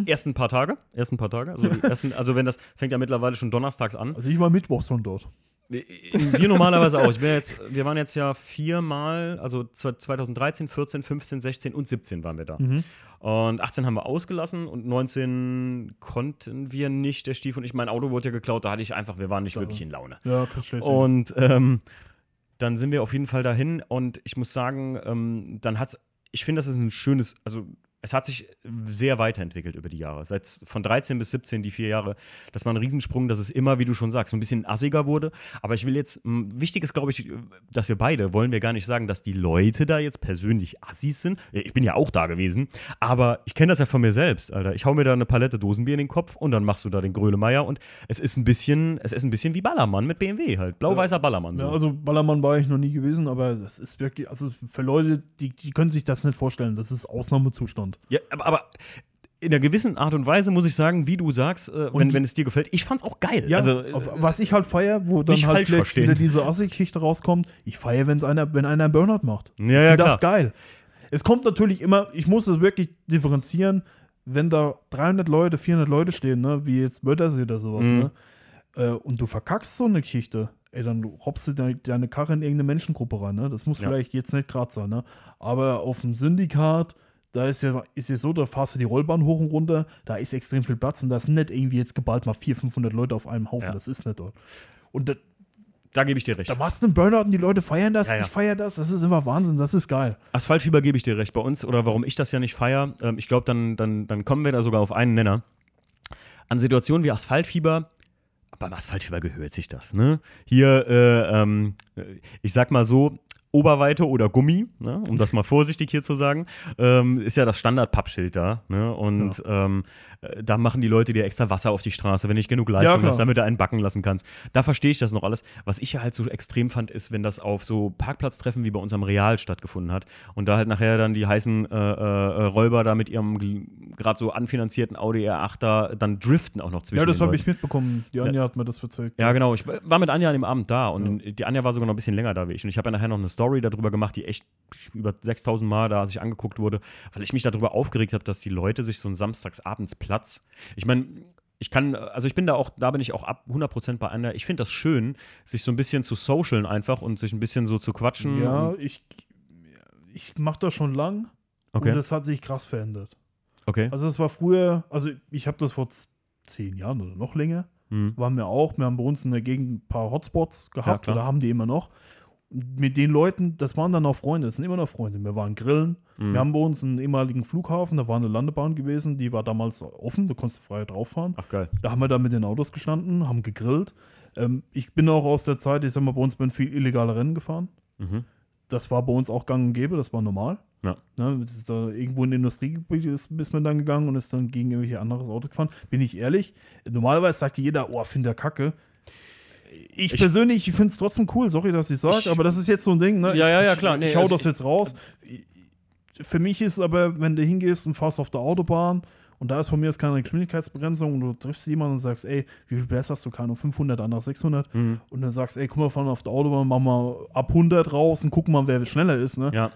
Ersten paar Tage, ersten paar Tage. Also, *laughs* ersten, also wenn das fängt ja mittlerweile schon donnerstags an. Also ich war mittwochs schon dort. Wir normalerweise auch. Ich bin jetzt, wir waren jetzt ja viermal, also 2013, 14, 15, 16 und 17 waren wir da. Mhm. Und 18 haben wir ausgelassen und 19 konnten wir nicht, der Stief und ich. Mein Auto wurde ja geklaut, da hatte ich einfach, wir waren nicht Ja. wirklich in Laune. Ja, sein. Und ähm, dann sind wir auf jeden Fall dahin und ich muss sagen, ähm, dann hat's, ich finde, das ist ein schönes, also es hat sich sehr weiterentwickelt über die Jahre. Seit von 13 bis 17, die vier Jahre, das war ein Riesensprung, dass es immer, wie du schon sagst, so ein bisschen assiger wurde. Aber ich will jetzt, wichtig ist, glaube ich, dass wir beide, wollen wir gar nicht sagen, dass die Leute da jetzt persönlich Assis sind. Ja, Ich bin ja auch da gewesen, aber ich kenne das ja von mir selbst, Alter. Ich hau mir da eine Palette Dosenbier in den Kopf und dann machst du da den Grölemeier und es ist ein bisschen, es ist ein bisschen wie Ballermann mit BMW halt. Blau-weißer Ballermann. So. ja, also Ballermann war ich noch nie gewesen, aber das ist wirklich, also für Leute, die, die können sich das nicht vorstellen. Das ist Ausnahmezustand. Ja, aber, aber in einer gewissen Art und Weise muss ich sagen, wie du sagst, äh, wenn, wenn es dir gefällt, ich fand's auch geil. Ja, also, äh, was ich halt feier, wo dann halt vielleicht verstehen. wieder diese Assi-Geschichte rauskommt, ich feier, wenn's einer, wenn einer einen Burnout macht. Ja, ich ja, find klar. das geil. Es kommt natürlich immer, ich muss es wirklich differenzieren, wenn da 300 Leute, 400 Leute stehen, ne, wie jetzt Wörthersee oder sowas, Mhm. ne, äh, und du verkackst so eine Geschichte, ey, dann robbst du deine, deine Karre in irgendeine Menschengruppe rein, ne, das muss Ja. vielleicht jetzt nicht gerade sein, ne, aber auf dem Syndikat, da ist ja, ist ja so, da fahrst du die Rollbahn hoch und runter, da ist extrem viel Platz und da sind nicht irgendwie jetzt geballt mal 400, 500 Leute auf einem Haufen, Ja. das ist nicht dort. Und da, da gebe ich dir recht. da machst du einen Burnout und die Leute feiern das, Ja, ja. ich feier das, das ist immer Wahnsinn, das ist geil. Asphaltfieber gebe ich dir recht. Bei uns, oder warum ich das ja nicht feiere, ähm, ich glaube, dann, dann, dann kommen wir da sogar auf einen Nenner. An Situationen wie Asphaltfieber, beim Asphaltfieber gehört sich das, ne? Hier, äh, ähm, ich sag mal so, Oberweite oder Gummi, ne, um das mal vorsichtig hier zu sagen, ähm, ist ja das Standard-Pappschild da. Ne, und ähm, äh, da machen die Leute dir extra Wasser auf die Straße, wenn nicht genug Leistung klar. hast, damit du einen backen lassen kannst. Da verstehe ich das noch alles. Was ich ja halt so extrem fand, ist, wenn das auf so Parkplatztreffen wie bei unserem Real stattgefunden hat und da halt nachher dann die heißen äh, äh, Räuber da mit ihrem gerade so anfinanzierten Audi R8 da dann driften auch noch zwischen Ja, das habe ich mitbekommen. Die Anja hat mir das erzählt. Ja, genau. Ich war mit Anja an dem Abend da und die Anja war sogar noch ein bisschen länger da wie ich. Und ich habe ja nachher noch eine Story darüber gemacht, die echt über 6000 Mal da sich angeguckt wurde, weil ich mich darüber aufgeregt habe, dass die Leute sich so einen Samstagsabendsplatz. Ich meine, ich kann, also ich bin da auch, da bin ich auch ab 100% bei einer. Ich finde das schön, sich so ein bisschen zu socialen einfach und sich ein bisschen so zu quatschen. Ja, ich, ich mache das schon lang okay. und das hat sich krass verändert. okay. Also es war früher, also ich habe das vor zehn Jahren oder noch länger, Mhm. waren wir auch, wir haben bei uns in der Gegend ein paar Hotspots gehabt klar. oder haben die immer noch. Mit den Leuten, das waren dann auch Freunde, das sind immer noch Freunde. Wir waren grillen. Mhm. Wir haben bei uns einen ehemaligen Flughafen, da war eine Landebahn gewesen, die war damals offen, du konntest frei drauf fahren. Ach geil. Da haben wir da mit den Autos gestanden, haben gegrillt. Ähm, ich bin auch aus der Zeit, ich sag mal, bei uns bin viel illegale Rennen gefahren. Mhm. Das war bei uns auch gang und gäbe, das war normal. Ja. Ne, ist da irgendwo in Industriegebiet ist, ist man dann gegangen und ist dann gegen irgendwelche anderes Auto gefahren. Bin ich ehrlich, normalerweise sagt jeder, oh, finde der Kacke. Ich, Ich- persönlich finde es trotzdem cool, sorry, dass ich sage, aber das ist jetzt so ein Ding, ne? Ja, ja, ja, klar. Nee, ich hau also das jetzt raus. Für mich ist aber, wenn du hingehst und fährst auf der Autobahn und da ist von mir jetzt keine Geschwindigkeitsbegrenzung und du triffst jemanden und sagst, ey, wie viel PS hast du? Keine Ahnung, 500, andere 600 Mhm. und dann sagst, ey, guck mal, fahren auf der Autobahn, machen wir ab 100 raus und gucken mal, wer schneller ist, ne? Ja,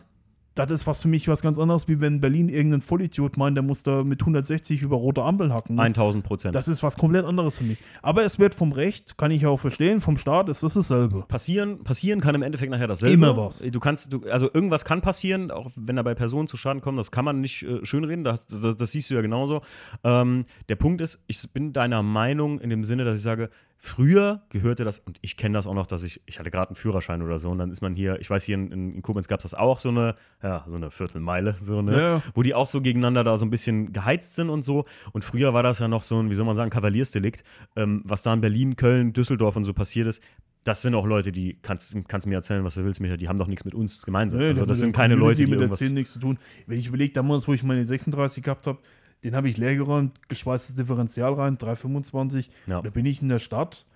das ist was für mich was ganz anderes, wie wenn Berlin irgendein Vollidiot meint, der muss da mit 160 über rote Ampeln hacken. 1000 Prozent. Das ist was komplett anderes für mich. Aber es wird vom Recht, kann ich auch verstehen, vom Staat ist das dasselbe. passieren, passieren kann im Endeffekt nachher dasselbe. Immer was. Du kannst, du, also irgendwas kann passieren, auch wenn da bei Personen zu Schaden kommen, das kann man nicht äh, schönreden, das, das, das siehst du ja genauso. Ähm, der Punkt ist, ich bin deiner Meinung in dem Sinne, dass ich sage, früher gehörte das, und ich kenne das auch noch, dass ich, ich hatte gerade einen Führerschein oder so, und dann ist man hier, ich weiß, hier in, in, Koblenz gab es das auch, so eine, ja, so eine Viertelmeile, so, ne? Ja. wo die auch so gegeneinander da so ein bisschen geheizt sind und so. Und früher war das ja noch so ein, wie soll man sagen, Kavaliersdelikt, ähm, was da in Berlin, Köln, Düsseldorf und so passiert ist. Das sind auch Leute, die kannst, kannst mir erzählen, was du willst, Micha, die haben doch nichts mit uns gemeinsam. Nee, also das sind keine Leute, die mit irgendwas. 10 nichts zu tun. Wenn ich überlege, damals, wo ich meine 36 gehabt habe, den habe ich leer geräumt, geschweißtes Differential rein, 325. Ja. Da bin ich in der Stadt.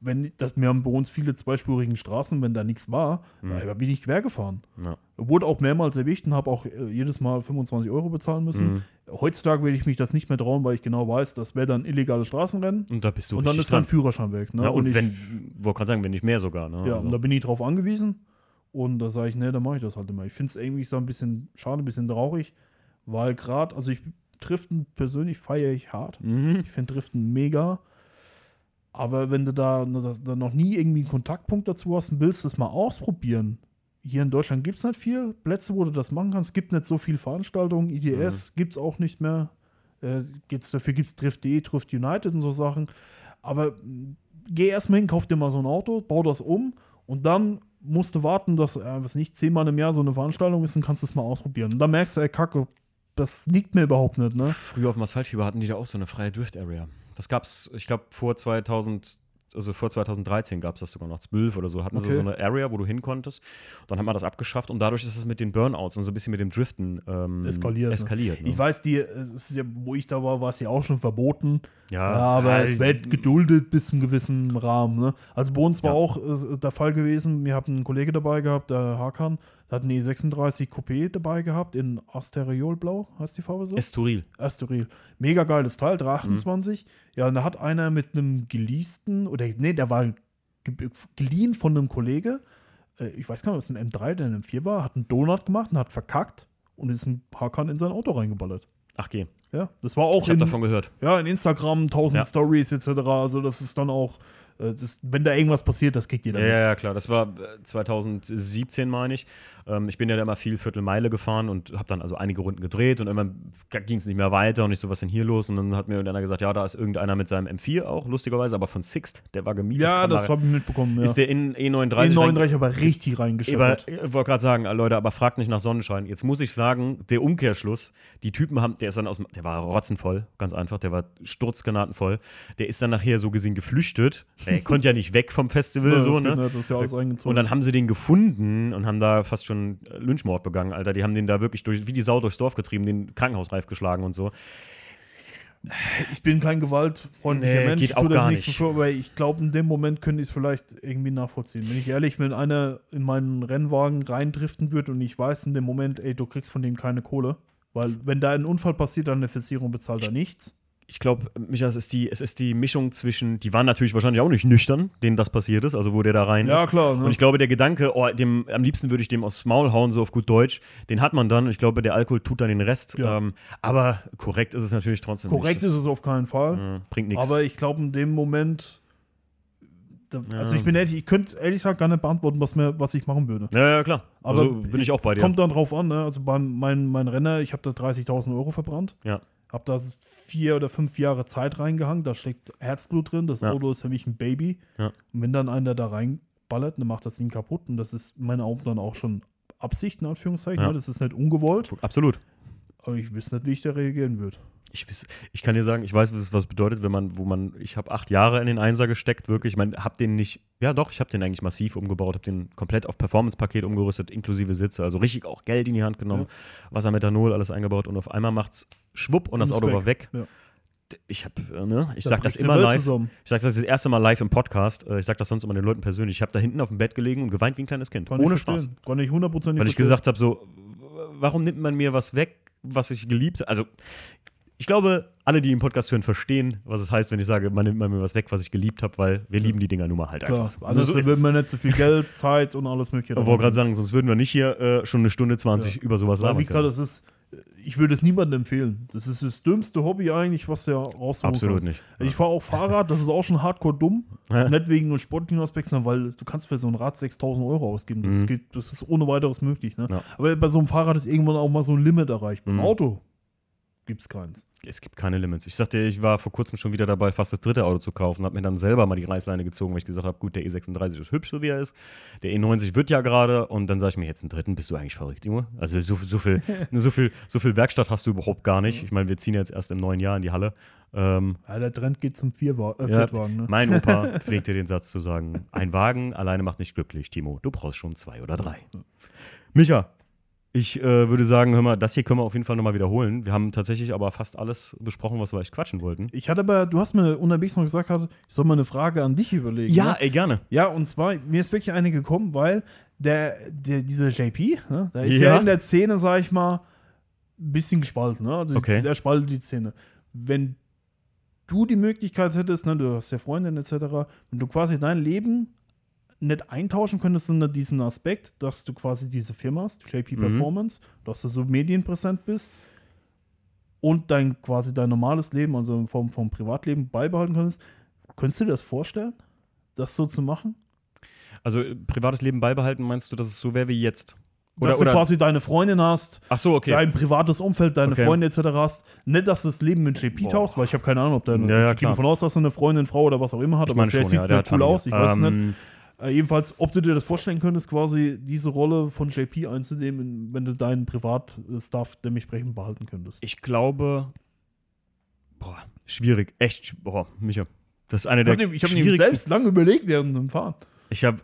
Wenn das, wir haben bei uns viele zweispurigen Straßen, wenn da nichts war, da bin ich quer gefahren. Ja. Wurde auch mehrmals erwischt und habe auch äh, jedes Mal 25 Euro bezahlen müssen. Mhm. Heutzutage werde ich mich das nicht mehr trauen, weil ich genau weiß, das wäre dann illegale Straßenrennen. Und da bist du und dann ist dein. Führerschein weg. Ne? Ja, und, ich, wenn, wollte gerade sagen, wenn nicht mehr sogar. Ne? ja, also. und da bin ich drauf angewiesen. Und da sage ich, nee, dann mache ich das halt immer. Ich finde es irgendwie so ein bisschen schade, ein bisschen traurig, weil gerade, also ich Driften persönlich feiere ich hart. mhm. Ich finde Driften mega. Aber wenn du da, da noch nie irgendwie einen Kontaktpunkt dazu hast und willst das mal ausprobieren, hier in Deutschland gibt es nicht viel Plätze, wo du das machen kannst. Es gibt nicht so viele Veranstaltungen. IDS gibt es auch nicht mehr. Äh, gibt's, dafür gibt es Drift.de, Drift United und so Sachen. Aber mh, geh erstmal hin, kauf dir mal so ein Auto, bau das um und dann musst du warten, dass, äh, was nicht, zehnmal im Jahr so eine Veranstaltung ist, dann kannst du es mal ausprobieren. Und dann merkst du, ey, Kacke, das liegt mir überhaupt nicht, ne? Früher auf dem Asphaltfieber hatten die da auch so eine freie Drift-Area. Das gab's, ich glaube, vor 2000, also vor 2013 gab es das sogar noch, 12 oder so, hatten sie Okay. so eine Area, wo du hin konntest. Dann hat man das abgeschafft und dadurch ist es mit den Burnouts und so ein bisschen mit dem Driften ähm, Eskaliert, ne? eskaliert ne? Ich weiß, die, es ja, wo ich da war, war es ja auch schon verboten. Ja, Ja, aber es wird geduldet bis zum gewissen Rahmen. Ne? Also bei uns war Ja. auch äh, der Fall gewesen, wir hatten einen Kollege dabei gehabt, der Hakan, der hat eine E36 Coupé dabei gehabt in Asteriolblau, heißt die Farbe so? Estoril. Astoril. Mega geiles Teil, 328. Mhm. Ja, und da hat einer mit einem geleasten, oder nee, der war ge geliehen von einem Kollege, äh, ich weiß gar nicht, ob es ein M3 oder ein M4 war, hat einen Donut gemacht und hat verkackt und ist ein Hakan in sein Auto reingeballert. Ach, geh. Ja, das war auch Ich habe davon gehört. ja, in Instagram 1000 Ja. Stories etc. Also das ist dann auch, das, wenn da irgendwas passiert, das kriegt jeder Ja, mit. ja, klar. Das war äh, 2017, meine ich. Ähm, ich bin ja da immer viel Viertelmeile gefahren und habe dann also einige Runden gedreht und irgendwann ging es nicht mehr weiter und ich so, was denn hier los? Und dann hat mir irgendeiner gesagt, ja, da ist irgendeiner mit seinem M4 auch, lustigerweise, aber von Sixt, der war gemietet. Ja, das habe ich mitbekommen. Ja. Ist der in E39 den rein- 39 aber richtig aber reingeschüttet. ich wollte gerade sagen, Leute, aber fragt nicht nach Sonnenschein. Jetzt muss ich sagen, der Umkehrschluss, die Typen haben, der ist dann aus, dem- der war rotzenvoll, ganz einfach, der war sturzgranatenvoll. Der ist dann nachher so gesehen geflüchtet. Er konnte ja nicht weg vom Festival, Ja, so, das ne? ja. Und dann haben sie den gefunden und haben da fast schon Lynchmord begangen, Alter. Die haben den da wirklich durch, wie die Sau durchs Dorf getrieben, den Krankenhausreif geschlagen und so. ich bin kein gewaltfreundlicher Nee, Mensch, geht ich tue das nicht bevor, aber ich glaube, in dem Moment könnte ich es vielleicht irgendwie nachvollziehen. Wenn ich ehrlich, wenn einer in meinen Rennwagen reindriften würde und ich weiß in dem Moment, ey, du kriegst von dem keine Kohle, weil wenn da ein Unfall passiert, dann eine Versicherung bezahlt da nichts. Ich glaube, Micha, es ist, die, es ist die Mischung zwischen, die waren natürlich wahrscheinlich auch nicht nüchtern, denen das passiert ist, also wo der da rein Ja, ist. klar. Ne? Und ich glaube, der Gedanke, oh, dem, am liebsten würde ich dem aufs Maul hauen, so auf gut Deutsch, den hat man dann. Ich glaube, der Alkohol tut dann den Rest. Ja. Ähm, aber korrekt ist es natürlich trotzdem Korrekt nicht. ist es auf keinen Fall. Äh, bringt nichts. Aber ich glaube, in dem Moment. Da, Ja. Also, ich bin ehrlich, ich könnte ehrlich gesagt gar nicht beantworten, was, mir, was ich machen würde. Ja, ja, klar. Aber also bin ich auch bei es dir. kommt dann drauf an, ne? Also beim mein, mein Renner, ich habe da 30.000 Euro verbrannt. Ja. Habe da vier oder fünf Jahre Zeit reingehangen. Da steckt Herzblut drin. Das Ja. Auto ist für mich ein Baby. Ja. Und wenn dann einer da reinballert, dann macht das Ding kaputt. Und das ist in meinen Augen dann auch schon Absicht, in Anführungszeichen. Ja. Ne? Das ist nicht ungewollt. Absolut. Aber ich wüsste nicht, wie ich da reagieren würde. Ich, wiss- ich kann dir sagen, ich weiß, was es bedeutet, wenn man, wo man, ich habe acht Jahre in den Einser gesteckt, wirklich. Ich meine, hab den nicht, ja doch, ich habe den eigentlich massiv umgebaut, habe den komplett auf Performance-Paket umgerüstet, inklusive Sitze, also richtig auch Geld in die Hand genommen, Wassermethanol, alles eingebaut und auf einmal macht's schwupp und das Auto weg. war weg. Ja. Ich habe, äh, ne, ich Da sag das immer live. zusammen. Ich sag das das erste Mal live im Podcast. Äh, Ich sag das sonst immer den Leuten persönlich. Ich habe da hinten auf dem Bett gelegen und geweint wie ein kleines Kind. Kann Ohne Spaß. Kann ich hundertprozentig Weil ich verstehen. gesagt habe, so, warum nimmt man mir was weg, was ich geliebt habe? Also, ich glaube, alle, die im Podcast hören, verstehen, was es heißt, wenn ich sage, man nimmt mir was weg, was ich geliebt habe, weil wir lieben die Dinger nun mal halt Klar, einfach. anders so so es. man nicht so viel Geld, *laughs* Zeit und alles mögliche. Ich wollte gerade sagen, sonst würden wir nicht hier äh, schon eine Stunde 20 Ja. über sowas labern wie gesagt, das ist, ich würde es niemandem empfehlen. Das ist das dümmste Hobby eigentlich, was du ja raussuchen Absolut kannst. nicht. Ich fahre auch Fahrrad, das ist auch schon hardcore dumm. Nicht wegen nur sportlichen Aspekten, sondern weil du kannst für so ein Rad 6000 Euro ausgeben. Das, Mhm. geht, das ist ohne weiteres möglich. Ne? Ja. Aber bei so einem Fahrrad ist irgendwann auch mal so ein Limit erreicht. Beim Mhm. Auto gibt es keins. Es gibt keine Limits. Ich sagte, ich war vor kurzem schon wieder dabei, fast das dritte Auto zu kaufen, habe mir dann selber mal die Reißleine gezogen, weil ich gesagt habe, gut, der E36 ist hübsch, so wie er ist. Der E90 wird ja gerade und dann sage ich mir, jetzt einen dritten, bist du eigentlich verrückt, Junge? Also so, so, viel, *laughs* so, viel, so viel Werkstatt hast du überhaupt gar nicht. Ich meine, wir ziehen jetzt erst im neuen Jahr in die Halle. Ähm, Ja, der Trend geht zum Vierwa äh, Ja. Ne? mein Opa *laughs* pflegte den Satz zu sagen, ein Wagen alleine macht nicht glücklich, Timo. Du brauchst schon zwei oder drei. Micha, ich äh, würde sagen, hör mal, das hier können wir auf jeden Fall nochmal wiederholen. Wir haben tatsächlich aber fast alles besprochen, was wir euch quatschen wollten. Ich hatte aber, du hast mir unterwegs noch gesagt, ich soll mal eine Frage an dich überlegen. ne? ey, gerne. Ja, und zwar, mir ist wirklich eine gekommen, weil der, der dieser JP, ne, der ist ja. Ja. in der Szene, sag ich mal, ein bisschen gespalten. Ne? Also Okay. der spaltet die Szene. Wenn du die Möglichkeit hättest, ne, du hast ja Freundin etc., wenn du quasi dein Leben nicht eintauschen könntest in diesen Aspekt, dass du quasi diese Firma hast, JP Mhm. Performance, dass du so medienpräsent bist und dein quasi dein normales Leben, also in Form von Privatleben beibehalten könntest, könntest du dir das vorstellen, das so zu machen? Also äh, privates Leben beibehalten, meinst du, dass es so wäre wie jetzt? dass Oder, du oder quasi deine Freundin hast, ach so, okay. dein privates Umfeld, deine Okay. Freunde etc. hast. Nicht, dass du das Leben mit JP tauchst, weil ich habe keine Ahnung, ob der Ja, ja, ich gehe davon aus, dass er eine Freundin, Frau oder was auch immer hat, ich aber vielleicht sieht es cool aus, ich weiß es nicht. Äh, jedenfalls, ob du dir das vorstellen könntest, quasi diese Rolle von JP einzunehmen, wenn du deinen Privatstuff dementsprechend behalten könntest. Ich glaube, boah, schwierig, echt, boah, Micha. Das ist eine Ich der habe hab mir schwierigsten selbst lange überlegt während dem Fahren. Ich habe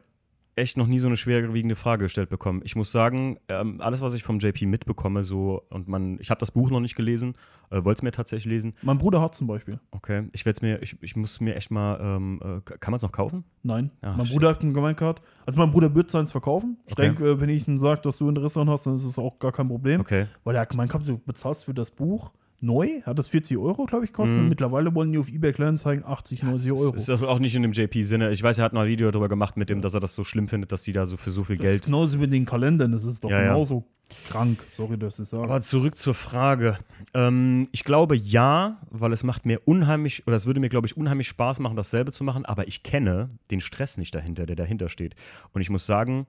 echt noch nie so eine schwerwiegende Frage gestellt bekommen. Ich muss sagen, ähm, alles, was ich vom JP mitbekomme, so, und man, ich habe das Buch noch nicht gelesen, äh, wollte es mir tatsächlich lesen. Mein Bruder hat zum Beispiel. Okay, ich werde es mir, ich, ich muss mir echt mal, ähm, äh, kann man es noch kaufen? Nein. Ja, mein shit. Bruder hat einen gemeint gehabt. Also mein Bruder wird seins verkaufen. Ich Okay. denke, äh, wenn ich ihm sage, dass du Interesse daran hast, dann ist es auch gar kein Problem. Okay. Weil er hat gemeint gehabt, du bezahlst für das Buch neu, hat das 40 Euro, glaube ich, kostet. Mhm. Mittlerweile wollen die auf eBay Kleinanzeigen 80, 90 Euro. Ist das auch nicht in dem JP-Sinne. Ich weiß, er hat noch ein Video darüber gemacht, mit dem, dass er das so schlimm findet, dass die da so für so viel das ist Geld. genauso mit den Kalendern, das ist doch Ja, ja. genauso krank. Sorry, dass ich sage. Aber zurück zur Frage. Ähm, ich glaube ja, weil es macht mir unheimlich, oder es würde mir, glaube ich, unheimlich Spaß machen, dasselbe zu machen, aber ich kenne den Stress nicht dahinter, der dahinter steht. Und ich muss sagen,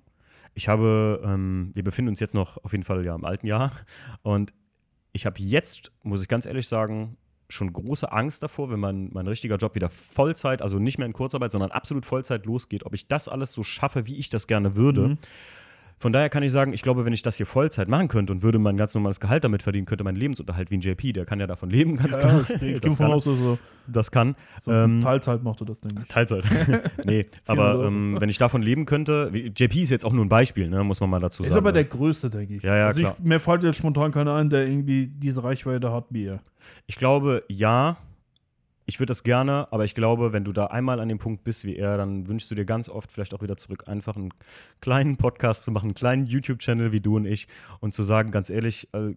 ich habe, ähm, wir befinden uns jetzt noch auf jeden Fall ja im alten Jahr und ich habe jetzt, muss ich ganz ehrlich sagen, schon große Angst davor, wenn mein, mein richtiger Job wieder Vollzeit, also nicht mehr in Kurzarbeit, sondern absolut Vollzeit losgeht, ob ich das alles so schaffe, wie ich das gerne würde. Mhm. Von daher kann ich sagen, ich glaube, wenn ich das hier Vollzeit machen könnte und würde mein ganz normales Gehalt damit verdienen, könnte mein Lebensunterhalt wie ein JP, der kann ja davon leben, ganz ja, klar. ich, ich gehe das, davon kann, aus, dass er das kann. so Ähm, Teilzeit macht er das, denke ich. Teilzeit. *laughs* nee, aber ähm, wenn ich davon leben könnte, JP ist jetzt auch nur ein Beispiel, ne, muss man mal dazu Ist sagen. aber der Größte, denke ich. Ja, ja, also klar. Ich, mir fällt jetzt spontan keiner ein, der irgendwie diese Reichweite hat wie er. Ich glaube, ja. Ich würde das gerne, aber ich glaube, wenn du da einmal an dem Punkt bist wie er, dann wünschst du dir ganz oft vielleicht auch wieder zurück, einfach einen kleinen Podcast zu machen, einen kleinen YouTube-Channel wie du und ich und zu sagen, ganz ehrlich, äh,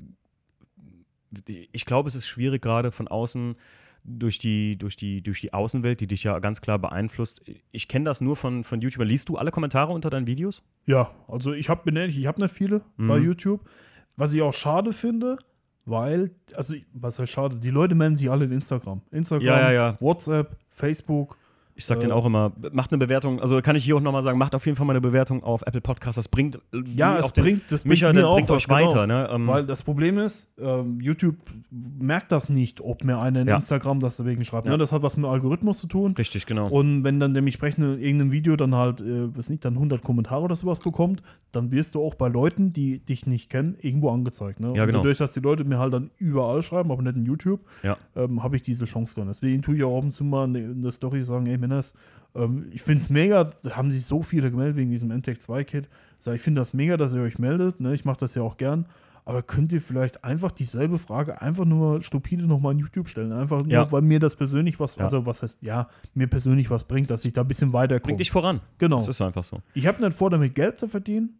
ich glaube, es ist schwierig gerade von außen durch die, durch, die, durch die Außenwelt, die dich ja ganz klar beeinflusst. Ich kenne das nur von, von YouTuber. Liest du alle Kommentare unter deinen Videos? Ja, also ich habe ich habe nicht viele bei Mhm. YouTube. Was ich auch schade finde, weil, also was heißt schade, die Leute melden sich alle in Instagram. Instagram, Ja, ja, ja. WhatsApp, Facebook. Ich sag Äh, denen auch immer, macht eine Bewertung, also kann ich hier auch nochmal sagen, macht auf jeden Fall mal eine Bewertung auf Apple Podcast. Das bringt Ja, es auch den, bringt, das bringt Micha, mir das auch bringt euch weiter. genau. Ne? Ähm, Weil das Problem ist, ähm, YouTube merkt das nicht, ob mir einer in Ja. Instagram das deswegen schreibt. Ja. Ne? Das hat was mit Algorithmus zu tun. richtig, genau. Und wenn dann dementsprechend in irgendeinem Video dann halt, äh, was nicht, dann 100 Kommentare oder sowas bekommt, dann wirst du auch bei Leuten, die dich nicht kennen, irgendwo angezeigt. Ne? Ja, Und genau. dadurch, dass die Leute mir halt dann überall schreiben, aber nicht in YouTube, Ja. ähm, habe ich diese Chance drin. Deswegen tue ich auch ab und zu mal in der Story sagen, ey Männers, ähm, ich finde es mega, da haben sich so viele gemeldet wegen diesem NTEC 2-Kit. Sag, ich finde das mega, dass ihr euch meldet, ne? ich mache das ja auch gern. Aber könnt ihr vielleicht einfach dieselbe Frage einfach nur stupide nochmal in YouTube stellen? Einfach nur, Ja. weil mir das persönlich was, Ja. also was heißt, ja, mir persönlich was bringt, dass ich da ein bisschen weiterkomme. Bringt dich voran. Genau. Das ist einfach so. Ich habe nicht vor, damit Geld zu verdienen.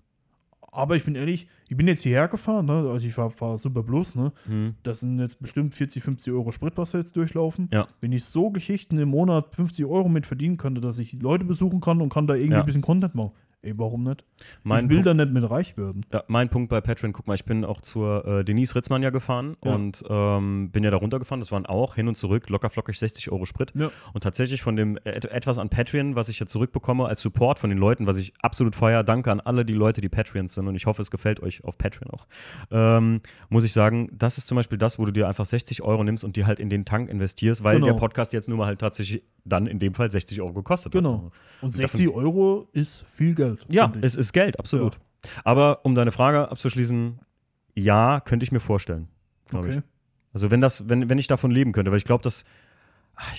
Aber ich bin ehrlich, ich bin jetzt hierher gefahren, ne? also ich fahre fahr Super Plus, ne? Mhm. Das sind jetzt bestimmt 40, 50 Euro Sprit, was jetzt durchlaufen. Ja. Wenn ich so Geschichten im Monat 50 Euro mit verdienen könnte, dass ich Leute besuchen kann und kann da irgendwie Ja. ein bisschen Content machen. Ey, warum nicht? Mein ich will Punkt- da nicht mit reich werden. Ja, mein Punkt bei Patreon, guck mal, ich bin auch zur äh, Denise Ritzmann ja gefahren Ja. und ähm, bin ja da runtergefahren. Das waren auch hin und zurück locker flockig 60 Euro Sprit. Ja. Und tatsächlich von dem et etwas an Patreon, was ich ja zurückbekomme als Support von den Leuten, was ich absolut feier, danke an alle die Leute, die Patreons sind und ich hoffe, es gefällt euch auf Patreon auch, ähm, muss ich sagen, das ist zum Beispiel das, wo du dir einfach 60 Euro nimmst und die halt in den Tank investierst, weil Genau. der Podcast jetzt nun mal halt tatsächlich dann in dem Fall 60 Euro gekostet Genau. hat. Und 60 Euro ist viel Geld. Ja, finde ich. es ist Geld, absolut. Aber um deine Frage abzuschließen, ja, könnte ich mir vorstellen. glaub okay. Ich. Also wenn das, wenn, wenn ich davon leben könnte, weil ich glaube, dass. ach,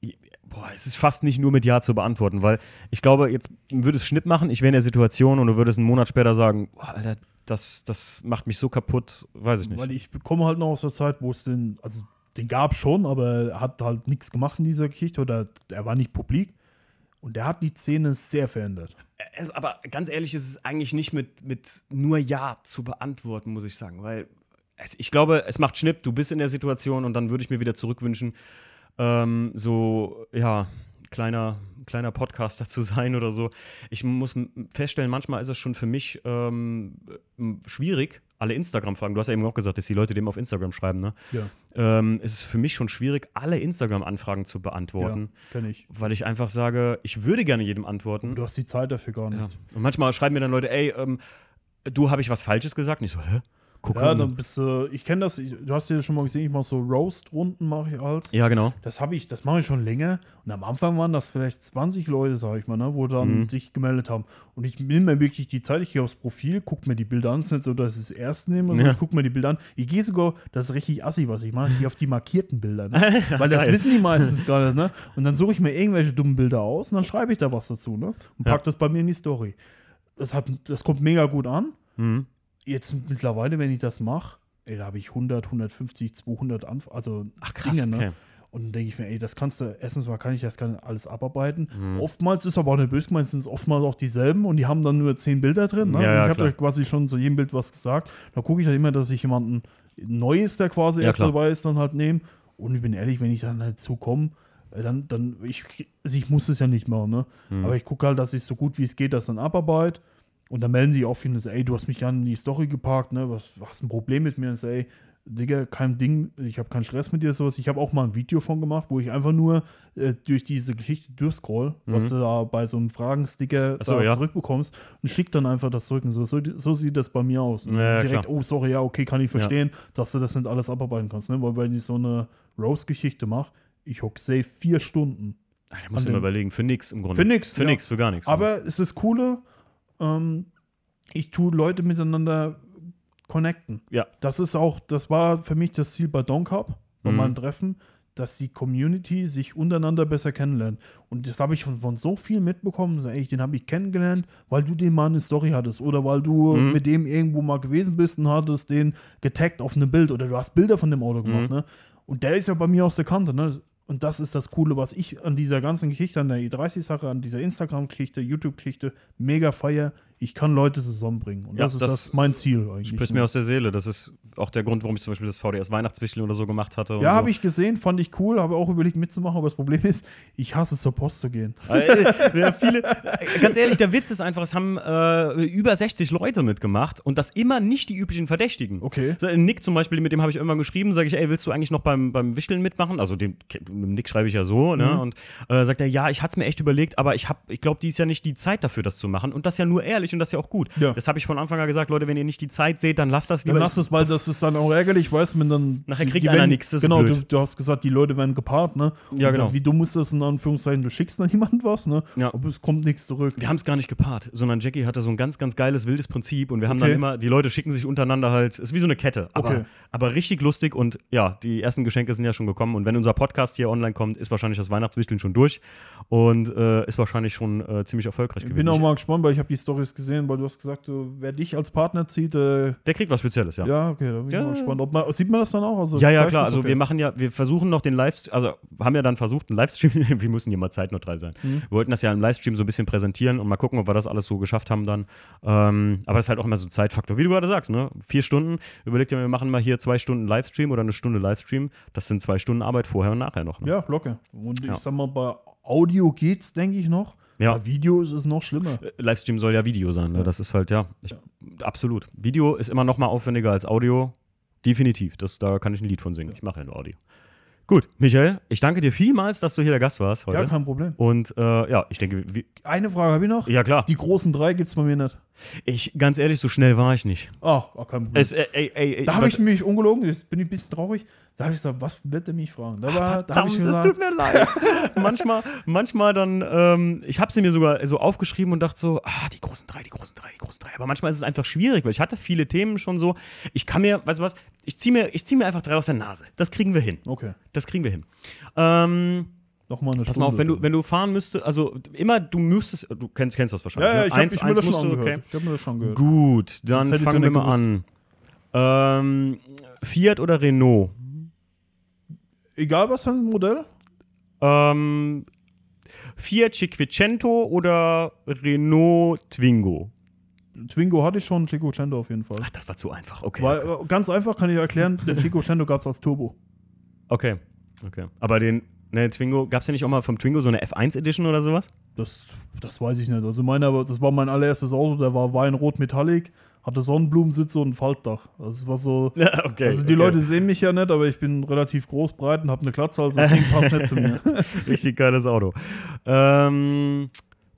Ich, boah, es ist fast nicht nur mit Ja zu beantworten, weil ich glaube, jetzt würde es Schnipp machen, ich wäre in der Situation und du würdest einen Monat später sagen, boah, Alter, das, das macht mich so kaputt, weiß ich nicht. Weil ich komme halt noch aus der Zeit, wo es den, also den gab schon, aber er hat halt nichts gemacht in dieser Geschichte oder er war nicht publik. Und der hat die Szene sehr verändert. Also, aber ganz ehrlich, ist es eigentlich nicht mit, mit nur Ja zu beantworten, muss ich sagen. Weil es, ich glaube, es macht Schnipp, du bist in der Situation und dann würde ich mir wieder zurückwünschen, ähm, so, ja, kleiner, kleiner Podcaster *laughs* zu sein oder so. Ich muss feststellen, manchmal ist es schon für mich ähm, schwierig, alle Instagram-Fragen, du hast ja eben auch gesagt, dass die Leute dem auf Instagram schreiben, ne? Ja, Ähm, ist es für mich schon schwierig, alle Instagram-Anfragen zu beantworten, ja kenne ich. weil ich einfach sage, ich würde gerne jedem antworten. Du hast die Zeit dafür gar nicht. Ja. Und manchmal schreiben mir dann Leute, ey, ähm, du, habe ich was Falsches gesagt? Und ich so, hä? Guck Ja, dann bist du, ich kenne das, ich, du hast ja schon mal gesehen, ich mache so Roast-Runden, mache ich als. Ja, genau. Das habe ich, das mache ich schon länger. Und am Anfang waren das vielleicht 20 Leute, sage ich mal, ne, wo dann Mhm. sich gemeldet haben. Und ich nehme mir wirklich die Zeit, ich gehe aufs Profil, gucke mir die Bilder an, es ist nicht so, dass ich es erst nehme, sondern Ja. ich gucke mir die Bilder an. Ich gehe sogar, das ist richtig assi, was ich mache, ich gehe auf die markierten Bilder. Ne? *laughs* Weil das wissen die meistens gar nicht. Ne? Und dann suche ich mir irgendwelche dummen Bilder aus und dann schreibe ich da was dazu. Ne? Und Ja. pack das bei mir in die Story. Das, hat, das kommt mega gut an. Mhm. Jetzt mittlerweile, wenn ich das mache, ey, da habe ich 100, 150, 200 Anf also Ach, krass, Dinge, ne? okay. Und dann denke ich mir, ey, das kannst du, erstens mal kann ich das kann alles abarbeiten. Mhm. Oftmals ist aber auch nicht böse gemeint, sind es oftmals auch dieselben und die haben dann nur zehn Bilder drin. Ne? Ja, ja, ich habe euch quasi schon zu jedem Bild was gesagt. Da gucke ich dann immer, dass ich jemanden Neues, der quasi Ja, erst klar. dabei ist, dann halt nehme. Und ich bin ehrlich, wenn ich dann halt so komme, äh, dann, dann ich, also ich muss es ja nicht machen, ne? Mhm. Aber ich gucke halt, dass ich so gut wie es geht das dann abarbeite. Und dann melden sich auch viele, ey, du hast mich ja in die Story geparkt, ne? Was, hast ein Problem mit mir? Und so, ey, Digga, kein Ding, ich habe keinen Stress mit dir, sowas. Ich habe auch mal ein Video von gemacht, wo ich einfach nur äh, durch diese Geschichte durchscroll, was du da bei so einem Fragensticker Mhm. So, ja. zurückbekommst und schick dann einfach das zurück. Und so, so, so sieht das bei mir aus. Und Ja, ja, direkt, klar. oh, sorry, ja, okay, kann ich verstehen, dass du das nicht alles abarbeiten kannst, ne? Weil wenn ich so eine Rose-Geschichte mache, ich hock safe vier Stunden. Ach, da musst du an dem- überlegen. Für nix im Grunde. Für nix, Für ja. nix, für gar nichts. Aber es ist coole, ähm, ich tue Leute miteinander connecten. Ja. Das ist auch, das war für mich das Ziel bei Don Cup, bei Mhm. meinem Treffen, dass die Community sich untereinander besser kennenlernt. Und das habe ich von, von so viel mitbekommen. So, ey, den habe ich kennengelernt, weil du den mal eine Story hattest oder weil du Mhm. mit dem irgendwo mal gewesen bist und hattest den getaggt auf einem Bild oder du hast Bilder von dem Auto gemacht. Mhm. Ne? Und der ist ja bei mir aus der Kante. Ne? Und das ist das Coole, was ich an dieser ganzen Geschichte, an der E30-Sache, an dieser Instagram-Geschichte, YouTube-Geschichte mega feier. Ich kann Leute zusammenbringen. Und Ja, das ist das das, mein Ziel eigentlich. Spricht mir aus der Seele. Das ist auch der Grund, warum ich zum Beispiel das VDS Weihnachtswichteln oder so gemacht hatte. ja, so. habe ich gesehen, fand ich cool, habe auch überlegt mitzumachen, aber das Problem ist, ich hasse es, zur Post zu gehen. *laughs* Äh, ja, viele, äh, ganz ehrlich, der Witz ist einfach, es haben äh, über 60 Leute mitgemacht und das immer nicht die üblichen Verdächtigen. Okay. So, Nick zum Beispiel, mit dem habe ich irgendwann geschrieben, sage ich, ey, willst du eigentlich noch beim, beim Wichteln mitmachen? Also dem, dem Nick schreibe ich ja so, ne? Mhm. Und äh, sagt er, ja, ich hatte es mir echt überlegt, aber ich ich glaube, die ist ja nicht die Zeit dafür, das zu machen. Und das ja nur ehrlich und das ist ja auch gut. Ja. Das habe ich von Anfang an gesagt, Leute, wenn ihr nicht die Zeit seht, dann lasst das Dann lieber. lass es, weil das ist dann auch ärgerlich, weißt du, wenn dann. Nachher kriegt die einer ist Genau, du, du hast gesagt, die Leute werden gepaart, ne? Ja, Und genau. Wie dumm ist das in Anführungszeichen? Du schickst dann *laughs* jemand was, ne? Ja. Aber es kommt nichts zurück. Wir haben es gar nicht gepaart, sondern Jackie hatte so ein ganz, ganz geiles, wildes Prinzip und wir haben Okay. dann immer, die Leute schicken sich untereinander halt, ist wie so eine Kette, aber, Okay. aber richtig lustig und ja, die ersten Geschenke sind ja schon gekommen und wenn unser Podcast hier online kommt, ist wahrscheinlich das Weihnachtswichteln schon durch und äh, ist wahrscheinlich schon äh, ziemlich erfolgreich Ich gewesen. bin auch mal gespannt, weil ich habe die Stories gesehen, weil du hast gesagt, du, wer dich als Partner zieht, äh, Der kriegt was Spezielles, ja. ja. okay, da bin Ja. ich mal gespannt. Ob man, sieht man das dann auch? Also, Ja, ja, klar. Also Okay. wir machen ja, wir versuchen noch den Livestream, also haben ja dann versucht, einen Livestream, *laughs* wir müssen hier mal zeitneutral sein. Mhm. Wir wollten das ja im Livestream so ein bisschen präsentieren und mal gucken, ob wir das alles so geschafft haben dann. Ähm, aber es ist halt auch immer so ein Zeitfaktor, wie du gerade sagst, ne? Vier Stunden, überleg dir, wir machen mal hier zwei Stunden Livestream oder eine Stunde Livestream. Das sind zwei Stunden Arbeit vorher und nachher noch. Ne? Ja, locker. Und Ja. ich sag mal, bei Audio geht's, denke ich noch. Ja. Bei Video ist es noch schlimmer. Äh, Livestream soll ja Video sein, ne? Das ist halt, ja, ich, absolut. Video ist immer noch mal aufwendiger als Audio. Definitiv. Das, da kann ich ein Lied von singen. Ich mache ja nur Audio. Gut, Michael, ich danke dir vielmals, dass du hier der Gast warst heute. Ja, kein Problem. Und äh, ja, ich denke, Eine Frage habe ich noch. ja klar. Die großen drei gibt's bei mir nicht. Ich, ganz ehrlich, so schnell war ich nicht. Ach, ach kein Problem. Es, äh, ey, ey, da habe ich mich ungelogen, jetzt bin ich ein bisschen traurig. Da habe ich gesagt, was wird er mich fragen? Da, war, da Verdammt, ich es gesagt, tut mir leid. *laughs* manchmal, manchmal dann, ähm, ich habe sie mir sogar so aufgeschrieben und dachte so, ah, die großen drei, die großen drei, die großen drei. Aber manchmal ist es einfach schwierig, weil ich hatte viele Themen schon so. Ich kann mir, weißt du was, ich ziehe mir, ich zieh mir einfach drei aus der Nase. Das kriegen wir hin. okay, Das kriegen wir hin. Ähm, nochmal eine pass mal auf, wenn du, wenn du fahren müsstest, also immer, du müsstest, du kennst, kennst das wahrscheinlich. ja, ja, ne? ich habe ich mir das schon musst du, angehört. okay. Ich habe mir das schon gehört. Gut, dann fangen wir mal an. Ähm, Fiat oder Renault? Egal was für ein Modell? Ähm, Fiat Cinquecento oder Renault Twingo? Twingo hatte ich schon, Chico Cento auf jeden Fall. Ach, das war zu einfach. Okay. Weil, äh, ganz einfach kann ich erklären, *laughs* den Chico Cento gab es als Turbo. okay. Okay. Aber den, ne, Twingo, gab es ja nicht auch mal vom Twingo so eine F1 Edition oder sowas? Das, das weiß ich nicht. Also meine, aber das war mein allererstes Auto, der war Weinrot Metallic, hatte Sonnenblumensitze und ein Faltdach. Also es war so. *laughs* Ja, okay. Also die Leute sehen mich ja nicht, aber ich bin relativ groß, breit und habe eine Glatze, also das Ding *laughs* passt nicht zu mir. *laughs* Richtig geiles Auto. Ähm,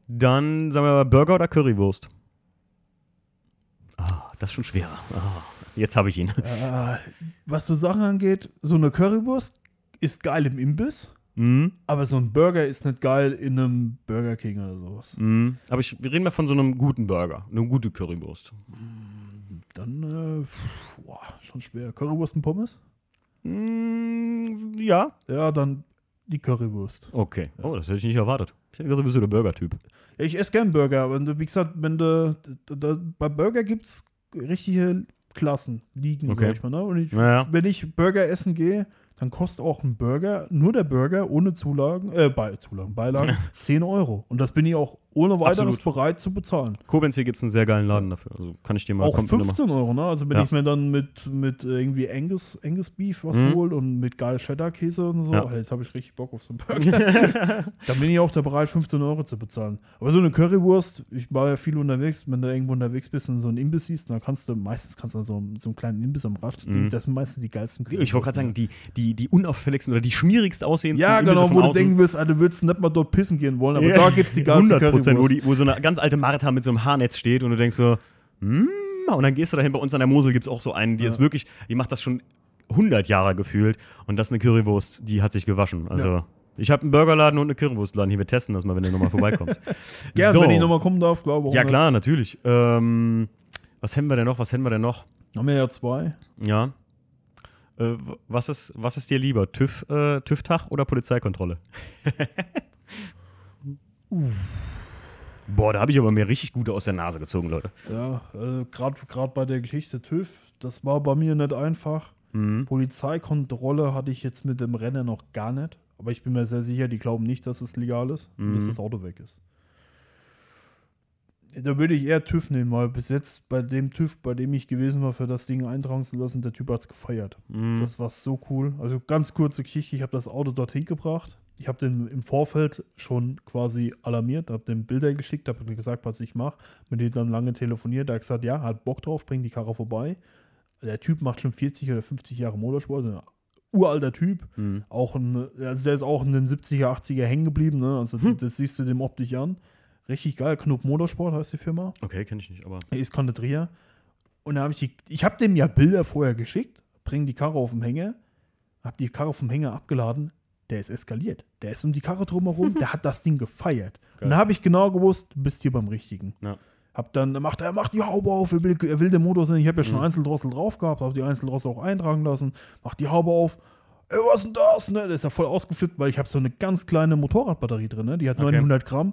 dann sagen wir mal Burger oder Currywurst? Ah, das ist schon schwer. Ah, jetzt habe ich ihn. äh, was so Sachen angeht, so eine Currywurst ist geil im Imbiss, Mhm. aber so ein Burger ist nicht geil in einem Burger King oder sowas. Mhm. Aber ich, wir reden mal von so einem guten Burger. Eine gute Currywurst. Dann, äh, pff, boah, schon schwer. Currywurst und Pommes? Mm, ja. Ja, dann die Currywurst. Okay. Oh, das hätte ich nicht erwartet. Ich hätte gesagt, du bist so der Burger-Typ. Ja, ich esse gern Burger, aber wie gesagt, wenn du, da, da, bei Burger gibt es richtige Klassen, Ligen, Okay. sag ich mal. Ne? Und ich, Naja. wenn ich Burger essen gehe, dann kostet auch ein Burger, nur der Burger ohne Zulagen, äh, Be Zulagen, Beilagen, 10 Euro. Und das bin ich auch ohne weiteres Absolut. bereit zu bezahlen. Koblenz hier gibt es einen sehr geilen Laden dafür. Also kann ich dir mal auch kommt mir 15 Euro, ne? Also wenn Ja. ich mir dann mit, mit irgendwie Angus, Angus Beef was Mhm. hole und mit geil Cheddar-Käse und so, Ja. Alter, jetzt habe ich richtig Bock auf so einen *laughs* Burger. *laughs* dann bin ich auch da bereit, 15 Euro zu bezahlen. Aber so eine Currywurst, ich war ja viel unterwegs, wenn du irgendwo unterwegs bist und so einen Imbiss siehst, dann kannst du, meistens kannst du so, so einen kleinen Imbiss am Rad, Mhm. das sind meistens die geilsten Ich wollte gerade sagen, die, die, die unauffälligsten oder die schmierigst aussehendsten Ja, genau, wo du denken wirst, Alter, du würdest nicht mal dort pissen gehen wollen, aber Ja. da gibt es die geilste 100 *laughs* Prozent, wo, Currywurst. die, wo so eine ganz alte Martha mit so einem Haarnetz steht und du denkst so, hm, und dann gehst du dahin, bei uns an der Mosel gibt es auch so einen, die Ja. ist wirklich, die macht das schon 100 Jahre gefühlt und das ist eine Currywurst, die hat sich gewaschen. Also, Ja. ich habe einen Burgerladen und eine Currywurstladen, hier, wir testen das mal, wenn du nochmal vorbeikommst. *laughs* Gerne, So. wenn ich nochmal kommen darf, glaube ich. Ja, klar, natürlich. Ähm, was haben wir denn noch, was haben wir denn noch? Haben wir ja zwei. Ja. Äh, was, ist, was ist dir lieber? TÜV, äh, TÜV-Tag oder Polizeikontrolle? *laughs* Boah, da habe ich aber mir richtig gute aus der Nase gezogen, Leute. Ja, äh, gerade bei der Geschichte TÜV, das war bei mir nicht einfach. Mhm. Polizeikontrolle hatte ich jetzt mit dem Rennen noch gar nicht. Aber ich bin mir sehr sicher, die glauben nicht, dass es legal ist, Mhm. bis das Auto weg ist. Da würde ich eher TÜV nehmen, weil bis jetzt bei dem TÜV, bei dem ich gewesen war, für das Ding eintragen zu lassen, der Typ hat es gefeiert. Mhm. Das war so cool. Also ganz kurze Geschichte, ich habe das Auto dorthin gebracht. Ich habe den im Vorfeld schon quasi alarmiert, habe dem Bilder geschickt, habe gesagt, was ich mache. Mit dem dann lange telefoniert. Er hat gesagt, ja, hat Bock drauf, bringt die Karre vorbei. Der Typ macht schon 40 oder 50 Jahre Motorsport, ein uralter Typ. Mhm. Auch ein, also der ist auch in den 70er, 80er hängen geblieben, ne? Also Hm. das siehst du dem optisch an. Richtig geil. Knupp Motorsport heißt die Firma. Okay, kenne ich nicht, aber. Er ist Konditrier. Und da habe ich die, ich habe dem ja Bilder vorher geschickt, bring die Karre auf den Hänger, habe die Karre vom Hänger abgeladen, der ist eskaliert. Der ist um die Karre drumherum, der *laughs* hat das Ding gefeiert. Und Geil. da habe ich genau gewusst, du bist hier beim Richtigen. Ja. Hab dann, macht er, macht die Haube auf, er will, er will den Motor sehen. Ich habe ja schon Mhm. Einzeldrossel drauf gehabt, habe die Einzeldrossel auch eintragen lassen, macht die Haube auf. Ey, was denn das? Ne? Der ist ja voll ausgeflippt, weil ich habe so eine ganz kleine Motorradbatterie drin, ne? die hat Okay. 900 Gramm.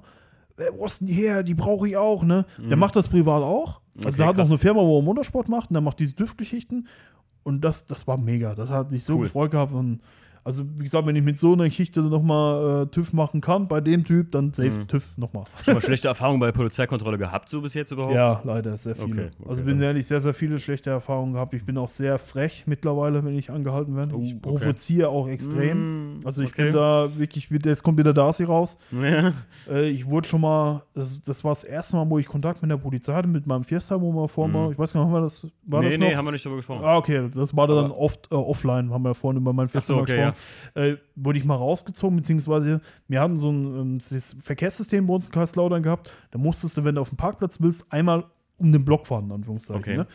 Ey, wo ist denn die her? Die brauche ich auch, ne? Der Mhm. macht das privat auch. Also Okay, der hat noch krass. eine Firma, wo er Motorsport macht und der macht diese Düftgeschichten. Und das, das war mega. Das hat mich so Cool. gefreut gehabt. Und also, wie gesagt, wenn ich mit so einer Geschichte nochmal äh, TÜV machen kann, bei dem Typ, dann safe Mhm. TÜV nochmal. Schon mal schlechte Erfahrungen bei Polizeikontrolle gehabt, so bis jetzt überhaupt? Ja, leider, sehr viele. Okay, okay, also bin dann- ehrlich, sehr, sehr viele schlechte Erfahrungen gehabt. Ich bin auch sehr frech mittlerweile, wenn ich angehalten werde. Oh, ich okay. provoziere auch extrem. Mm, Also ich okay. bin da wirklich, jetzt kommt wieder Darcy raus. *laughs* Ja. Äh, ich wurde schon mal, das, das war das erste Mal, wo ich Kontakt mit der Polizei hatte, mit meinem Fiesta, wo wir vorhin Mhm. ich weiß gar nicht, haben wir das, war nee, das nee, noch? haben wir nicht drüber gesprochen. Ah, okay, das war dann Aber- oft äh, offline, haben wir vorhin über meinen Fiesta so, okay, gesprochen. Äh, wurde ich mal rausgezogen, beziehungsweise wir hatten so ein das Verkehrssystem bei uns in Kaiserslautern gehabt, da musstest du, wenn du auf dem Parkplatz willst, einmal um den Block fahren, in Anführungszeichen. Okay. Ne?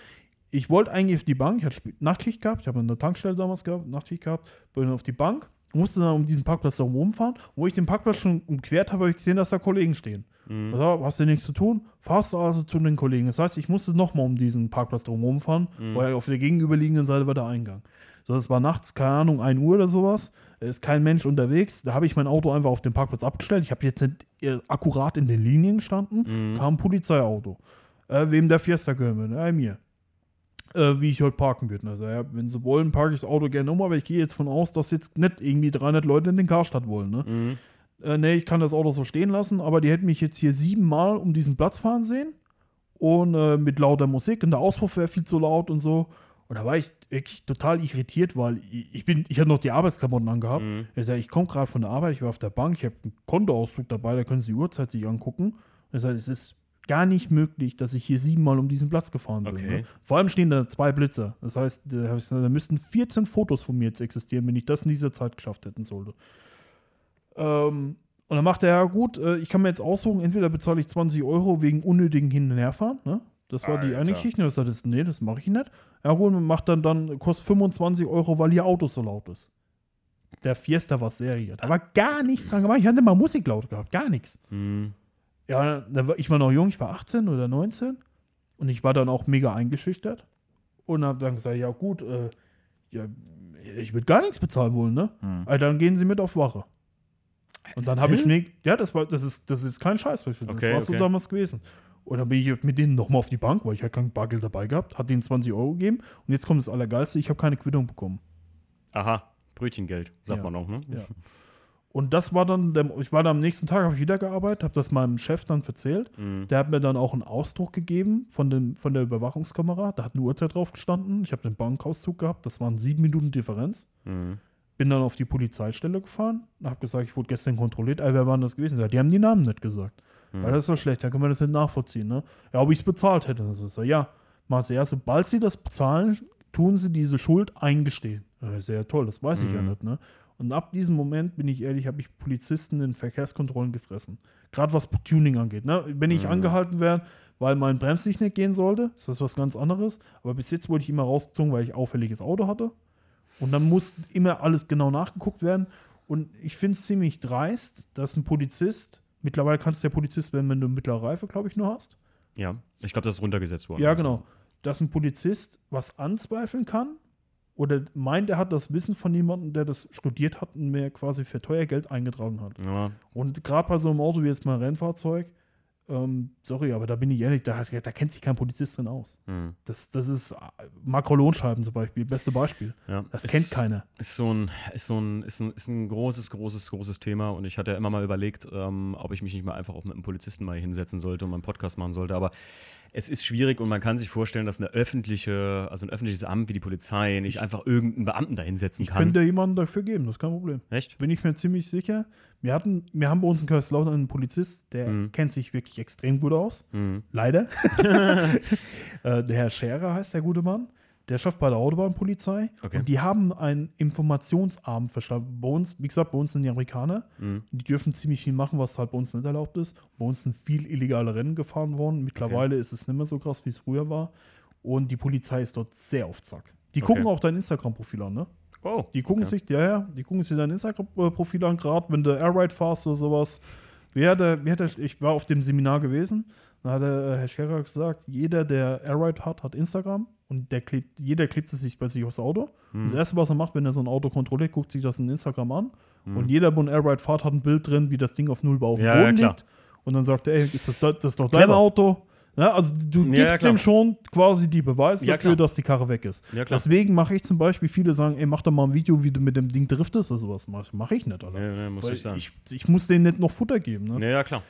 Ich wollte eigentlich auf die Bank, ich hatte Nachtschicht gehabt, ich habe eine Tankstelle damals gehabt, Nachtschicht gehabt, bin auf die Bank, musste dann um diesen Parkplatz da rumfahren. Wo ich den Parkplatz schon umquert habe, habe ich gesehen, dass da Kollegen stehen. Mhm. Also, hast du nichts zu tun? Fahrst du also zu den Kollegen. Das heißt, ich musste nochmal um diesen Parkplatz drum rumfahren, Mhm. weil auf der gegenüberliegenden Seite war der Eingang. So, das war nachts, keine Ahnung, 1 Uhr oder sowas. Da ist kein Mensch unterwegs. Da habe ich mein Auto einfach auf den Parkplatz abgestellt. Ich habe jetzt nicht äh, akkurat in den Linien gestanden. Mhm. Kam ein Polizeiauto. Äh, wem der Fiesta gehören würde? Äh, mir. Äh, wie ich heute parken würde. Also, ja, wenn sie wollen, parke ich das Auto gerne um, aber ich gehe jetzt von aus, dass jetzt nicht irgendwie 300 Leute in den Karstadt wollen. Ne? Mhm. äh, nee, ich kann das Auto so stehen lassen, aber die hätten mich jetzt hier siebenmal um diesen Platz fahren sehen und äh, mit lauter Musik und der Auspuff wäre viel zu laut und so. Und da war ich wirklich total irritiert, weil ich, bin, ich hatte noch die Arbeitsklamotten angehabt. Mhm. Ich sage, ich komme gerade von der Arbeit, ich war auf der Bank, ich habe einen Kontoauszug dabei, da können Sie die Uhrzeit sich angucken. Das heißt, es ist gar nicht möglich, dass ich hier siebenmal um diesen Platz gefahren bin. Okay. Ne? Vor allem stehen da zwei Blitzer. Das heißt, da, da müssten 14 Fotos von mir jetzt existieren, wenn ich das in dieser Zeit geschafft hätten sollte. Ähm, und dann macht er, ja gut, äh, ich kann mir jetzt aussuchen, entweder bezahle ich 20 Euro wegen unnötigen Hin- und Herfahren, ne? Das war die eine Alter. Geschichte. Das sagt, nee, das mache ich nicht. Ja gut, und macht dann, dann, kostet 25 Euro, weil ihr Auto so laut ist. Der Fiesta war Serie. Da war gar nichts dran gemacht. Ich hatte mal Musik laut gehabt, gar nichts. Mhm. Ja, da war, ich war noch jung, ich war 18 oder 19 und ich war dann auch mega eingeschüchtert und habe dann gesagt, ja gut, äh, ja, ich würde gar nichts bezahlen wollen, ne? Hm. Also dann gehen Sie mit auf Wache. Und dann habe ich mir, ja, das war, das ist, das ist kein Scheiß, das Okay, war so okay. damals gewesen. Und dann bin ich mit denen nochmal auf die Bank, weil ich halt kein Bargeld dabei gehabt, hat denen 20 Euro gegeben und jetzt kommt das Allergeilste, ich habe keine Quittung bekommen. Aha, Brötchengeld, sagt Ja. man auch, ne? Ja. Und das war dann, ich war dann am nächsten Tag, habe ich wieder gearbeitet, habe das meinem Chef dann erzählt. Mhm. Der hat mir dann auch einen Ausdruck gegeben von, dem, von der Überwachungskamera. Da hat eine Uhrzeit drauf gestanden. Ich habe den Bankauszug gehabt. Das waren sieben Minuten Differenz. Mhm. Bin dann auf die Polizeistelle gefahren. Habe gesagt, ich wurde gestern kontrolliert. Ey, wer waren das gewesen? Die haben die Namen nicht gesagt. Mhm. Weil das ist doch schlecht. Da kann man das nicht nachvollziehen. Ne? Ja, ob ich es bezahlt hätte. Also, so, ja, sie ja, sobald sie das bezahlen, tun sie diese Schuld eingestehen. Ja, sehr toll, das weiß ich ja Mhm. nicht. Ne? Und ab diesem Moment, bin ich ehrlich, habe ich Polizisten in Verkehrskontrollen gefressen. Gerade was Tuning angeht. Ne? Wenn ich Mhm. angehalten werde, weil mein Bremslicht nicht gehen sollte, ist das was ganz anderes. Aber bis jetzt wurde ich immer rausgezogen, weil ich auffälliges Auto hatte. Und dann muss immer alles genau nachgeguckt werden. Und ich finde es ziemlich dreist, dass ein Polizist, mittlerweile kannst du ja Polizist werden, wenn du mittlere Reife, glaube ich, nur hast. Ja, ich glaube, das ist runtergesetzt worden. Ja, genau. Dass ein Polizist was anzweifeln kann oder meint, er hat das Wissen von jemandem, der das studiert hat und mir quasi für teuer Geld eingetragen hat. Ja, Und gerade bei so einem Auto wie jetzt mein Rennfahrzeug, ähm, sorry, aber da bin ich ehrlich, da, da kennt sich kein Polizist drin aus. Hm. Das, das ist äh, Makrolonscheiben zum Beispiel, beste Beispiel. Ja. Das Ist- kennt keiner. Ist so ein, ist so ein, ist ein, ist ein großes, großes, großes Thema und ich hatte ja immer mal überlegt, ähm, ob ich mich nicht mal einfach auch mit einem Polizisten mal hinsetzen sollte und mal einen Podcast machen sollte, aber es ist schwierig und man kann sich vorstellen, dass eine öffentliche, also ein öffentliches Amt wie die Polizei nicht einfach irgendeinen Beamten da hinsetzen Ich kann. könnte jemanden dafür geben, das ist kein Problem. Echt? Bin ich mir ziemlich sicher. Wir hatten, wir haben bei uns in Kaiserslautern einen Polizist, der Mhm. kennt sich wirklich extrem gut aus. Hm. Leider. *laughs* *laughs* äh, der Herr Scherer heißt der gute Mann. Der schafft bei der Autobahnpolizei. Okay. Und die haben einen Informationsarm verstanden. Bei uns, wie gesagt, bei uns sind die Amerikaner. Hm. Die dürfen ziemlich viel machen, was halt bei uns nicht erlaubt ist. Bei uns sind viel illegale Rennen gefahren worden. Mittlerweile ist es nicht mehr so krass, wie es früher war. Und die Polizei ist dort sehr auf Zack. Die Okay. gucken auch dein Instagram-Profil an, ne? Oh. Die gucken okay. sich, ja, ja, die gucken sich dein Instagram-Profil an, gerade wenn du Airride fährst oder sowas. Wer der, wer der, ich war auf dem Seminar gewesen, da hat der, äh, Herr Scherer gesagt, jeder, der Airride hat, hat Instagram und der klebt, jeder klebt es sich bei sich aufs Auto. Hm. Das erste, was er macht, wenn er so ein Auto kontrolliert, guckt sich das in Instagram an. Und jeder, der ein Airride fährt, hat ein Bild drin, wie das Ding auf Nullbau auf dem Hm. Ja, ja, Boden klar. liegt. Und dann sagt er, ey, ist das, das ist doch dein. Auto? Ja, also du Ja, ja, gibst klar. dem schon quasi die Beweise Ja, dafür, klar. dass die Karre weg ist. Ja. Deswegen mache ich zum Beispiel, viele sagen, ey, mach doch mal ein Video, wie du mit dem Ding driftest oder sowas. Mache mach ich nicht, Alter. Ja, ja, muss Weil ich sagen. ich, ich muss denen nicht noch Futter geben. Ne? ja, ja, klar.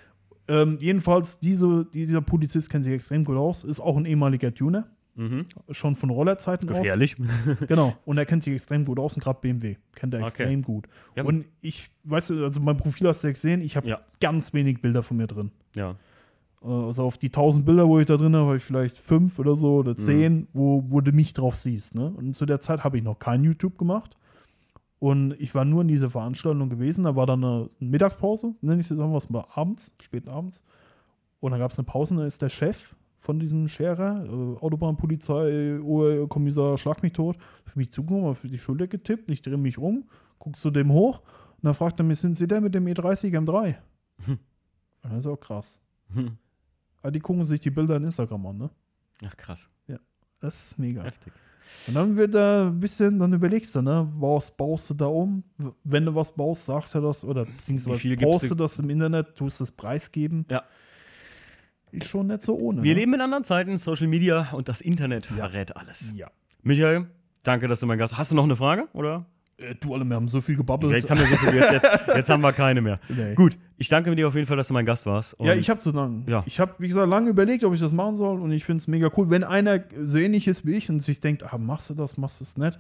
Ähm, jedenfalls, diese, dieser Polizist kennt sich extrem gut aus, ist auch ein ehemaliger Tuner, Mhm. schon von Rollerzeiten auf. Gefährlich. *laughs* *laughs* Genau, und er kennt sich extrem gut aus und gerade BMW kennt er Okay. extrem gut. Ja. Und ich, weißt du, also mein Profil hast du ja gesehen, ich habe Ja. ganz wenig Bilder von mir drin. ja. Also auf die 1000 Bilder, wo ich da drin habe, habe ich vielleicht fünf oder so oder zehn, wo, wo du mich drauf siehst. Ne? Und zu der Zeit habe ich noch kein YouTube gemacht. Und ich war nur in dieser Veranstaltung gewesen. Da war dann eine Mittagspause, nenne ich es jetzt einfach, war abends, spät abends. Und dann gab es eine Pause, und da ist der Chef von diesem Scherer, äh, Autobahnpolizei, Kommissar Schlag mich tot, für mich zugekommen, für die Schulter getippt, ich drehe mich um, guck zu dem hoch und dann fragt er mich, sind Sie der mit dem E E30 M3? Und das ist auch krass. Hm. Aber die gucken sich die Bilder in Instagram an, ne? Ach, krass. Das ist mega. Heftig. Und dann wird da ein bisschen, dann überlegst du, ne? Was baust du da um? Wenn du was baust, sagst du das oder beziehungsweise baust du- du das im Internet, tust es preisgeben. Ja. Ist schon nicht so ohne. Wir ne? leben in anderen Zeiten, Social Media und das Internet verrät alles. Ja. Michael, danke, dass du mein Gast Hast du noch eine Frage? Oder? Äh, du alle, wir haben so viel gebabbelt. Jetzt haben wir so viel, jetzt, jetzt, jetzt haben wir keine mehr. *laughs* Nee. Gut, ich danke dir auf jeden Fall, dass du mein Gast warst. Ja, ich habe zu danken. Ja. Ich habe, wie gesagt, lange überlegt, ob ich das machen soll und ich finde es mega cool. Wenn einer so ähnlich ist wie ich und sich denkt, ah, machst du das, machst du es nicht.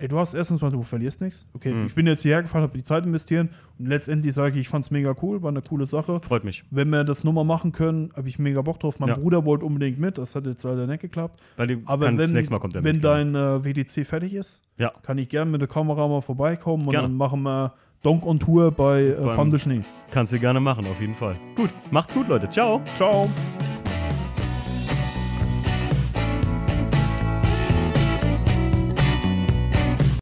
Ey, du hast erstens mal, du verlierst nichts. Okay, Mhm. ich bin jetzt hierher gefahren, habe die Zeit investieren und letztendlich sage ich, ich fand es mega cool, war eine coole Sache. Freut mich. Wenn wir das nochmal machen können, habe ich mega Bock drauf. Mein Ja. Bruder wollte unbedingt mit, das hat jetzt leider nicht geklappt. Aber wenn, wenn mit, genau. dein äh, WDC fertig ist, Ja. kann ich gerne mit der Kamera mal vorbeikommen und Gerne. dann machen wir Donk on Tour bei äh, Van de Schnee. Kannst du gerne machen, auf jeden Fall. Gut, macht's gut, Leute. Ciao. Ciao.